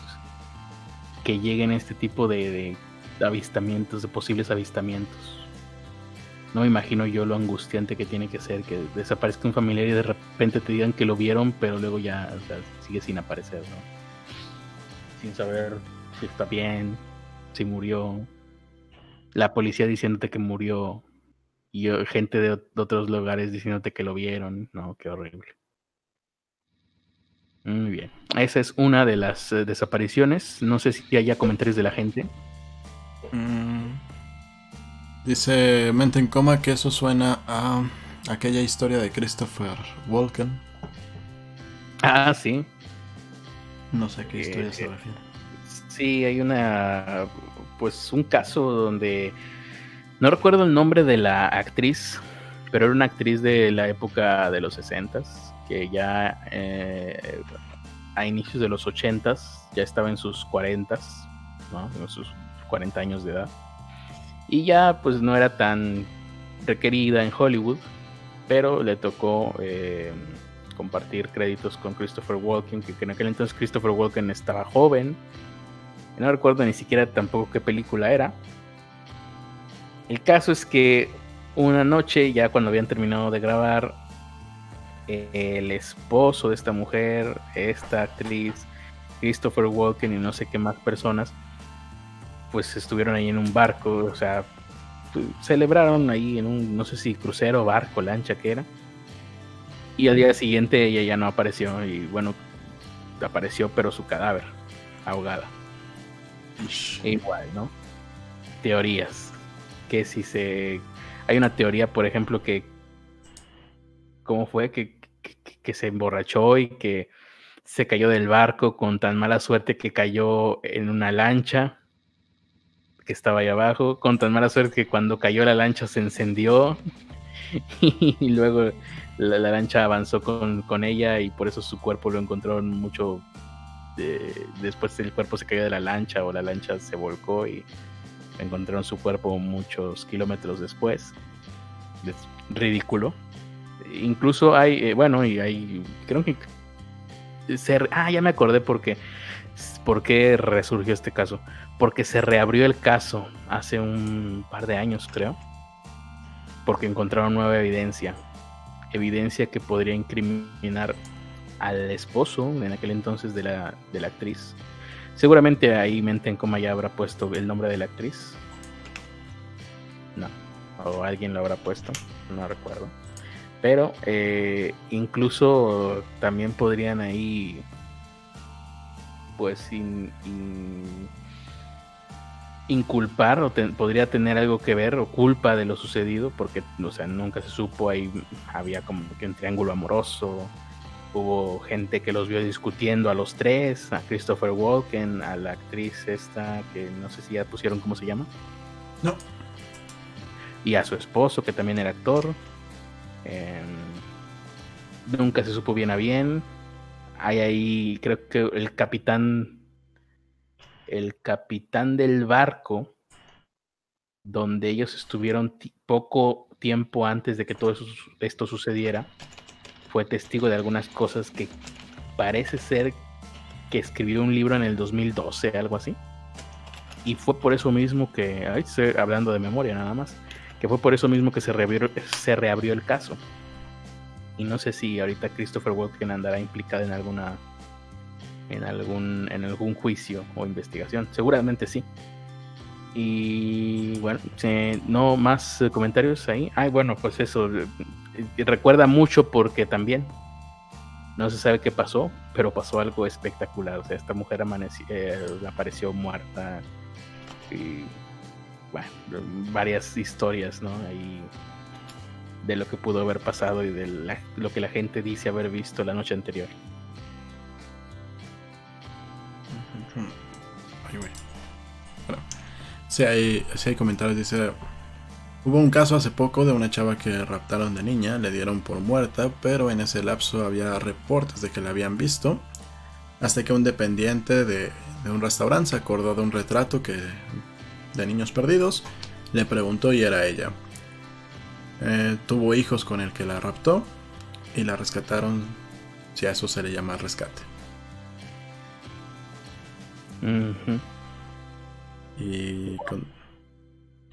que lleguen a este tipo de avistamientos, de posibles avistamientos. No me imagino yo lo angustiante que tiene que ser que desaparezca un familiar y de repente te digan que lo vieron, pero luego ya sigue sin aparecer, ¿no? Sin saber si está bien, si murió. La policía diciéndote que murió y gente de, otros lugares diciéndote que lo vieron. No, qué horrible. Muy bien. Esa es una de las eh, desapariciones. No sé si haya comentarios de la gente. Mm. Dice Mente en Coma que eso suena a aquella historia de Christopher Walken. Ah, sí. No sé qué historia se refiere. Sí, hay una. Pues un caso donde no recuerdo el nombre de la actriz, pero era una actriz de la época de los 60 que ya eh, a inicios de los 80 ya estaba en sus 40 ¿no? en sus 40 años de edad. Y ya pues no era tan requerida en Hollywood, pero le tocó eh, compartir créditos con Christopher Walken, que en aquel entonces Christopher Walken estaba joven. No recuerdo ni siquiera tampoco qué película era, el caso es que una noche, ya cuando habían terminado de grabar, el esposo de esta mujer, esta actriz, Christopher Walken y no sé qué más personas, pues estuvieron ahí en un barco, o sea, pues, celebraron ahí en un, no sé si crucero, barco, lancha que era. Y al día siguiente ella ya no apareció y bueno, apareció pero su cadáver, ahogada. Igual, ¿no? Teorías que si se... Hay una teoría, por ejemplo, que... ¿Cómo fue? Que, que, se emborrachó y que se cayó del barco con tan mala suerte que cayó en una lancha que estaba ahí abajo, con tan mala suerte que cuando cayó la lancha se encendió *laughs* y luego la, lancha avanzó con, con, ella y por eso su cuerpo lo encontraron mucho después el cuerpo se cayó de la lancha o la lancha se volcó y encontraron su cuerpo muchos kilómetros después. Es ridículo. Incluso hay, eh, bueno, y hay, creo que... ah, ya me acordé porque, por qué resurgió este caso. Porque se reabrió el caso hace un par de años, creo. Porque encontraron nueva evidencia. Evidencia que podría incriminar al esposo en aquel entonces de la, de la actriz Seguramente ahí Mente en Coma ya habrá puesto el nombre de la actriz. No. O alguien lo habrá puesto. No recuerdo. Pero eh, incluso también podrían ahí. Pues inculpar o podría tener algo que ver o culpa de lo sucedido porque o sea nunca se supo ahí había como que un triángulo amoroso Hubo gente que los vio discutiendo a los tres, a Christopher Walken, a la actriz esta, que no sé si ya pusieron cómo se llama. No. Y a su esposo, que también era actor. Em, nunca se supo bien a bien. Hay ahí, creo que el capitán, el capitán del barco, donde ellos estuvieron poco tiempo antes de que todo esto sucediera fue testigo de algunas cosas que parece ser que escribió un libro en el 2012, algo así. Y fue por eso mismo que, ay, hablando de memoria nada más, que fue por eso mismo que se reabrió, se reabrió el caso. Y no sé si ahorita Christopher Walken andará implicado en alguna en algún en algún juicio o investigación. Seguramente sí. Y bueno, no más comentarios ahí. Ay, bueno, pues eso recuerda mucho porque también no se sabe qué pasó, pero pasó algo espectacular. O sea, esta mujer eh, apareció muerta y bueno, varias historias, ¿no? Ahí de lo que pudo haber pasado y de lo que la gente dice haber visto la noche anterior. Si hay, si hay comentarios, dice Hubo un caso hace poco de una chava que raptaron de niña, le dieron por muerta, pero en ese lapso había reportes de que la habían visto, hasta que un dependiente de, un restaurante se acordó de un retrato que, de niños perdidos, le preguntó y era ella. Eh, tuvo hijos con el que la raptó y la rescataron, si a eso se le llama rescate. Y con,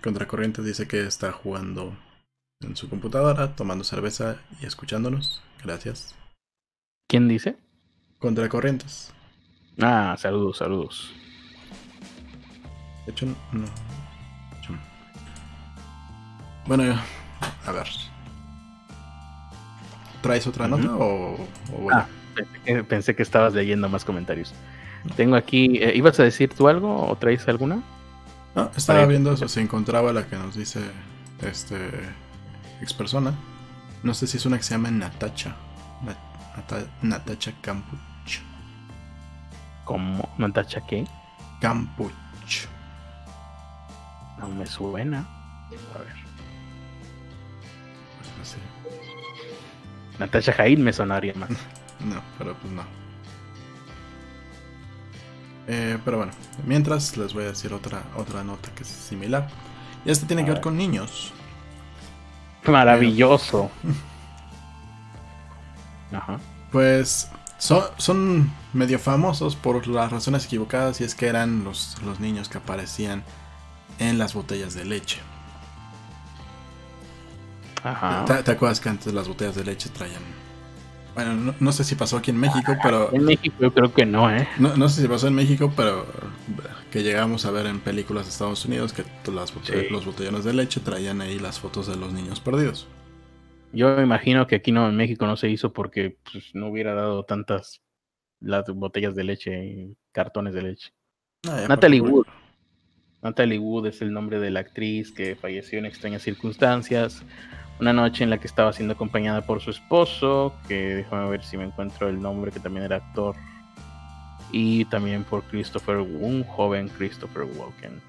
Contracorriente dice que está jugando en su computadora, tomando cerveza y escuchándonos. Gracias. ¿Quién dice? Contracorrientes. Ah, saludos, saludos. De hecho, no. Bueno, A ver. ¿Traes otra nota o, o ah, pensé, que, estabas leyendo más comentarios. Tengo aquí, eh, ¿ibas a decir tú algo o traes alguna? No, estaba viendo eso, se encontraba la que nos dice este ex persona. No sé si es una que se llama Natacha. Natacha Campuch. ¿Cómo? ¿Natacha qué? Campuch. No me suena. A ver. Pues no sé. Natasha Jain me sonaría más. *laughs* no, pero pues no. Eh, pero bueno, mientras les voy a decir otra, otra nota que es similar. Y esta tiene que ver con niños. Maravilloso. *laughs* Ajá. Pues son, son, medio famosos por las razones equivocadas y es que eran los, los niños que aparecían en las botellas de leche. Ajá. ¿Te, acuerdas que antes las botellas de leche traían... Bueno, no, sé si pasó aquí en México, pero... En México yo creo que no, ¿eh? No, sé si pasó en México, pero que llegamos a ver en películas de Estados Unidos que las los botellones de leche traían ahí las fotos de los niños perdidos. Yo me imagino que aquí no en México no se hizo porque pues, no hubiera dado tantas las botellas de leche y cartones de leche. Ah, Natalie Wood. Natalie Wood es el nombre de la actriz que falleció en extrañas circunstancias. Una noche en la que estaba siendo acompañada por su esposo, que déjame ver si me encuentro el nombre, que también era actor. Y también por Christopher, un joven Christopher Walken.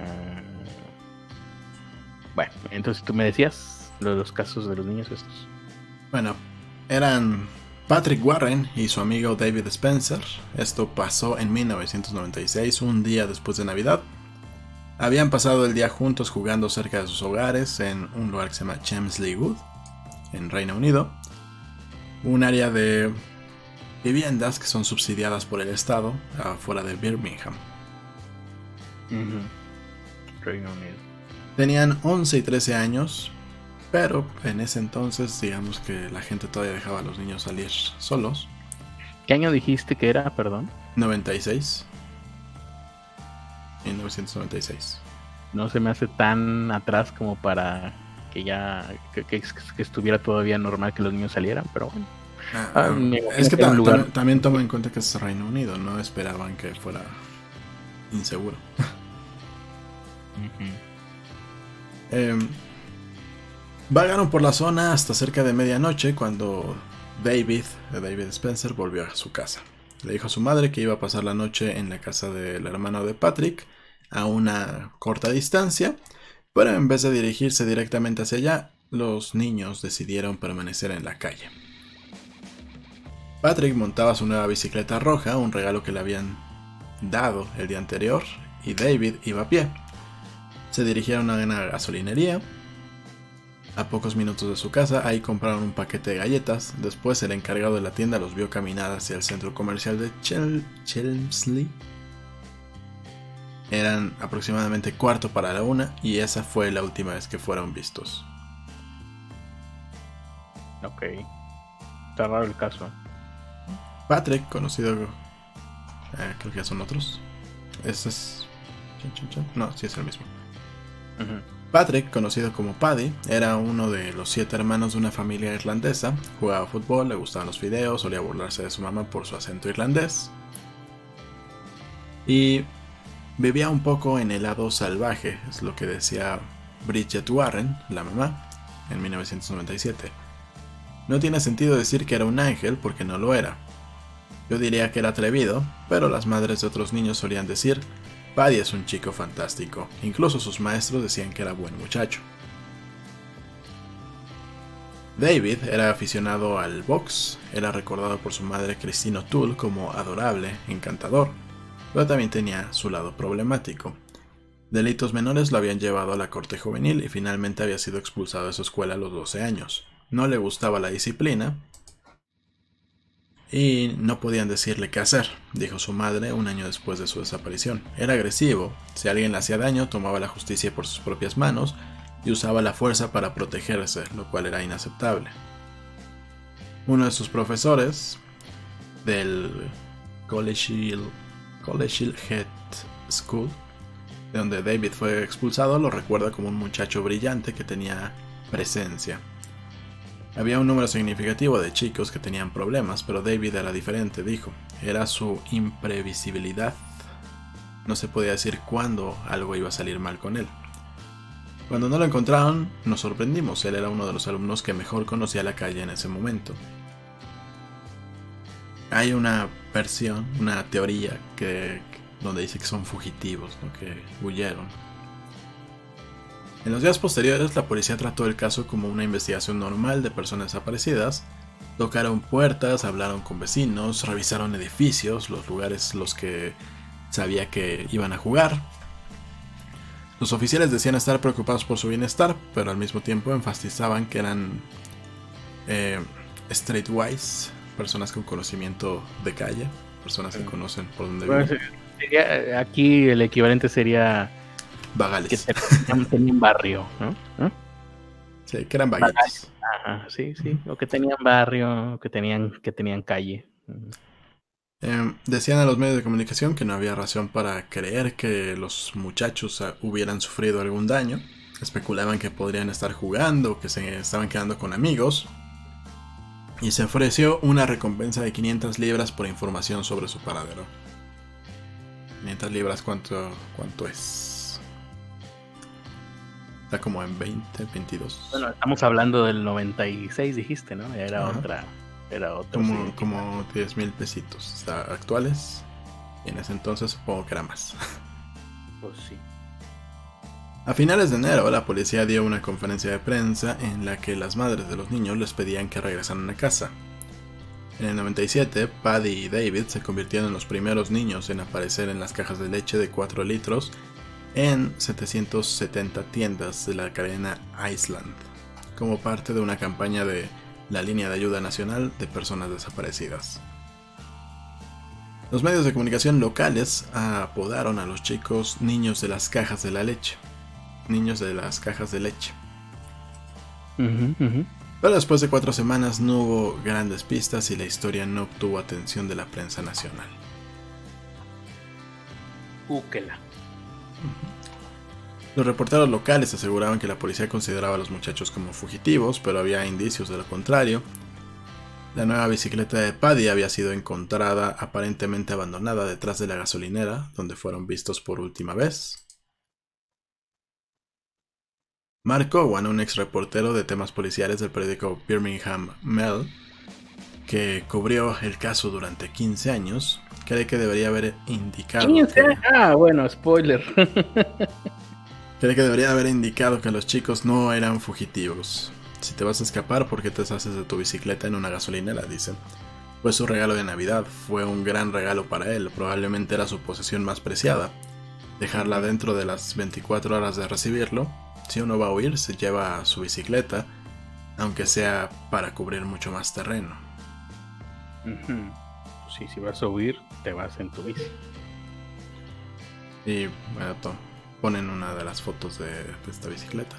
Ah, bueno, entonces tú me decías los casos de los niños estos. Bueno, eran Patrick Warren y su amigo David Spencer. Esto pasó en 1996, un día después de Navidad. Habían pasado el día juntos jugando cerca de sus hogares en un lugar que se llama Chelmsley Wood, en Reino Unido. Un área de viviendas que son subsidiadas por el Estado afuera de Birmingham. Reino Unido. Tenían 11 y 13 años pero en ese entonces, digamos que la gente todavía dejaba a los niños salir solos. ¿Qué año dijiste que era, perdón? 96. 1996. No se me hace tan atrás como para que ya que, estuviera todavía normal que los niños salieran, pero bueno. Ah, ah, es que también toma en cuenta que es Reino Unido, no esperaban que fuera inseguro. Vagaron por la zona hasta cerca de medianoche cuando David, David Spencer, volvió a su casa. Le dijo a su madre que iba a pasar la noche en la casa del hermano de Patrick, a una corta distancia, pero en vez de dirigirse directamente hacia allá, los niños decidieron permanecer en la calle. Patrick montaba su nueva bicicleta roja, un regalo que le habían dado el día anterior, y David iba a pie. Se dirigieron a una gasolinería, a pocos minutos de su casa, ahí compraron un paquete de galletas. Después el encargado de la tienda los vio caminar hacia el centro comercial de Chelmsley. Eran aproximadamente cuarto para la una y esa fue la última vez que fueron vistos. Ok. Está raro el caso. Patrick, conocido... Eh, creo que ya son otros. Ese es... No, sí es el mismo. Patrick, conocido como Paddy, era uno de los siete hermanos de una familia irlandesa, jugaba fútbol, le gustaban los videos, solía burlarse de su mamá por su acento irlandés. Y vivía un poco en el lado salvaje, es lo que decía Bridget Warren, la mamá, en 1997. No tiene sentido decir que era un ángel porque no lo era. Yo diría que era atrevido, pero las madres de otros niños solían decir Paddy es un chico fantástico, incluso sus maestros decían que era buen muchacho. David era aficionado al box, era recordado por su madre Christine O'Toole como adorable, encantador, pero también tenía su lado problemático. Delitos menores lo habían llevado a la corte juvenil y finalmente había sido expulsado de su escuela a los 12 años. No le gustaba la disciplina, y no podían decirle qué hacer, dijo su madre un año después de su desaparición. Era agresivo, si alguien le hacía daño tomaba la justicia por sus propias manos y usaba la fuerza para protegerse, lo cual era inaceptable. Uno de sus profesores del Collegial, Head School de donde David fue expulsado, lo recuerda como un muchacho brillante que tenía presencia. Había un número significativo de chicos que tenían problemas, pero David era diferente, dijo. Era su imprevisibilidad. No se podía decir cuándo algo iba a salir mal con él. Cuando no lo encontraron, nos sorprendimos. Él era uno de los alumnos que mejor conocía la calle en ese momento. Hay una versión, una teoría que, donde dice que son fugitivos, que huyeron. En los días posteriores, la policía trató el caso como una investigación normal de personas desaparecidas. Tocaron puertas, hablaron con vecinos, revisaron edificios, los lugares los que sabía que iban a jugar. Los oficiales decían estar preocupados por su bienestar, pero al mismo tiempo enfatizaban que eran eh, streetwise, personas con conocimiento de calle, personas que conocen por dónde viven. Eh, aquí el equivalente sería Vagales. Que tenían barrio, ¿no? Sí, que eran vagales. sí, sí. O que tenían barrio, o que tenían, que tenían calle. Em, decían a los medios de comunicación que no había razón para creer que los muchachos ah, hubieran sufrido algún daño. Especulaban que podrían estar jugando, que se estaban quedando con amigos. Y se ofreció una recompensa de 500 libras por información sobre su paradero. 500 libras, ¿cuánto, cuánto es? Está como en 20, 22. Bueno, estamos hablando del 96, dijiste, ¿no? Era otra era otro. Como, como 10 mil pesitos actuales. Y en ese entonces supongo que era más. Pues sí. A finales de enero, la policía dio una conferencia de prensa en la que las madres de los niños les pedían que regresaran a casa. En el 97, Paddy y David se convirtieron en los primeros niños en aparecer en las cajas de leche de 4 litros en 770 tiendas de la cadena Iceland, como parte de una campaña de la línea de ayuda nacional de personas desaparecidas. Los medios de comunicación locales apodaron a los chicos niños de las cajas de la leche. Niños de las cajas de leche. Pero después de cuatro semanas no hubo grandes pistas y la historia no obtuvo atención de la prensa nacional. Úquela. Los reporteros locales aseguraban que la policía consideraba a los muchachos como fugitivos, pero había indicios de lo contrario. La nueva bicicleta de Paddy había sido encontrada aparentemente abandonada detrás de la gasolinera, donde fueron vistos por última vez. Mark Owen, un ex reportero de temas policiales del periódico Birmingham Mail, que cubrió el caso durante 15 años, cree que debería haber indicado. Ah, bueno, spoiler. *laughs* Cree que debería haber indicado que los chicos no eran fugitivos. Si te vas a escapar, ¿por qué te deshaces de tu bicicleta en una gasolinera? Dicen. Fue su regalo de Navidad, fue un gran regalo para él, probablemente era su posesión más preciada. Dejarla dentro de las 24 horas de recibirlo, si uno va a huir, se lleva su bicicleta, aunque sea para cubrir mucho más terreno. Sí, si vas a huir, te vas en tu bici. Y bueno, ponen una de las fotos de, esta bicicleta.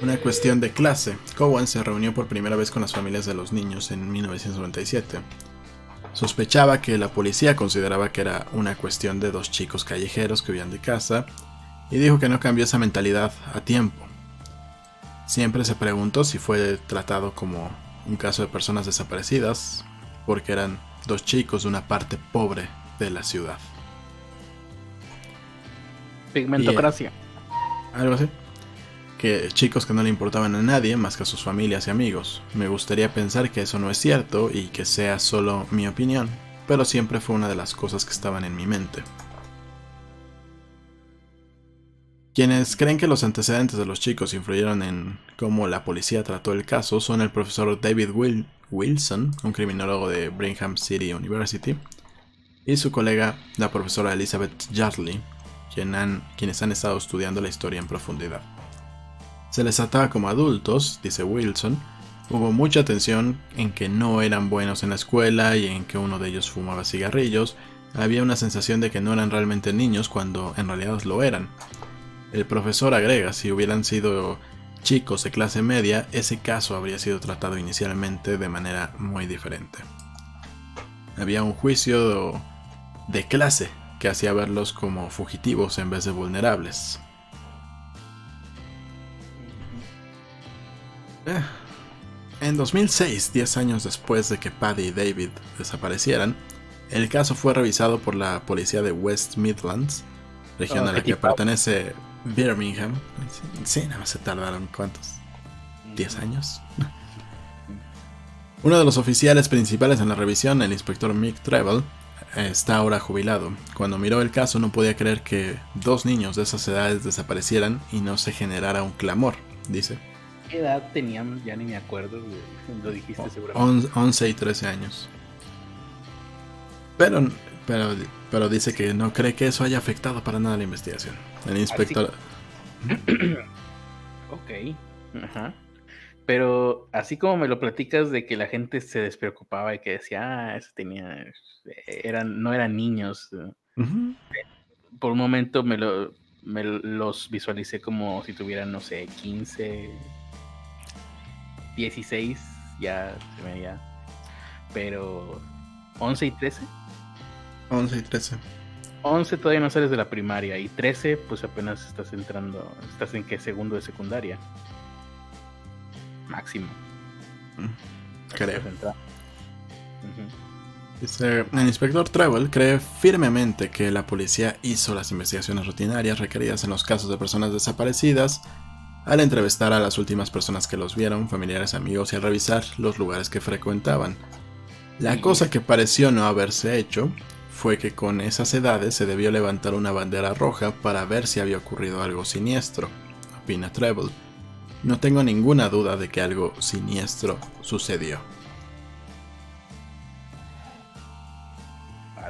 Una cuestión de clase. Cowan se reunió por primera vez con las familias de los niños en 1997. Sospechaba que la policía consideraba que era una cuestión de dos chicos callejeros que huían de casa y dijo que no cambió esa mentalidad a tiempo. Siempre se preguntó si fue tratado como un caso de personas desaparecidas, porque eran dos chicos de una parte pobre de la ciudad. Pigmentocracia. algo así. Que chicos que no le importaban a nadie más que a sus familias y amigos. Me gustaría pensar que eso no es cierto y que sea solo mi opinión, pero siempre fue una de las cosas que estaban en mi mente. Quienes creen que los antecedentes de los chicos influyeron en cómo la policía trató el caso son el profesor David Wilson, un criminólogo de Brigham City University, y su colega, la profesora Elizabeth Yardley, quienes han estado estudiando la historia en profundidad. Se les trataba como adultos, dice Wilson, hubo mucha tensión en que no eran buenos en la escuela y en que uno de ellos fumaba cigarrillos, había una sensación de que no eran realmente niños cuando en realidad lo eran. El profesor agrega, si hubieran sido chicos de clase media, ese caso habría sido tratado inicialmente de manera muy diferente. Había un juicio de clase que hacía verlos como fugitivos en vez de vulnerables. Eh, en 2006, 10 años después de que Paddy y David desaparecieran, el caso fue revisado por la policía de West Midlands, región a la que pertenece Birmingham. Sí, nada más se tardaron, ¿cuántos? ¿10 años? *laughs* Uno de los oficiales principales en la revisión, el inspector Mick Treble, está ahora jubilado. Cuando miró el caso no podía creer que dos niños de esas edades desaparecieran y no se generara un clamor, dice. ¿Qué edad tenían? Ya ni me acuerdo, lo dijiste seguramente. 11 y 13 años. Pero, pero, pero dice que no cree que eso haya afectado para nada la investigación. El inspector... *clears throat* ok. Ajá. Pero así como me lo platicas de que la gente se despreocupaba y que decía, ah, eso tenía, eran, no eran niños. Por un momento me, lo, me los visualicé como si tuvieran, no sé, 15, 16, ya se veía. Pero 11 y 13. 11 y 13. 11 todavía no sales de la primaria y 13 pues apenas estás entrando, estás en qué segundo de secundaria. Máximo. Mm, creo. el inspector Travel cree firmemente que la policía hizo las investigaciones rutinarias requeridas en los casos de personas desaparecidas al entrevistar a las últimas personas que los vieron, familiares, amigos y al revisar los lugares que frecuentaban. La cosa que pareció no haberse hecho fue que con esas edades se debió levantar una bandera roja para ver si había ocurrido algo siniestro, opina Treble. No tengo ninguna duda de que algo siniestro sucedió.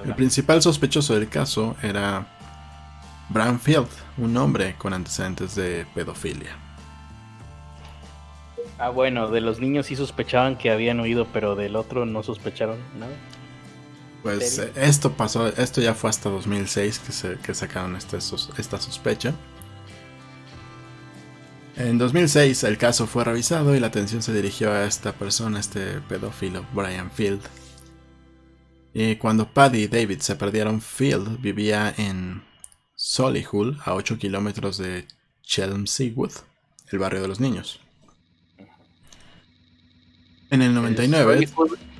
El principal sospechoso del caso era Branfield, un hombre con antecedentes de pedofilia. Ah, bueno, de los niños sí sospechaban que habían oído, pero del otro no sospecharon nada. Pues eh, esto pasó, esto ya fue hasta 2006 que, se, que sacaron este, esta sospecha. En 2006 el caso fue revisado y la atención se dirigió a esta persona, este pedófilo, Brian Field. Y cuando Paddy y David se perdieron, Field vivía en Solihull, a 8 kilómetros de Chelmsford, Wood, el barrio de los niños. En el 99.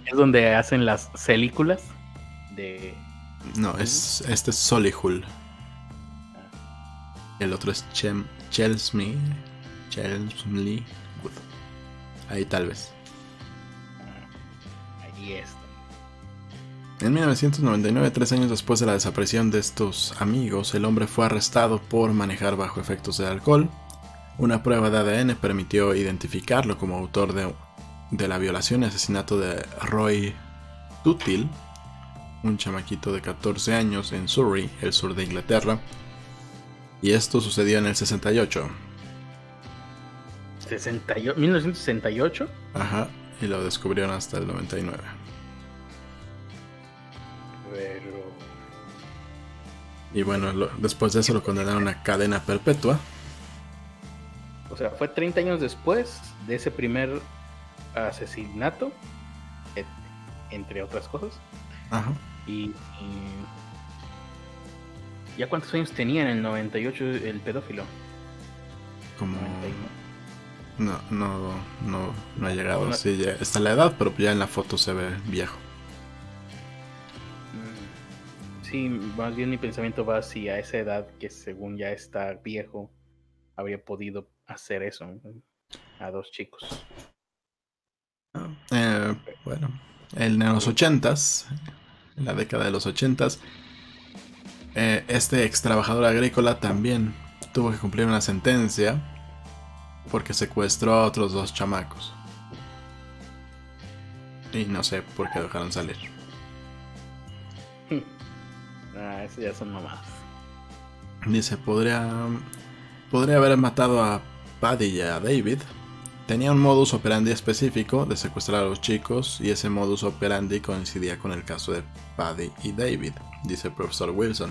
¿Es donde hacen las celículas? De. No, es, este es Solihull. El otro es Chem, Chelmsford. Wood. Ahí tal vez. Ahí está. En 1999, tres años después de la desaparición de estos amigos, el hombre fue arrestado por manejar bajo efectos de alcohol. Una prueba de ADN permitió identificarlo como autor de de la violación y asesinato de Roy Tutil, un chamaquito de 14 años en Surrey, el sur de Inglaterra. Y esto sucedió en el 68. 1968. Ajá, y lo descubrieron hasta el 99. Pero... Y bueno, después de eso lo condenaron a cadena perpetua. O sea, fue 30 años después de ese primer asesinato, entre otras cosas. Ajá. Y, ¿Ya cuántos años tenía en el 98 el pedófilo? Como... No, no, no, no ha llegado. Sí, ya está la edad, pero ya en la foto se ve viejo. Mm, sí, más bien mi pensamiento va hacia esa edad que según ya está viejo, habría podido hacer eso a dos chicos. Eh, bueno, en los ochentas, en la década de los ochentas, eh, este ex trabajador agrícola también tuvo que cumplir una sentencia porque secuestró a otros dos chamacos. Y no sé por qué dejaron salir. Ah, eso ya son nomás. Dice, podría, podría haber matado a Paddy y a David, Tenía un modus operandi específico de secuestrar a los chicos y ese modus operandi coincidía con el caso de Paddy y David, dice el profesor Wilson.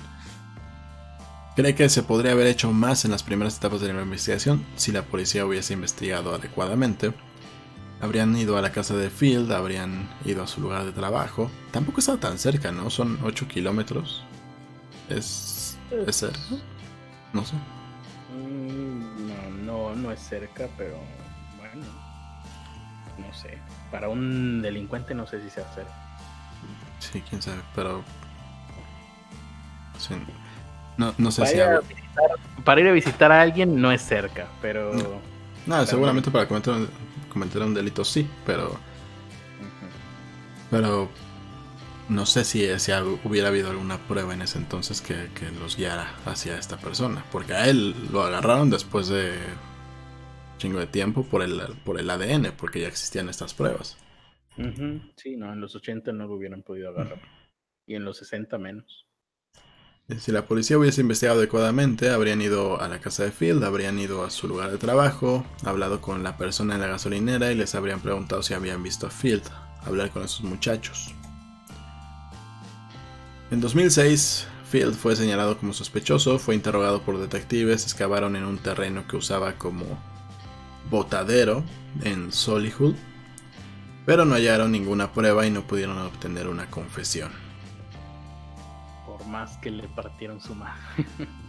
Cree que se podría haber hecho más en las primeras etapas de la investigación si la policía hubiese investigado adecuadamente. Habrían ido a la casa de Field, habrían ido a su lugar de trabajo. Tampoco estaba tan cerca, ¿no? Son 8 kilómetros. ¿Es, es cerca? No sé. Mm, no, no, no es cerca, pero No sé. Para un delincuente no sé si sea cerca. Sí, quién sabe, pero. sí, no, no sé Para si ir, a hago- visitar, para ir a visitar a alguien no es cerca, pero. No. No, seguramente para cometer un, cometer un delito sí, pero. Pero. No sé si, si hubiera habido alguna prueba en ese entonces que, que los guiara hacia esta persona. Porque a él lo agarraron después de. Chingo de tiempo por el, por el ADN, porque ya existían estas pruebas. Sí, no, en los 80 no lo hubieran podido agarrar. Y en los 60 menos. Y Si la policía hubiese investigado adecuadamente, habrían ido a la casa de Field, habrían ido a su lugar de trabajo, hablado con la persona en la gasolinera y les habrían preguntado si habían visto a Field, hablar con esos muchachos. En 2006, Field fue señalado como sospechoso, fue interrogado por detectives, excavaron en un terreno que usaba como botadero en Solihull, pero no hallaron ninguna prueba y no pudieron obtener una confesión. Por más que le partieron su madre. *laughs*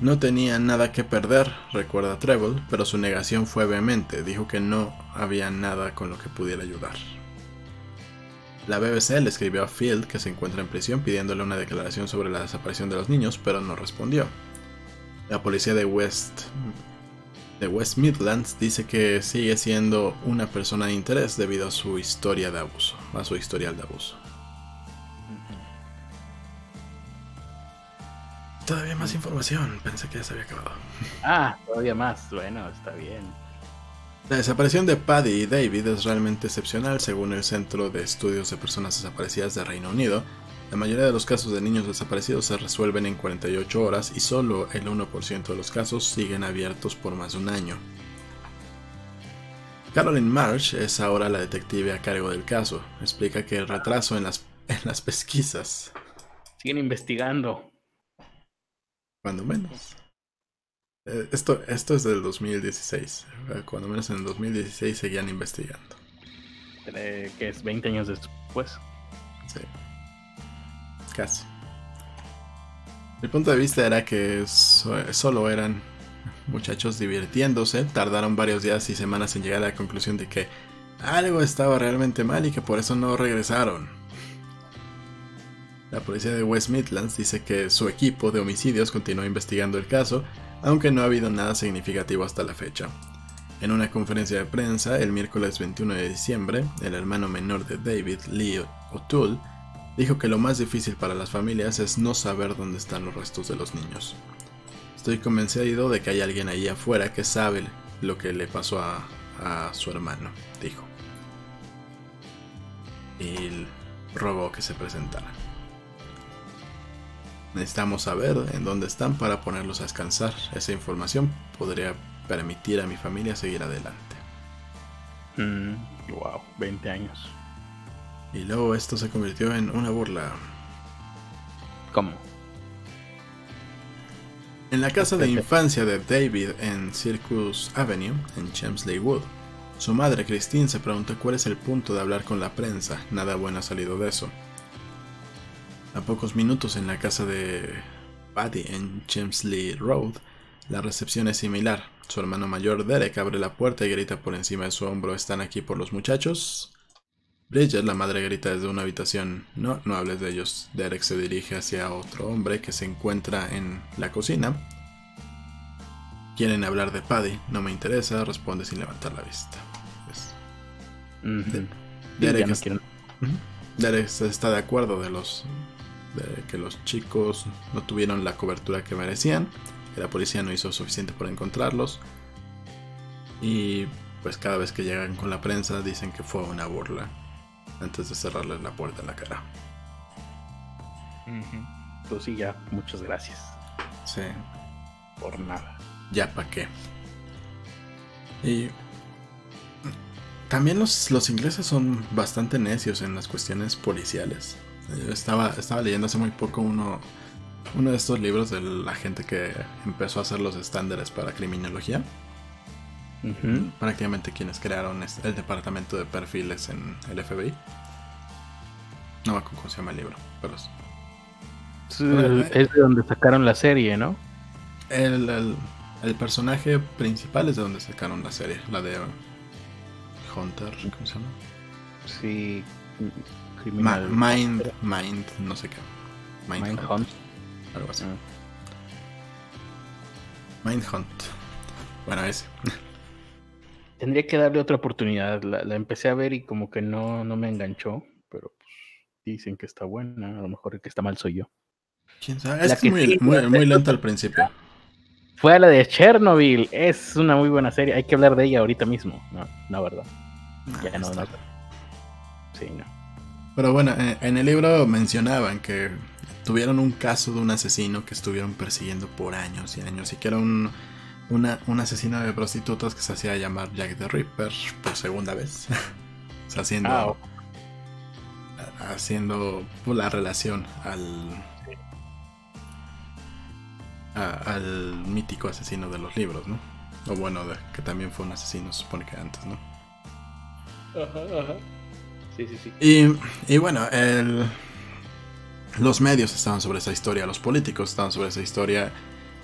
No tenía nada que perder, recuerda Treble, pero su negación fue vehemente. Dijo que no había nada con lo que pudiera ayudar. La BBC le escribió a Field que se encuentra en prisión pidiéndole una declaración sobre la desaparición de los niños, pero no respondió. La policía de West de West Midlands dice que sigue siendo una persona de interés debido a su historia de abuso, a su historial de abuso. Todavía más información, pensé que ya se había acabado. Ah, todavía más. Bueno, está bien. La desaparición de Paddy y David es realmente excepcional según el Centro de Estudios de Personas Desaparecidas de Reino Unido. La mayoría de los casos de niños desaparecidos se resuelven en 48 horas y solo el 1% de los casos siguen abiertos por más de un año. Caroline Marsh es ahora la detective a cargo del caso. Explica que el retraso en las, *laughs* en las pesquisas, Siguen investigando. cuando menos. Eh, Esto, esto es del 2016. eh, Cuando menos en el 2016 seguían investigando. que es 20 años después. Sí. Casi. Mi punto de vista era que so- solo eran muchachos divirtiéndose. Tardaron varios días y semanas en llegar a la conclusión de que algo estaba realmente mal y que por eso no regresaron. La policía de West Midlands dice que su equipo de homicidios continúa investigando el caso, aunque no ha habido nada significativo hasta la fecha. En una conferencia de prensa el miércoles 21 de diciembre, el hermano menor de David, Lee O'Toole, dijo que lo más difícil para las familias es no saber dónde están los restos de los niños. Estoy convencido de que hay alguien ahí afuera que sabe lo que le pasó a, su hermano, dijo. Y rogó que se presentara. Necesitamos saber en dónde están para ponerlos a descansar. Esa información podría permitir a mi familia seguir adelante. Mm, wow, 20 años. Y luego esto se convirtió en una burla. ¿Cómo? En la casa de infancia de David en Circus Avenue, en Chelmsley Wood, su madre Christine se preguntó cuál es el punto de hablar con la prensa. Nada bueno ha salido de eso. A pocos minutos en la casa de Paddy en Chelmsley Road, la recepción es similar. Su hermano mayor Derek abre la puerta y grita por encima de su hombro: ¿Están aquí por los muchachos? Bridget, la madre, grita desde una habitación: No, no hables de ellos. Derek se dirige hacia otro hombre que se encuentra en la cocina. Quieren hablar de Paddy, no me interesa, responde sin levantar la vista. Derek no quiero-. Derek está de acuerdo de los de que los chicos no tuvieron la cobertura que merecían, que la policía no hizo suficiente por encontrarlos y pues cada vez que llegan con la prensa dicen que fue una burla antes de cerrarles la puerta en la cara. Ujú. Pues sí, ya, muchas gracias. Sí, Por nada. ya pa' qué. Y también los, los ingleses son bastante necios en las cuestiones policiales. Yo estaba, estaba leyendo hace muy poco uno, uno de estos libros de la gente que empezó a hacer los estándares para criminología. Prácticamente quienes crearon el departamento de perfiles en el FBI. No me acuerdo cómo se llama el libro, pero es- Es de donde sacaron la serie, ¿no? El, el, personaje principal es de donde sacaron la serie, la de Hunter, ¿cómo se llama? Sí, mind, Mind, no sé qué. Mind, Hunt. Algo así. Ah. Mind Hunt. Bueno, ese. *laughs* Tendría que darle otra oportunidad. La, empecé a ver y como que no, no me enganchó, pero pues, dicen que está buena. A lo mejor el que está mal soy yo. ¿Quién sabe? Es muy, muy, lento al principio. Fue a la de Chernobyl. Es una muy buena serie. Hay que hablar de ella ahorita mismo. No, no verdad. Ah, ya no, no. Sí, no. Pero bueno, eh, en el libro mencionaban que tuvieron un caso de un asesino que estuvieron persiguiendo por años y años y que era un, un asesino de prostitutas que se hacía llamar Jack the Ripper por segunda vez. *laughs* o sea, haciendo, ah, haciendo la relación al, al mítico asesino de los libros, ¿no? O bueno, que también fue un asesino, supone que antes, ¿no? Ajá, ajá. Sí, sí, sí. Y, y bueno, el, los medios estaban sobre esa historia, los políticos estaban sobre esa historia.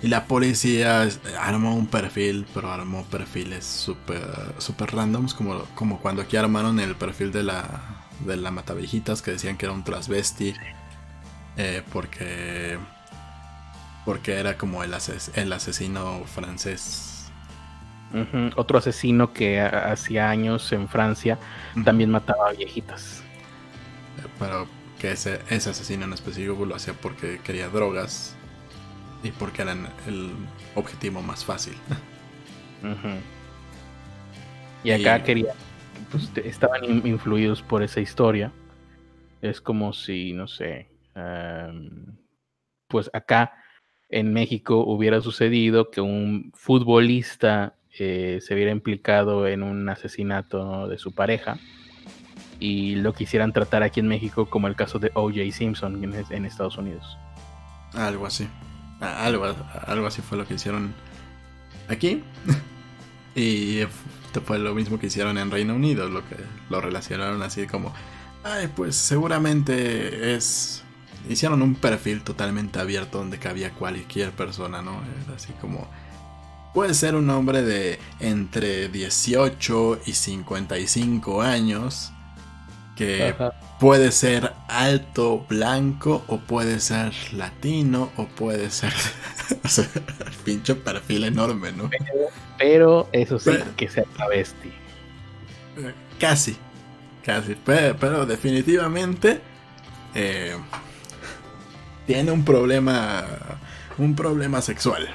Y la policía armó un perfil, pero armó perfiles súper super randoms, como, como cuando aquí armaron el perfil de la, de la que decían que era un transvesti, eh, porque porque era como el, el asesino francés. Otro asesino que hacía años en Francia también mataba a viejitas. Pero que ese, ese asesino en específico lo hacía porque quería drogas y porque eran el objetivo más fácil. Y acá quería, pues, estaban influidos por esa historia. Es como si, no sé, em, pues acá en México hubiera sucedido que un futbolista eh, se hubiera implicado en un asesinato de su pareja y lo quisieran tratar aquí en México como el caso de O.J. Simpson en, Estados Unidos. Algo así. Algo, algo así fue lo que hicieron aquí. *laughs* y fue lo mismo que hicieron en Reino Unido, lo que lo relacionaron así como, ay, pues seguramente es hicieron un perfil totalmente abierto donde cabía cualquier persona, ¿no? Así como... Puede ser un hombre de entre 18 y 55 años, que puede ser alto, blanco, o puede ser latino, o puede ser... *laughs* o sea, pinche perfil enorme, ¿no? Pero, eso sí, que sea travesti. Casi, casi, pero, definitivamente... Eh, tiene un problema, un problema sexual.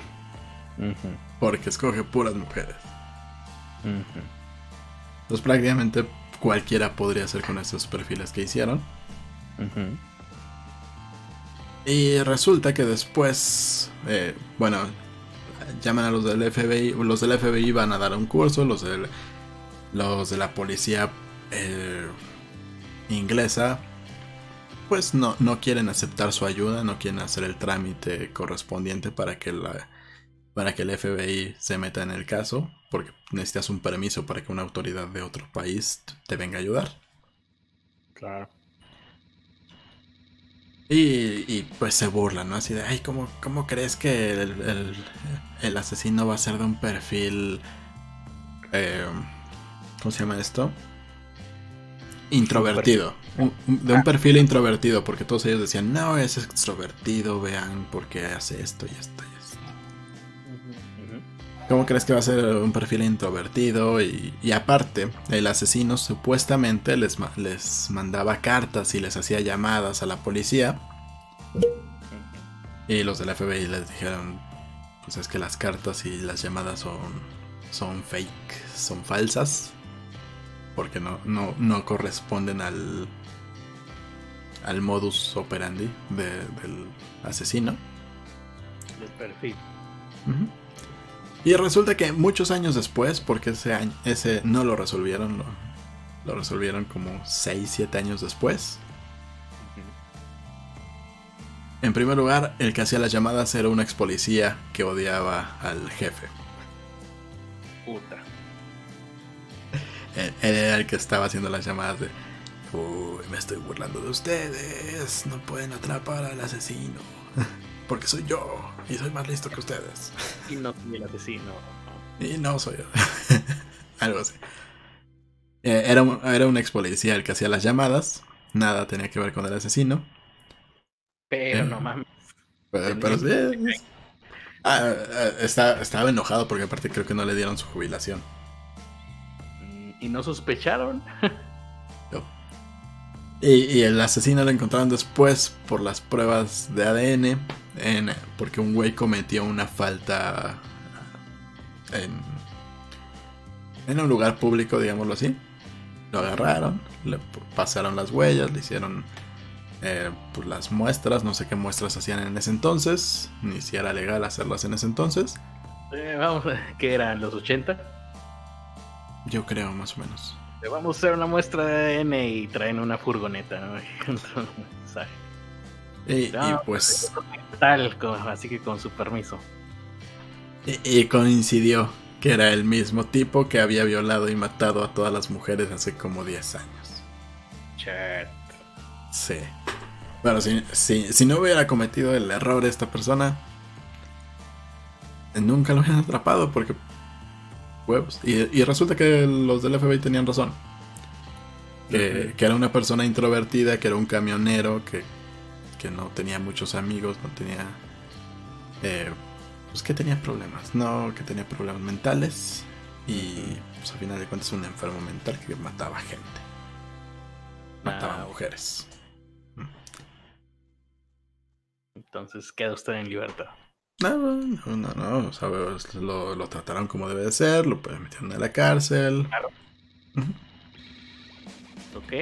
Porque escoge puras mujeres. Entonces prácticamente cualquiera podría hacer con estos perfiles que hicieron. Y resulta que después, eh, bueno, llaman a los del FBI, los del FBI van a dar un curso, los, del, los de la policía eh, inglesa pues no, no quieren aceptar su ayuda, no quieren hacer el trámite correspondiente para que, la, para que el FBI se meta en el caso, porque necesitas un permiso para que una autoridad de otro país te venga a ayudar. Claro. Y, pues se burlan, ¿no? Así de, ay, ¿cómo, cómo crees que el, asesino va a ser de un perfil... Eh, ¿Cómo se llama esto? Introvertido de un perfil introvertido, porque todos ellos decían, no, es extrovertido, vean por qué hace esto y esto y esto. ¿Cómo crees que va a ser un perfil introvertido? Y, aparte, el asesino supuestamente les, les mandaba cartas y les hacía llamadas a la policía. Y los del FBI les dijeron, pues es que las cartas y las llamadas son, son fake, son falsas porque no, no, no, corresponden al, al modus operandi del asesino. Del perfil. Y resulta que muchos años después, porque ese, año, ese no lo resolvieron, lo, lo resolvieron como 6, 7 años después. En primer lugar, el que hacía las llamadas era un ex policía que odiaba al jefe. Puta. Él era el que estaba haciendo las llamadas de Uy, me estoy burlando de ustedes. No pueden atrapar al asesino. *laughs* porque soy yo y soy más listo que ustedes. Y no soy el asesino. Y no soy yo. *laughs* Algo así. Eh, era, un, era un ex policía el que hacía las llamadas. Nada tenía que ver con el asesino. Pero Eh, no mames. Pero, pero sí, Ah, eh, está- estaba enojado porque aparte creo que no le dieron su jubilación. Y no sospecharon. Y, y el asesino lo encontraron después por las pruebas de ADN. En, porque un güey cometió una falta en, en un lugar público, digámoslo así. Lo agarraron, le pasaron las huellas, le hicieron eh, pues, las muestras. No sé qué muestras hacían en ese entonces, ni si era legal hacerlas en ese entonces. Eh, vamos, *laughs* ¿qué eran? ¿Los 80? Yo creo, más o menos. Le vamos a hacer una muestra de ADN y traen una furgoneta. ¿no? *laughs* Mensaje. Y, No, pues. Tal, así que con su permiso. Y, y coincidió que era el mismo tipo que había violado y matado a todas las mujeres hace como 10 años. Chat. Sí. Bueno, si, si, si no hubiera cometido el error esta persona, nunca lo hubieran atrapado porque... Huevos. Y, y resulta que los del FBI tenían razón. Que, que era una persona introvertida, que era un camionero, que, que no tenía muchos amigos, no tenía... eh, pues que tenía problemas, no, que tenía problemas mentales. Y pues al final de cuentas un enfermo mental que mataba gente. Mataba Ah, mujeres. Entonces queda usted en libertad. No, no, no, no, o sea, lo, lo trataron como debe de ser, lo metieron a la cárcel. Ujú. ¿Ok?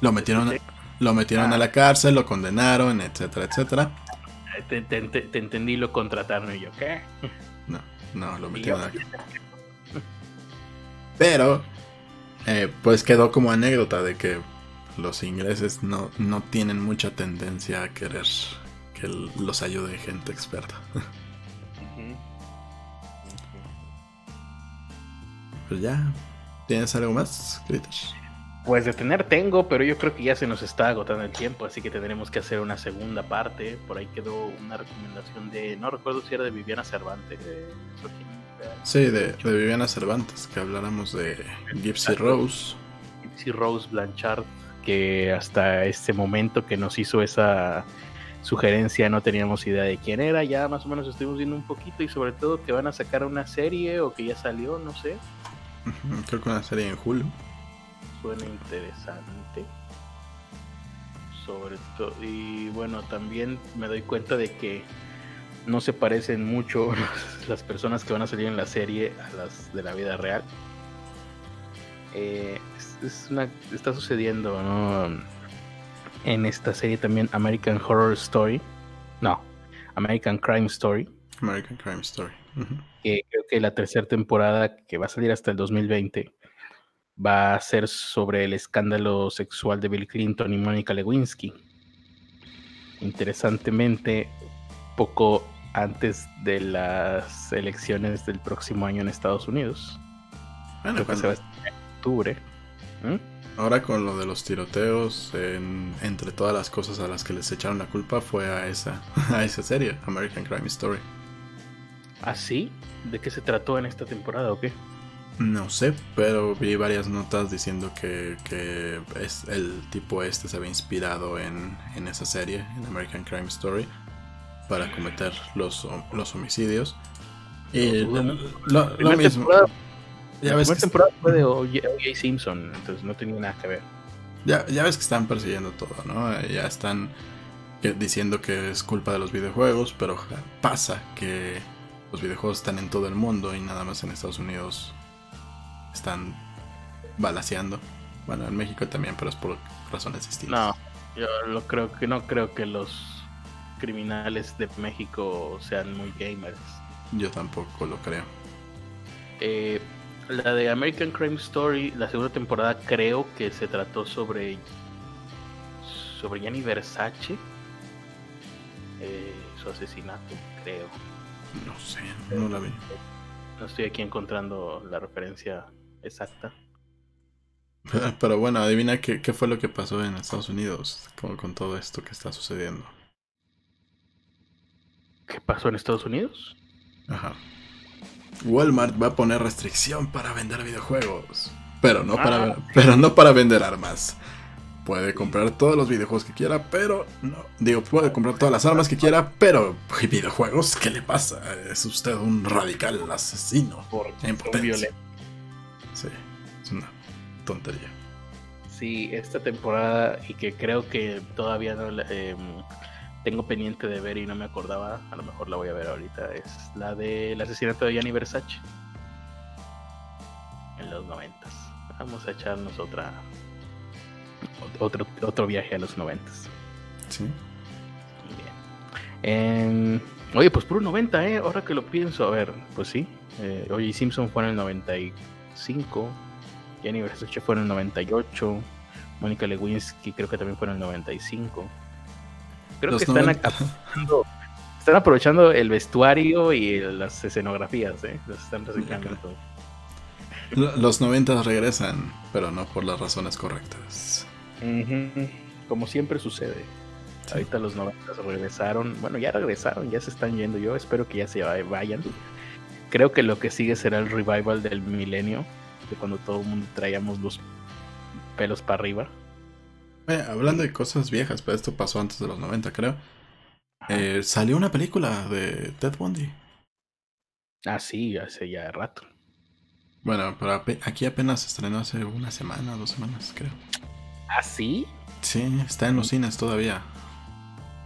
Lo metieron, lo metieron a la cárcel, lo condenaron, etcétera, etcétera. Eh, Te, te- te- te entendí, lo contrataron y yo, ¿qué? No, no, lo metieron a la Pero, eh, pues quedó como anécdota de que los ingleses no, no tienen mucha tendencia a querer que los ayude gente experta. *laughs* Pues ya, ¿tienes algo más, Critters? Pues de tener tengo, pero yo creo que ya se nos está agotando el tiempo, así que tendremos que hacer una segunda parte. Por ahí quedó una recomendación de, no recuerdo si era de Viviana Cervantes. eh, Sí, de, de Viviana Cervantes, que habláramos de Gypsy Rose. Gypsy Rose Blanchard, que hasta este momento que nos hizo esa sugerencia no teníamos idea de quién era, ya más o menos estuvimos viendo un poquito y sobre todo que van a sacar una serie o que ya salió, no sé, Creo que una serie en Hulu. Suena interesante. Sobre todo, y bueno, también me doy cuenta de que no se parecen mucho *laughs* las personas que van a salir en la serie a las de la vida real. Eh, es, es una, está sucediendo, ¿no? En esta serie también American Horror Story. No, American Crime Story. American Crime Story. Que creo que la tercera temporada, que va a salir hasta el 2020, va a ser sobre el escándalo sexual de Bill Clinton y Mónica Lewinsky. Interesantemente, poco antes de las elecciones del próximo año en Estados Unidos. Bueno, Creo que se va a estrenar en octubre. ¿Mm? ahora con lo de los tiroteos, en- entre todas las cosas a las que les echaron la culpa fue a esa, *laughs* a esa serie, American Crime Story. ¿Ah, sí? ¿De qué se trató en esta temporada o qué? No sé, pero vi varias notas diciendo que, que es, el tipo este se había inspirado en, en esa serie, en American Crime Story, para cometer los, los homicidios. Y Lo lo, mismo. temporada- Ya la ves, primera que, temporada fue de O.J. Simpson, entonces no tenía nada que ver. ya, ya ves que están persiguiendo todo, ¿no? Ya están que- diciendo que es culpa de los videojuegos, pero pasa que los videojuegos están en todo el mundo y nada más en Estados Unidos están balaseando. Bueno, en México también, pero es por razones distintas. No, yo lo creo que no creo que los criminales de México sean muy gamers. Yo tampoco lo creo. Eh, la de American Crime Story, la segunda temporada creo que se trató sobre sobre Gianni Versace, eh, su asesinato, creo. No sé, no la vi. No estoy aquí encontrando la referencia exacta. *laughs* Pero bueno, adivina qué, qué fue lo que pasó en Estados Unidos con, con todo esto que está sucediendo. ¿Qué pasó en Estados Unidos? Ajá. Walmart va a poner restricción para vender videojuegos. Pero no, para, Ah. pero no para vender armas. Puede comprar todos los videojuegos que quiera, pero no. Digo, puede comprar todas las armas que quiera, pero videojuegos, ¿qué le pasa? Es usted un radical asesino. Por En potencia. Tontería. Sí, esta temporada y que creo que todavía no la- em, tengo pendiente de ver y no me acordaba, a lo mejor la voy a ver ahorita, es la del asesinato de Gianni Versace en los noventas. Vamos a echarnos otra otro, otro viaje a los noventas. Sí. Bien. Em, oye, pues puro 90, ¿eh? Ahora que lo pienso, a ver, pues sí. Eh, oye, Simpson fue en el 95. Jenny Versace fue en el 98. Mónica Lewinsky creo que también fue en el 95. Creo Los que están 90. aprovechando, están aprovechando el vestuario y las escenografías, ¿eh? Los están reciclando todo. Los 90 regresan, pero no por las razones correctas. Como siempre sucede. Sí. Ahorita los 90 regresaron. Bueno, ya regresaron, ya se están yendo. Yo espero que ya se va- vayan. Creo que lo que sigue será el revival del milenio. De cuando todo el mundo traíamos los pelos para arriba. Eh, hablando de cosas viejas, pero esto pasó antes de los 90, creo. Eh, salió una película de Ted Bundy. Ah, sí, hace ya rato. Bueno, pero aquí apenas se estrenó hace una semana, dos semanas, creo. Ah, sí. Sí, está en los cines todavía.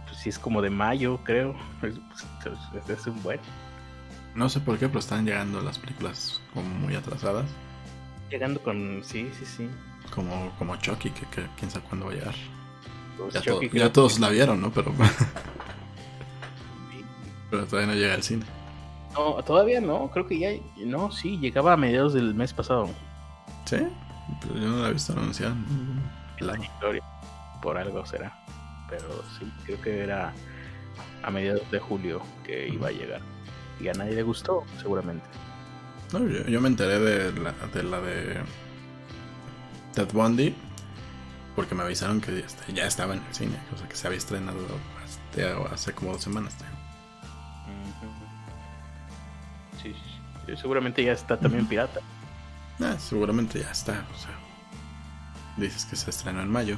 Pues sí, es como de mayo, creo. Es, pues, es- es un buen. No sé por qué, pero están llegando las películas como muy atrasadas. Llegando con. Sí, sí, sí. Como, como Chucky, que, que quién sabe cuándo va a llegar. Pues Ya, Chucky ya todos la vieron, ¿no? Pero, *laughs* pero todavía no llega al cine. No, todavía no. Creo que ya. No, sí, llegaba a mediados del mes pasado. ¿Sí? Pero yo no la he visto anunciar. en ningún lado. historia. Por algo será. Pero sí, creo que era a mediados de julio que iba a llegar. Y a nadie le gustó, seguramente. No, yo, yo me enteré de la, de la de Ted Bundy porque me avisaron que ya, estaba en el cine, o sea que se había estrenado hace, hace como dos semanas. tío. Sí, sí, sí. Seguramente ya está también pirata. Ah, seguramente ya está, o sea. Dices que se estrenó en mayo.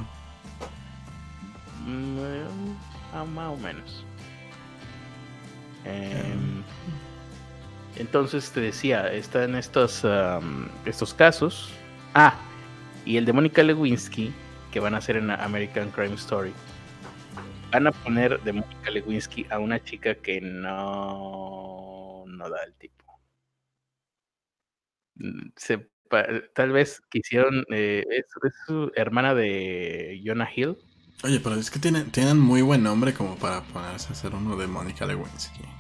Mm, eh, ah, más o menos. Em, entonces te decía, están estos, am, estos casos. Ah, y el de Mónica Lewinsky, que van a hacer en American Crime Story. Van a poner de Mónica Lewinsky a una chica que no, no da el tipo. Se, tal vez quisieron, eh, es, es su hermana de Jonah Hill. Oye, pero es que tienen, tienen muy buen nombre como para ponerse a hacer uno de Mónica Lewinsky.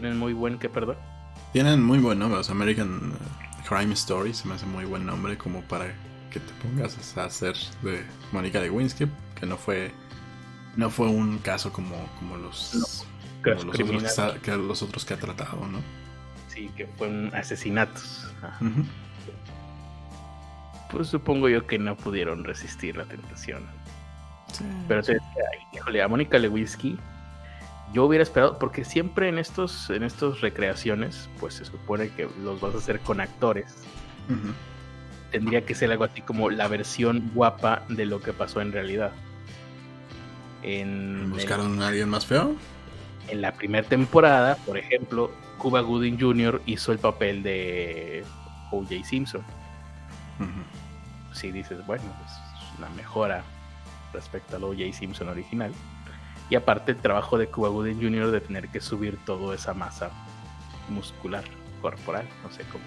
Tienen muy buen que perdón. Tienen muy buen nombre, o sea, American eh, Crime Story se me hace muy buen nombre como para que te pongas a hacer de Mónica Lewinsky, que no fue no fue un caso como, como los como los, otros que, criminal. sa- que los otros que ha tratado, ¿no? Sí, que fueron asesinatos. Pues supongo yo que no pudieron resistir la tentación. Sí. Pero te decía, ay, híjole, a Mónica Lewinsky, yo hubiera esperado, porque siempre en estos, en estos recreaciones, pues se supone que los vas a hacer con actores. Tendría que ser algo así como la versión guapa de lo que pasó en realidad. En, ¿Buscaron a alguien más feo? en la primera temporada, por ejemplo, Cuba Gooding Jr. hizo el papel de O.J. Simpson. Si dices, bueno, es una mejora respecto al O.J. Simpson original. Y aparte el trabajo de Cuba Gooding Jr. de tener que subir toda esa masa muscular, corporal, no sé cómo.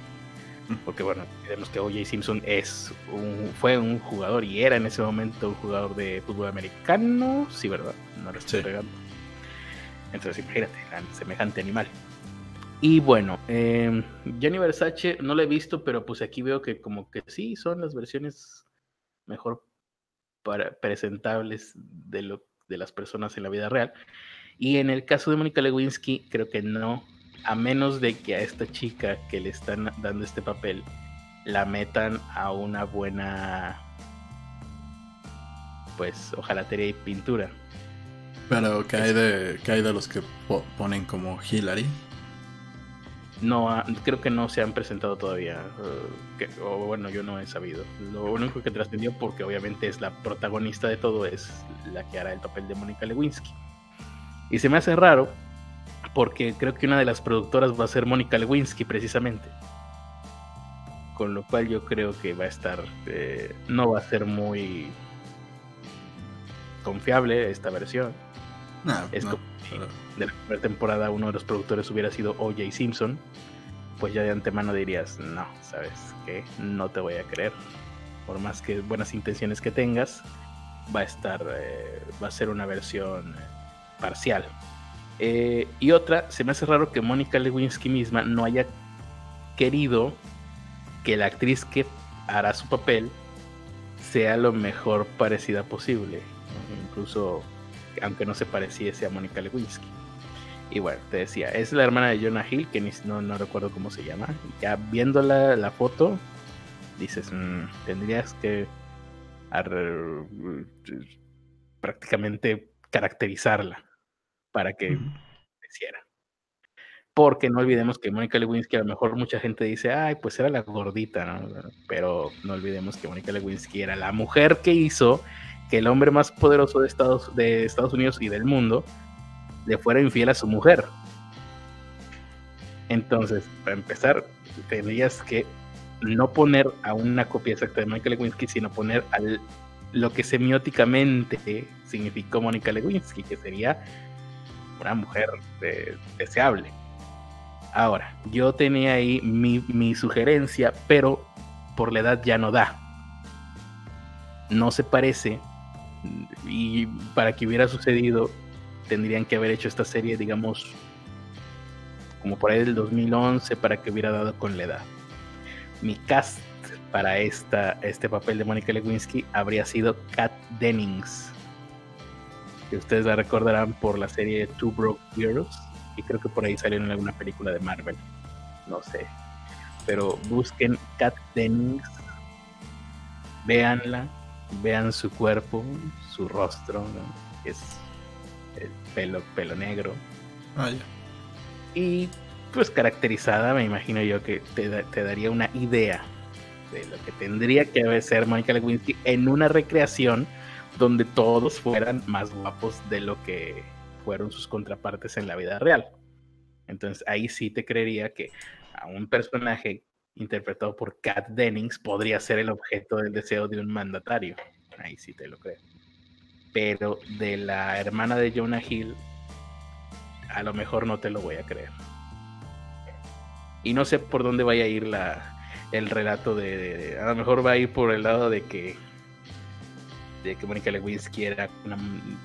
Porque bueno, vemos que O.J. Simpson es un, fue un jugador y era en ese momento un jugador de fútbol americano, sí, ¿verdad? No lo estoy Sí. regando. Entonces imagínate, semejante animal. Y bueno, eh, Jenny Versace no la he visto, pero pues aquí veo que como que sí son las versiones mejor para, presentables de, lo, de las personas en la vida real. Y en el caso de Mónica Lewinsky, creo que no, a menos de que a esta chica que le están dando este papel la metan a una buena, pues, ojalatería y pintura. Pero ¿qué hay de, hay de los que ponen como Hillary? No, creo que no se han presentado todavía. Eh, o bueno, yo no he sabido. Lo único que trascendió, porque obviamente es la protagonista de todo, es la que hará el papel de Mónica Lewinsky. Y se me hace raro, porque creo que una de las productoras va a ser Mónica Lewinsky, precisamente. Con lo cual yo creo que va a estar. Eh, no va a ser muy confiable esta versión. es como de la primera temporada uno de los productores hubiera sido O.J. Simpson, pues ya de antemano dirías, no, sabes que no te voy a creer. Por más que buenas intenciones que tengas, va a estar, eh, va a ser una versión eh, parcial. Eh, y otra, se me hace raro que Mónica Lewinsky misma no haya querido que la actriz que hará su papel sea lo mejor parecida posible. Incluso aunque no se pareciese a Mónica Lewinsky. Y bueno, te decía, es la hermana de Jonah Hill, que no, no recuerdo cómo se llama. Ya viéndola la foto, dices, mm, tendrías que prácticamente caracterizarla para que hiciera. Porque no olvidemos que Mónica Lewinsky, a lo mejor mucha gente dice, ay, pues era la gordita, ¿no? Pero no olvidemos que Mónica Lewinsky era la mujer que hizo que el hombre más poderoso de Estados, de Estados Unidos y del mundo le fuera infiel a su mujer. Entonces, para empezar, tendrías que no poner a una copia exacta de Monica Lewinsky, sino poner al, lo que semióticamente significó Mónica Lewinsky, que sería una mujer deseable. Ahora, yo tenía ahí mi, mi sugerencia, pero por la edad ya no da. No se parece y para que hubiera sucedido, tendrían que haber hecho esta serie, digamos, como por ahí del 2011, para que hubiera dado con la edad. Mi cast para esta, este papel de Mónica Lewinsky habría sido Kat Dennings, que ustedes la recordarán por la serie Two Broke Girls, y creo que por ahí salió en alguna película de Marvel, no sé. Pero busquen Kat Dennings, véanla, vean su cuerpo, su rostro, es el pelo, pelo negro. Ah, y pues caracterizada, me imagino yo que te, daría una idea de lo que tendría que ser Monica Lewinsky en una recreación donde todos fueran más guapos de lo que fueron sus contrapartes en la vida real. Entonces ahí sí te creería que a un personaje interpretado por Kat Dennings, podría ser el objeto del deseo de un mandatario. Ahí sí te lo creo. Pero de la hermana de Jonah Hill, a lo mejor no te lo voy a creer. Y no sé por dónde vaya a ir la, el relato de, A lo mejor va a ir por el lado de que. De que Mónica Lewinsky era una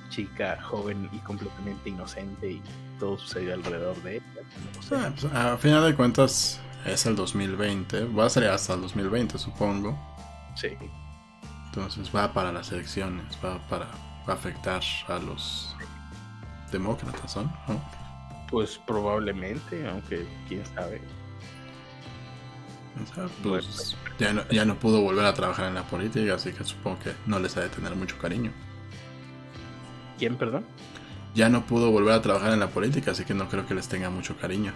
chica joven y completamente inocente y todo sucedió alrededor de ella. Ah, pues, a final de cuentas, es el 2020, va a ser hasta el 2020 supongo. Sí. Entonces va para las elecciones, va para afectar a los demócratas, ¿no? Pues probablemente, aunque quién sabe. Pues, ya, no, ya no pudo volver a trabajar en la política, así que supongo que no les ha de tener mucho cariño. ¿Quién, perdón? Ya no pudo volver a trabajar en la política, así que no creo que les tenga mucho cariño.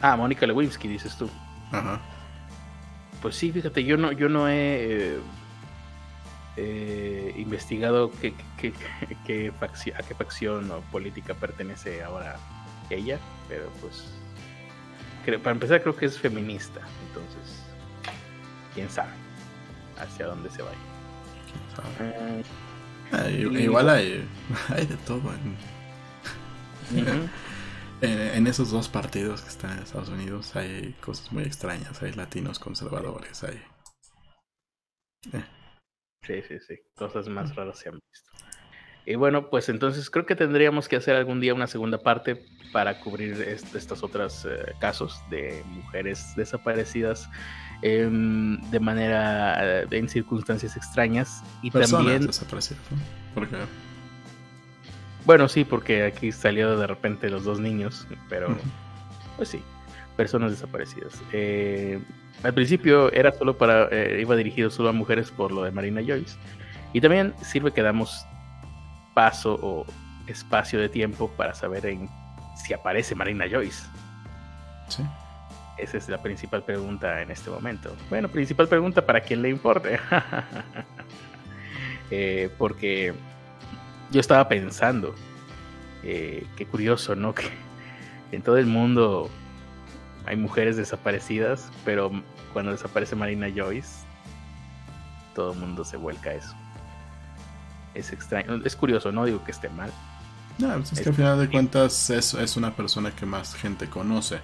Ah, Mónica Lewinsky, dices tú. Ajá. Pues sí, fíjate, yo no, yo no he eh, eh, investigado qué, qué, *laughs* qué, a qué facción o política pertenece ahora ella, pero pues para empezar creo que es feminista, entonces quién sabe hacia dónde se vaya. Ah, igual hay, *laughs* hay de todo en... en, esos dos partidos que están en Estados Unidos hay cosas muy extrañas, hay latinos conservadores, hay... Eh. Sí, sí, sí, cosas más raras se han visto. Y bueno, pues entonces creo que tendríamos que hacer algún día una segunda parte para cubrir estos otros eh, casos de mujeres desaparecidas em, de manera, eh, en circunstancias extrañas y también... desaparecidas, ¿no? Porque bueno, sí, porque aquí salió de repente los dos niños, pero pues sí, personas desaparecidas. Eh, al principio era solo para, eh, iba dirigido solo a mujeres por lo de Marina Joyce. Y también sirve que damos paso o espacio de tiempo para saber en si aparece Marina Joyce. Sí. Esa es la principal pregunta en este momento. Bueno, principal pregunta para quien le importe. *laughs* Eh, porque yo estaba pensando, eh, qué curioso, ¿no? *laughs* Que en todo el mundo hay mujeres desaparecidas, pero cuando desaparece Marina Joyce, todo el mundo se vuelca a eso. Es extraño, es curioso, no digo que esté mal. No, pues es, que al final de cuentas es, es una persona que más gente conoce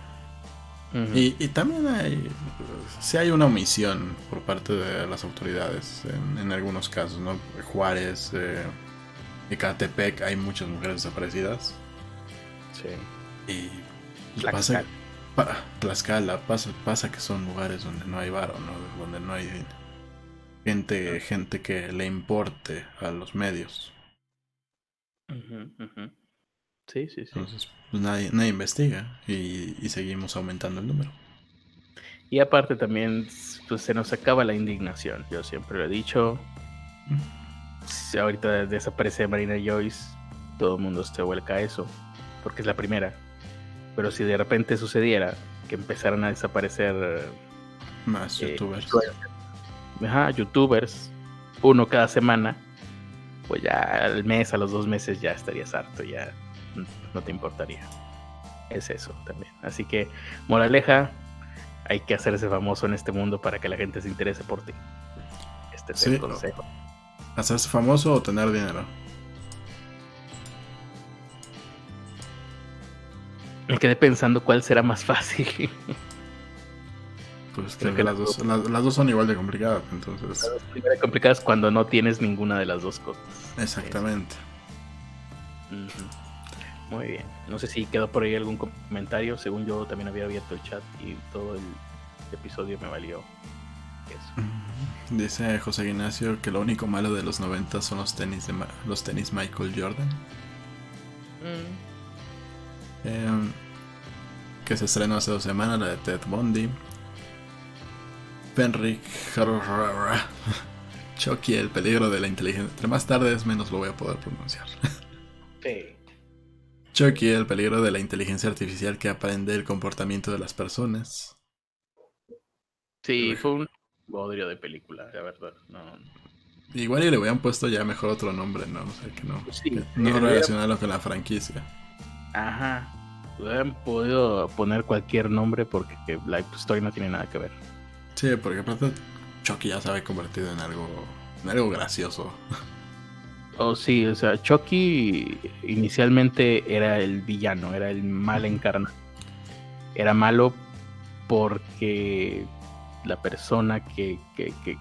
y, también hay, si hay una omisión por parte de las autoridades en, algunos casos, ¿no? Juárez, eh, Ecatepec, hay muchas mujeres desaparecidas. Sí. Y pasa, Tlaxcala, pasa, pasa que son lugares donde no hay varo, ¿no? Donde no hay gente, gente que le importe a los medios. Sí, sí, sí. Entonces, pues nadie, nadie investiga y, seguimos aumentando el número. Y aparte también pues, se nos acaba la indignación, yo siempre lo he dicho. Si ahorita desaparece Marina Joyce, todo el mundo se vuelca a eso, porque es la primera. Pero si de repente sucediera que empezaran a desaparecer más eh, youtubers, ajá, youtubers, uno cada semana, pues ya al mes, a los dos meses ya estarías harto, ya no te importaría. Es eso también. Así que, moraleja, hay que hacerse famoso en este mundo para que la gente se interese por ti. Este es el consejo. ¿Hacerse famoso o tener dinero? Me quedé pensando cuál será más fácil. Pues creo que las dos, las, dos, son igual de complicadas, entonces. Las dos complicadas cuando no tienes ninguna de las dos cosas. Exactamente. Muy bien. No sé si quedó por ahí algún comentario. Según yo también había abierto el chat y todo el episodio me valió eso. Dice José Ignacio que lo único malo de los 90 son los tenis de los tenis Michael Jordan. Mm. Em, que se estrenó hace dos semanas, la de Ted Bundy. Penrick *laughs* Chucky, el peligro de la inteligencia. Entre más tarde menos lo voy a poder pronunciar. *laughs* Sí. Chucky, el peligro de la inteligencia artificial que aprende el comportamiento de las personas. Sí, fue un bodrio de película, la verdad. Igual y le hubieran puesto ya mejor otro nombre, ¿no? O sea, que no, no relacionarlo con la franquicia. Ajá. Hubieran podido poner cualquier nombre porque la historia no tiene nada que ver. Sí, porque aparte Chucky ya se había convertido en algo, en algo gracioso. *laughs* Oh, sí, o sea, Chucky inicialmente era el villano, era el mal encarnado. Era malo porque la persona que,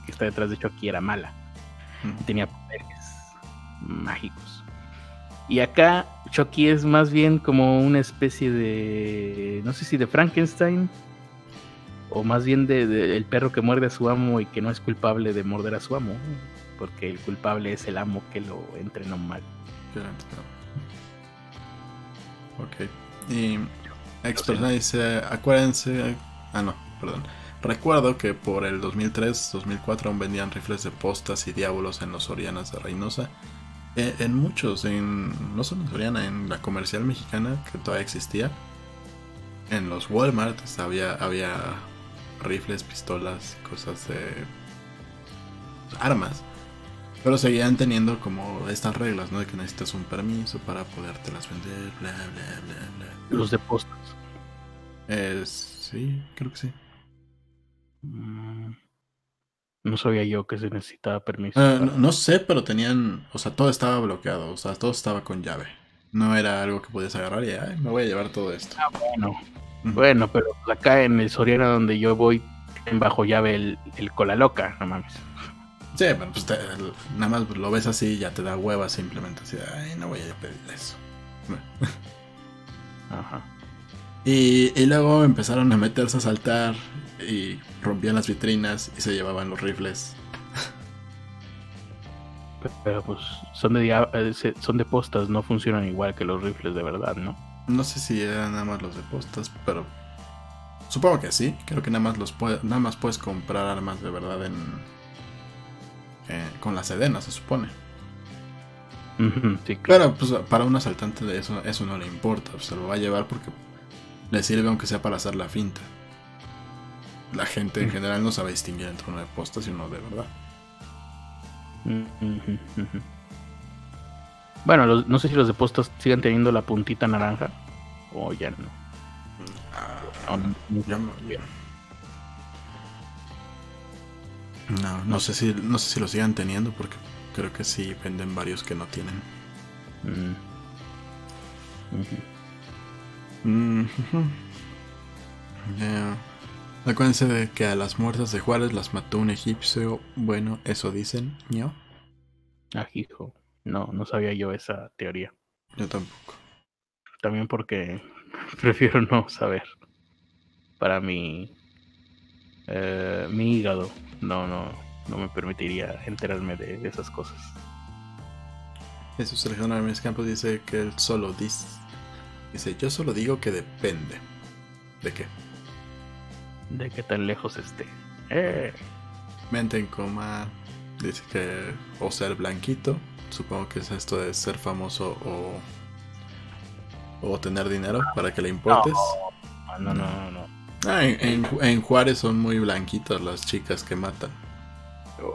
está detrás de Chucky era mala. Tenía poderes mágicos. Y acá Chucky es más bien como una especie de, no sé si de Frankenstein, o más bien de, el perro que muerde a su amo y que no es culpable de morder a su amo porque el culpable es el amo que lo entrenó mal. Ok. Y Experta dice, acuérdense, ah no, perdón. Recuerdo que por el 2003-2004 aún vendían rifles de postas y diablos en los Sorianas de Reynosa. Eh, en, muchos, en, no solo en Soriana, en la comercial mexicana que todavía existía. En los Walmart había, había rifles, pistolas, cosas de armas pero seguían teniendo como estas reglas, ¿no? De que necesitas un permiso para podértelas vender, bla, bla, bla, bla. Los de postas. Eh, sí, creo que sí. Mm, no sabía yo que se necesitaba permiso. Ah, no, sé, pero tenían, o sea, todo estaba bloqueado, o sea, todo estaba con llave. No era algo que podías agarrar y, ay, me voy a llevar todo esto. Ah, bueno. Bueno, pero acá en el Soriana donde yo voy, en bajo llave el, el cola loca, no mames. Sí, bueno, pues nada más lo ves así y ya te da hueva simplemente así, ay, no voy a pedir eso. Ajá. Y, y, luego empezaron a meterse a saltar y rompían las vitrinas y se llevaban los rifles. Pero pues son de, eh, son de postas, no funcionan igual que los rifles de verdad, ¿no? No sé si eran nada más los de postas, pero supongo que sí. Creo que nada más los nada más puedes comprar armas de verdad en, con la Sedena, se supone. Ujú, sí, claro. Pero pues para un asaltante de eso, eso no le importa, se lo va a llevar porque le sirve aunque sea para hacer la finta. La gente en general no sabe distinguir entre uno de postas y uno de verdad. Bueno, los- no sé si los de postas sigan teniendo la puntita naranja o ya no. Ah, no- yo no, no, no sé si no sé si lo sigan teniendo porque creo que sí venden varios que no tienen. Mm. Mm, ujú. Ya. Acuérdense de que a las muertas de Juárez las mató un egipcio. Bueno, eso dicen, ¿no? Ah, hijo. No, no sabía yo esa teoría. Yo tampoco. También porque *laughs* prefiero no saber. Para mi eh, mi hígado no no no me permitiría enterarme de, de esas cosas. Jesús Alejandro Ramírez Campos dice que él solo dice. Dice, yo solo digo que depende. ¿De qué? De qué tan lejos esté. Eh, Mente en coma. Dice que o ser blanquito. Supongo que es esto de ser famoso o. O tener dinero para que le importes. no, no, no, no. Ah, en, en Ju- en Juárez son muy blanquitas las chicas que matan.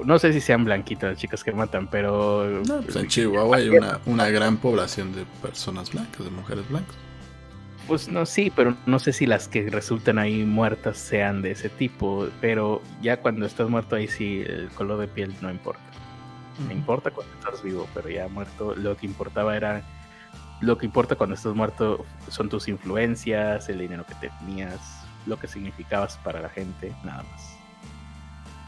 No sé si sean blanquitas las chicas que matan, pero No, pues en Chihuahua hay una, una gran población de personas blancas, de mujeres blancas. Pues no, sí, pero no sé si las que resultan ahí muertas sean de ese tipo. Pero ya cuando estás muerto ahí sí el color de piel no importa. Me importa cuando estás vivo, pero ya muerto lo que importaba era... Lo que importa cuando estás muerto son tus influencias, el dinero que tenías, lo que significabas para la gente, nada más.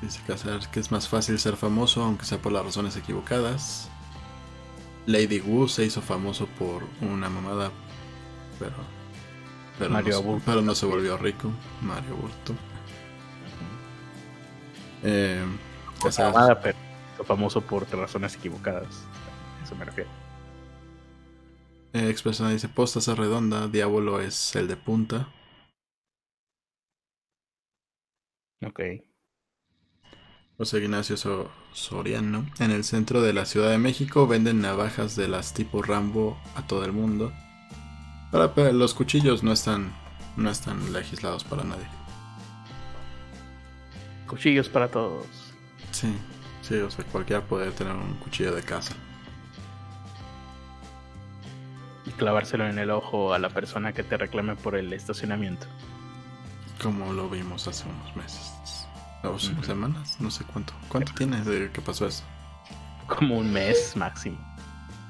Dice Casar que es más fácil ser famoso, aunque sea por las razones equivocadas. Lady Wu se hizo famoso por una mamada, pero. Pero, Mario no, se- Aburto. pero no se volvió rico. Mario Burto. Eh, nada, pero hizo famoso por razones equivocadas. Eso me refiero. eh, Expersona dice: Postas es redonda, Diablo es el de punta. Ok. José Ignacio So- Soriano. En el centro de la Ciudad de México venden navajas de las tipo Rambo a todo el mundo. Ahora, pero los cuchillos no están, no están legislados para nadie. Cuchillos para todos. Sí, sí, o sea, cualquiera puede tener un cuchillo de casa. Y clavárselo en el ojo a la persona que te reclame por el estacionamiento. Como lo vimos hace unos meses. O semanas, no sé cuánto. ¿Cuánto tiene de que pasó eso? Como un mes máximo.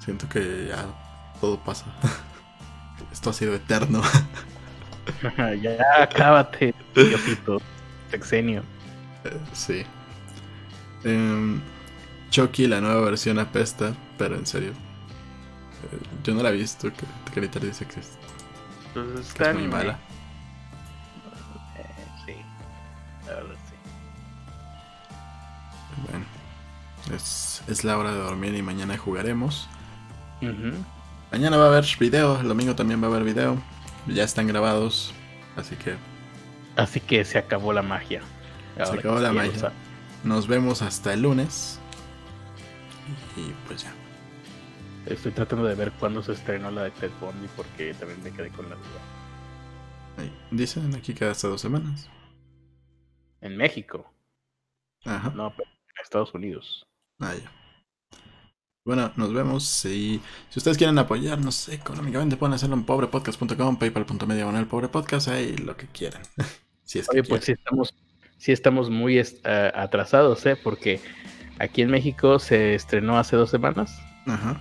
Siento que ya todo pasa. *laughs* Esto ha sido eterno. *laughs* ya, cábate, Diosito. Sexenio. Eh, sí. Em, Chucky, la nueva versión apesta, pero en serio. Eh, yo no la he visto. Que, que Ritter dice que es, Pues que es muy mala. Eh, sí, la verdad sí. Bueno, es, es la hora de dormir y mañana jugaremos. Ujú. Mañana va a haber video, el domingo también va a haber video. Ya están grabados, así que Así que se acabó la magia. Ahora acabó la magia. nos vemos hasta el lunes. Y pues ya. Estoy tratando de ver cuándo se estrenó la de Ted Bundy porque también me quedé con la duda. Dicen aquí que hasta dos semanas. En México, Ajá. no, pero en Estados Unidos. Ah, ya. Bueno, nos vemos. Y si ustedes quieren apoyarnos económicamente, pueden hacerlo en pobrepodcast.com, paypal.me pobrepodcast, ahí lo que quieran. *laughs* si es que Oye, pues sí estamos, sí estamos muy eh, atrasados, ¿eh? Porque aquí en México se estrenó hace dos semanas Ajá.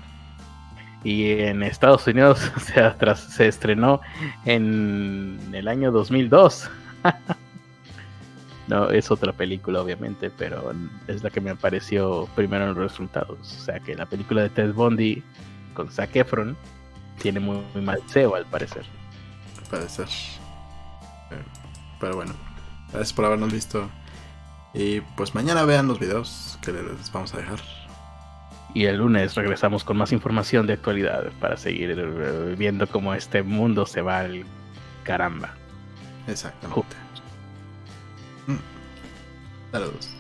y en Estados Unidos *laughs* se, atras- se estrenó en el año 2002. *laughs* no, es otra película, obviamente, pero es la que me apareció primero en los resultados. O sea que la película de Ted Bundy con Zac Efron tiene muy, muy mal SEO, al parecer. Puede ser. Eh, Pero bueno, gracias por habernos visto. Y pues mañana vean los videos que les vamos a dejar. Y el lunes regresamos con más información de actualidad para seguir viendo cómo este mundo se va al caramba. Exactamente. Mm. Saludos.